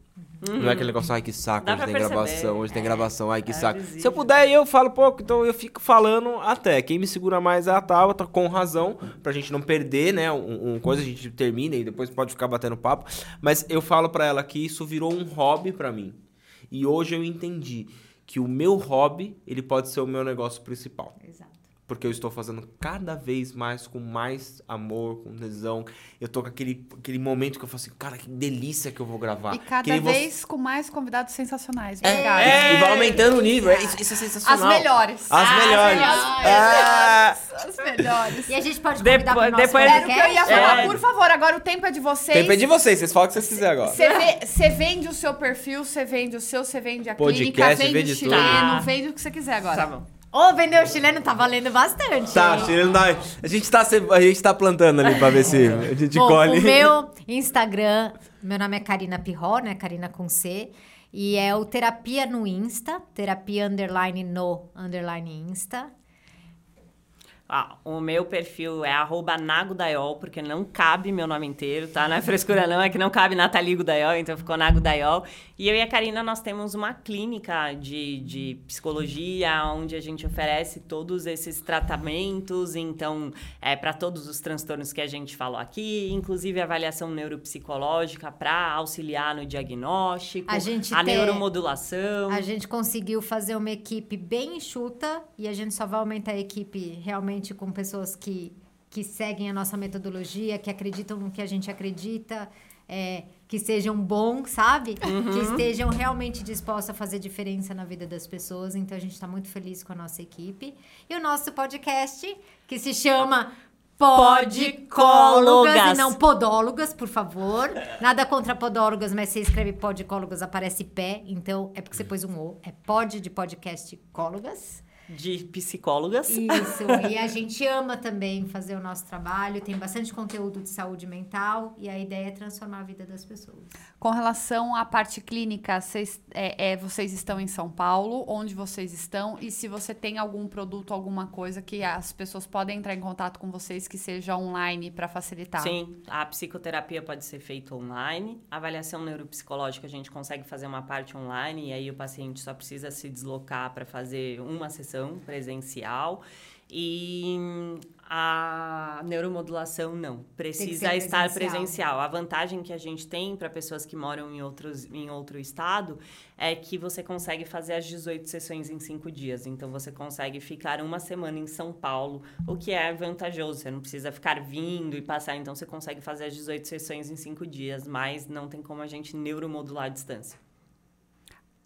[SPEAKER 1] Não é aquele negócio, ai que saco,
[SPEAKER 3] Dá
[SPEAKER 1] hoje tem
[SPEAKER 3] perceber.
[SPEAKER 1] gravação, hoje tem gravação, ai que
[SPEAKER 3] é
[SPEAKER 1] saco. Se eu puder, eu falo pouco, então eu fico falando até. Quem me segura mais é a Tabata, com razão, pra gente não perder, né, um, um coisa, a gente termina e depois pode ficar batendo papo. Mas eu falo pra ela que isso virou um hobby pra mim. E hoje eu entendi que o meu hobby, ele pode ser o meu negócio principal.
[SPEAKER 4] Exato.
[SPEAKER 1] Porque eu estou fazendo cada vez mais com mais amor, com tesão. Eu tô com aquele, aquele momento que eu falo assim, cara, que delícia que eu vou gravar.
[SPEAKER 2] E cada vez com mais convidados sensacionais.
[SPEAKER 1] É,
[SPEAKER 2] Obrigada.
[SPEAKER 1] é, e vai aumentando o nível. é, isso, isso é
[SPEAKER 2] As
[SPEAKER 1] sensacional.
[SPEAKER 2] melhores.
[SPEAKER 1] As
[SPEAKER 2] Ah,
[SPEAKER 1] melhores. Ah,
[SPEAKER 2] As melhores.
[SPEAKER 4] E a gente pode
[SPEAKER 3] Depois-
[SPEAKER 4] convidar pro nosso
[SPEAKER 3] depois-
[SPEAKER 2] Era o que eu ia falar.
[SPEAKER 3] É.
[SPEAKER 2] Por favor, agora o tempo é de vocês.
[SPEAKER 1] Depende de vocês, vocês falam o que vocês quiserem agora.
[SPEAKER 2] Você vende o seu perfil, você vende o seu, você vende a
[SPEAKER 1] Podcast,
[SPEAKER 2] clínica, vende,
[SPEAKER 1] vende tudo.
[SPEAKER 2] chileno,
[SPEAKER 3] Tá.
[SPEAKER 2] vende o que você quiser agora.
[SPEAKER 3] Tá bom.
[SPEAKER 4] Ô, vender o chileno tá valendo bastante.
[SPEAKER 1] Tá,
[SPEAKER 4] hein?
[SPEAKER 1] tirando da... A gente tá, a gente tá plantando ali pra ver se a gente
[SPEAKER 4] Bom,
[SPEAKER 1] colhe.
[SPEAKER 4] o meu Instagram, meu nome é Karina Pirró, né? Karina com C. E é o Terapia no Insta, terapia underline no underline Insta.
[SPEAKER 3] Ah, o meu perfil é arroba nagodaiol, porque não cabe meu nome inteiro, tá? Não é frescura não, é que não cabe Nathalie Gudaiol, então ficou Nagodaiol. E eu e a Karina, nós temos uma clínica de, de psicologia, onde a gente oferece todos esses tratamentos, então, é para todos os transtornos que a gente falou aqui, inclusive avaliação neuropsicológica para auxiliar no diagnóstico,
[SPEAKER 4] A gente
[SPEAKER 3] a
[SPEAKER 4] tem-
[SPEAKER 3] neuromodulação.
[SPEAKER 4] A gente conseguiu fazer uma equipe bem enxuta e a gente só vai aumentar a equipe realmente com pessoas que, que seguem a nossa metodologia, que acreditam no que a gente acredita, é, que sejam bons, sabe? Que estejam realmente dispostos a fazer diferença na vida das pessoas. Então a gente está muito feliz com a nossa equipe. E o nosso podcast, que se chama Podicólogas. e não podólogas, por favor. Nada contra podólogas, mas você escreve podicólogas, aparece pé. Então é porque você pôs um O. É pod de podcast cólogas.
[SPEAKER 3] De psicólogas.
[SPEAKER 4] Isso. e a gente ama também fazer o nosso trabalho. Tem bastante conteúdo de saúde mental. E a ideia é transformar a vida das pessoas.
[SPEAKER 2] Com relação à parte clínica, vocês, é, é, vocês estão em São Paulo, onde vocês estão, e se você tem algum produto, alguma coisa que as pessoas podem entrar em contato com vocês que seja online para facilitar.
[SPEAKER 3] Sim, a psicoterapia pode ser feita online. A avaliação neuropsicológica a gente consegue fazer uma parte online e aí o paciente só precisa se deslocar para fazer uma sessão presencial. E a neuromodulação não, precisa estar
[SPEAKER 4] presencial.
[SPEAKER 3] presencial. A vantagem que a gente tem para pessoas que moram em, outros, em outro estado é que você consegue fazer as 18 sessões em 5 dias. Então você consegue ficar uma semana em São Paulo, o que é vantajoso. Você não precisa ficar vindo e passar. Então você consegue fazer as 18 sessões em 5 dias, mas não tem como a gente neuromodular a distância.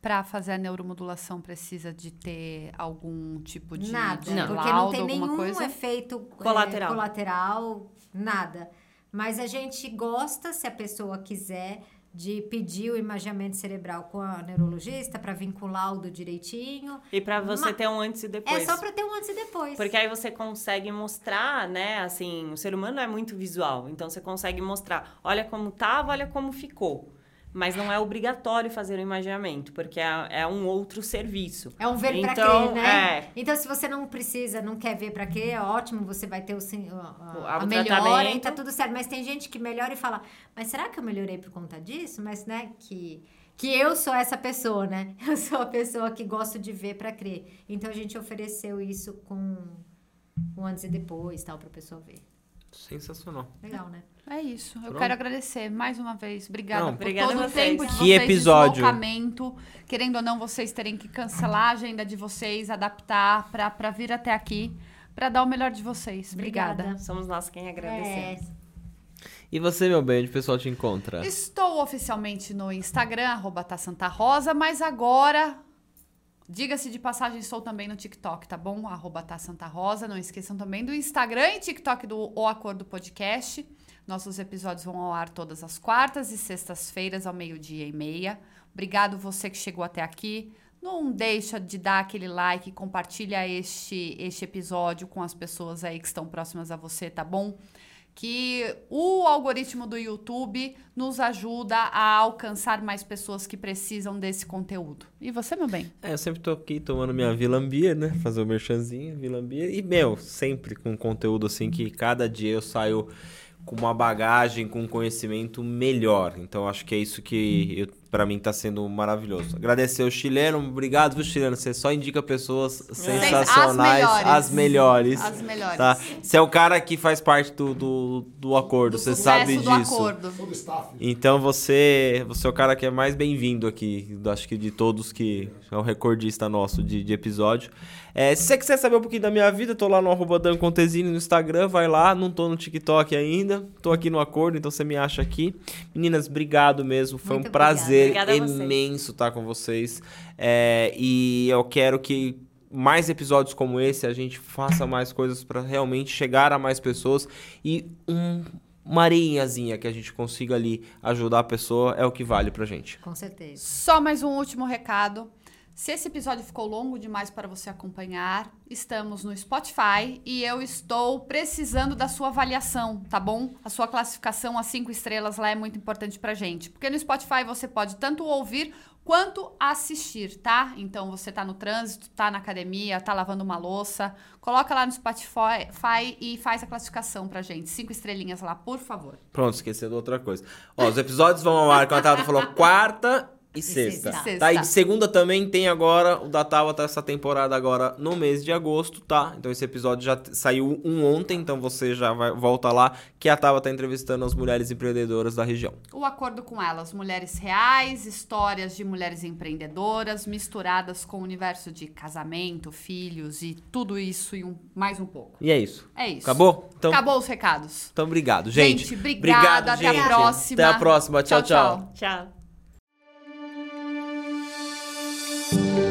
[SPEAKER 2] Para fazer a neuromodulação precisa de ter algum tipo de,
[SPEAKER 4] nada.
[SPEAKER 2] de
[SPEAKER 4] porque não tem nenhum
[SPEAKER 2] coisa?
[SPEAKER 4] efeito é,
[SPEAKER 3] Colateral.
[SPEAKER 4] colateral, nada. Mas a gente gosta, se a pessoa quiser, de pedir o imaginamento cerebral com a neurologista para vincular o do direitinho.
[SPEAKER 3] E para você ter um antes e depois.
[SPEAKER 4] É só para ter um antes e depois.
[SPEAKER 3] Porque aí você consegue mostrar, né? Assim, o ser humano é muito visual. Então você consegue mostrar, olha como tava, olha como ficou. Mas não é obrigatório fazer o imaginamento, porque é, é um outro serviço.
[SPEAKER 4] É um ver pra
[SPEAKER 3] Então,
[SPEAKER 4] crer, né?
[SPEAKER 3] é.
[SPEAKER 4] Então, se você não precisa, não quer ver pra quê, é ótimo, você vai ter o, a, a, a melhora e tá tudo certo. Mas tem gente que melhora e fala, mas será que eu melhorei por conta disso? Mas, né, que, que eu sou essa pessoa, né? Eu sou a pessoa que gosto de ver pra crer. Então, a gente ofereceu isso com um antes e depois, tal, pra pessoa ver.
[SPEAKER 1] Sensacional.
[SPEAKER 4] Legal, né?
[SPEAKER 2] É isso. Eu
[SPEAKER 1] Pronto.
[SPEAKER 2] quero agradecer mais uma vez. Obrigada
[SPEAKER 1] Não,
[SPEAKER 2] por
[SPEAKER 3] obrigada
[SPEAKER 2] todo o tempo de
[SPEAKER 1] Que
[SPEAKER 2] vocês,
[SPEAKER 1] episódio.
[SPEAKER 2] deslocamento. Querendo ou não, vocês terem que cancelar a agenda de vocês, adaptar pra, pra vir até aqui, pra dar o melhor de vocês. Obrigada.
[SPEAKER 4] Obrigada.
[SPEAKER 3] Somos nós quem agradecemos.
[SPEAKER 4] É,
[SPEAKER 1] E você, meu bem, onde o pessoal te encontra?
[SPEAKER 2] Estou oficialmente no Instagram, arroba tá Santa Rosa, mas agora, diga-se de passagem, estou também no TikTok, tá bom? Arroba tá Santa Rosa. Não esqueçam também do Instagram e TikTok do O Acordo Podcast. Nossos episódios vão ao ar todas as quartas e sextas-feiras, ao meio-dia e meia. Obrigado você que chegou até aqui. Não deixa de dar aquele like, compartilha este, este episódio com as pessoas aí que estão próximas a você, tá bom? Que o algoritmo do YouTube nos ajuda a alcançar mais pessoas que precisam desse conteúdo. E você, meu bem?
[SPEAKER 1] É, eu sempre tô aqui tomando minha Vilambia, né? Fazer o merchanzinho, Vilambia. E, meu, sempre com conteúdo assim que cada dia eu saio com uma bagagem, com um conhecimento melhor. Então, acho que é isso que eu Pra mim tá sendo maravilhoso. Agradecer o chileno, obrigado, viu, chileno? Você só indica pessoas sensacionais, as melhores.
[SPEAKER 2] As melhores.
[SPEAKER 1] Tá? Você é o cara que faz parte do, do, do acordo,
[SPEAKER 2] Do
[SPEAKER 1] você sabe
[SPEAKER 2] do
[SPEAKER 1] disso.
[SPEAKER 2] acordo.
[SPEAKER 5] Todo staff.
[SPEAKER 1] Então você, você é o cara que é mais bem-vindo aqui, do- acho que de todos que é o recordista nosso de, de episódio. É, se você quiser saber um pouquinho da minha vida, tô lá no arroba Dan Contesini no Instagram, vai lá, não tô no TikTok ainda, tô aqui no acordo, então você me acha aqui. Meninas, obrigado mesmo, foi
[SPEAKER 4] Muito
[SPEAKER 1] um prazer
[SPEAKER 3] obrigada. Obrigada a vocês.
[SPEAKER 1] imenso estar com vocês. É, e eu quero que mais episódios como esse a gente faça mais coisas para realmente chegar a mais pessoas e um, uma areinhazinha que a gente consiga ali ajudar a pessoa é o que vale pra gente.
[SPEAKER 4] Com certeza.
[SPEAKER 2] Só mais um último recado. Se esse episódio ficou longo demais para você acompanhar, estamos no Spotify e eu estou precisando da sua avaliação, tá bom? A sua classificação a cinco estrelas lá é muito importante pra gente. Porque no Spotify você pode tanto ouvir quanto assistir, tá? Então você tá no trânsito, tá na academia, tá lavando uma louça, coloca lá no Spotify e faz a classificação pra gente. Cinco estrelinhas lá, por favor.
[SPEAKER 1] Pronto, esquecendo outra coisa. Ó, os episódios vão ao ar, como a Tata falou, quarta e sexta.
[SPEAKER 2] sexta.
[SPEAKER 1] Tá? E de segunda também tem agora, o da Tawa tá essa temporada agora no mês de agosto, tá? Então esse episódio já saiu um ontem, então você já vai, volta lá, que a Tawa tá entrevistando as mulheres empreendedoras da região.
[SPEAKER 2] O acordo com elas, mulheres reais, histórias de mulheres empreendedoras, misturadas com o universo de casamento, filhos e tudo isso e um, mais um pouco.
[SPEAKER 1] E é isso.
[SPEAKER 2] É isso.
[SPEAKER 1] Acabou? Então,
[SPEAKER 2] Acabou os recados.
[SPEAKER 1] então obrigado, gente.
[SPEAKER 2] Gente, obrigada, até a
[SPEAKER 1] gente.
[SPEAKER 2] próxima.
[SPEAKER 1] Até a próxima. tchau. tchau.
[SPEAKER 3] Tchau. Thank you.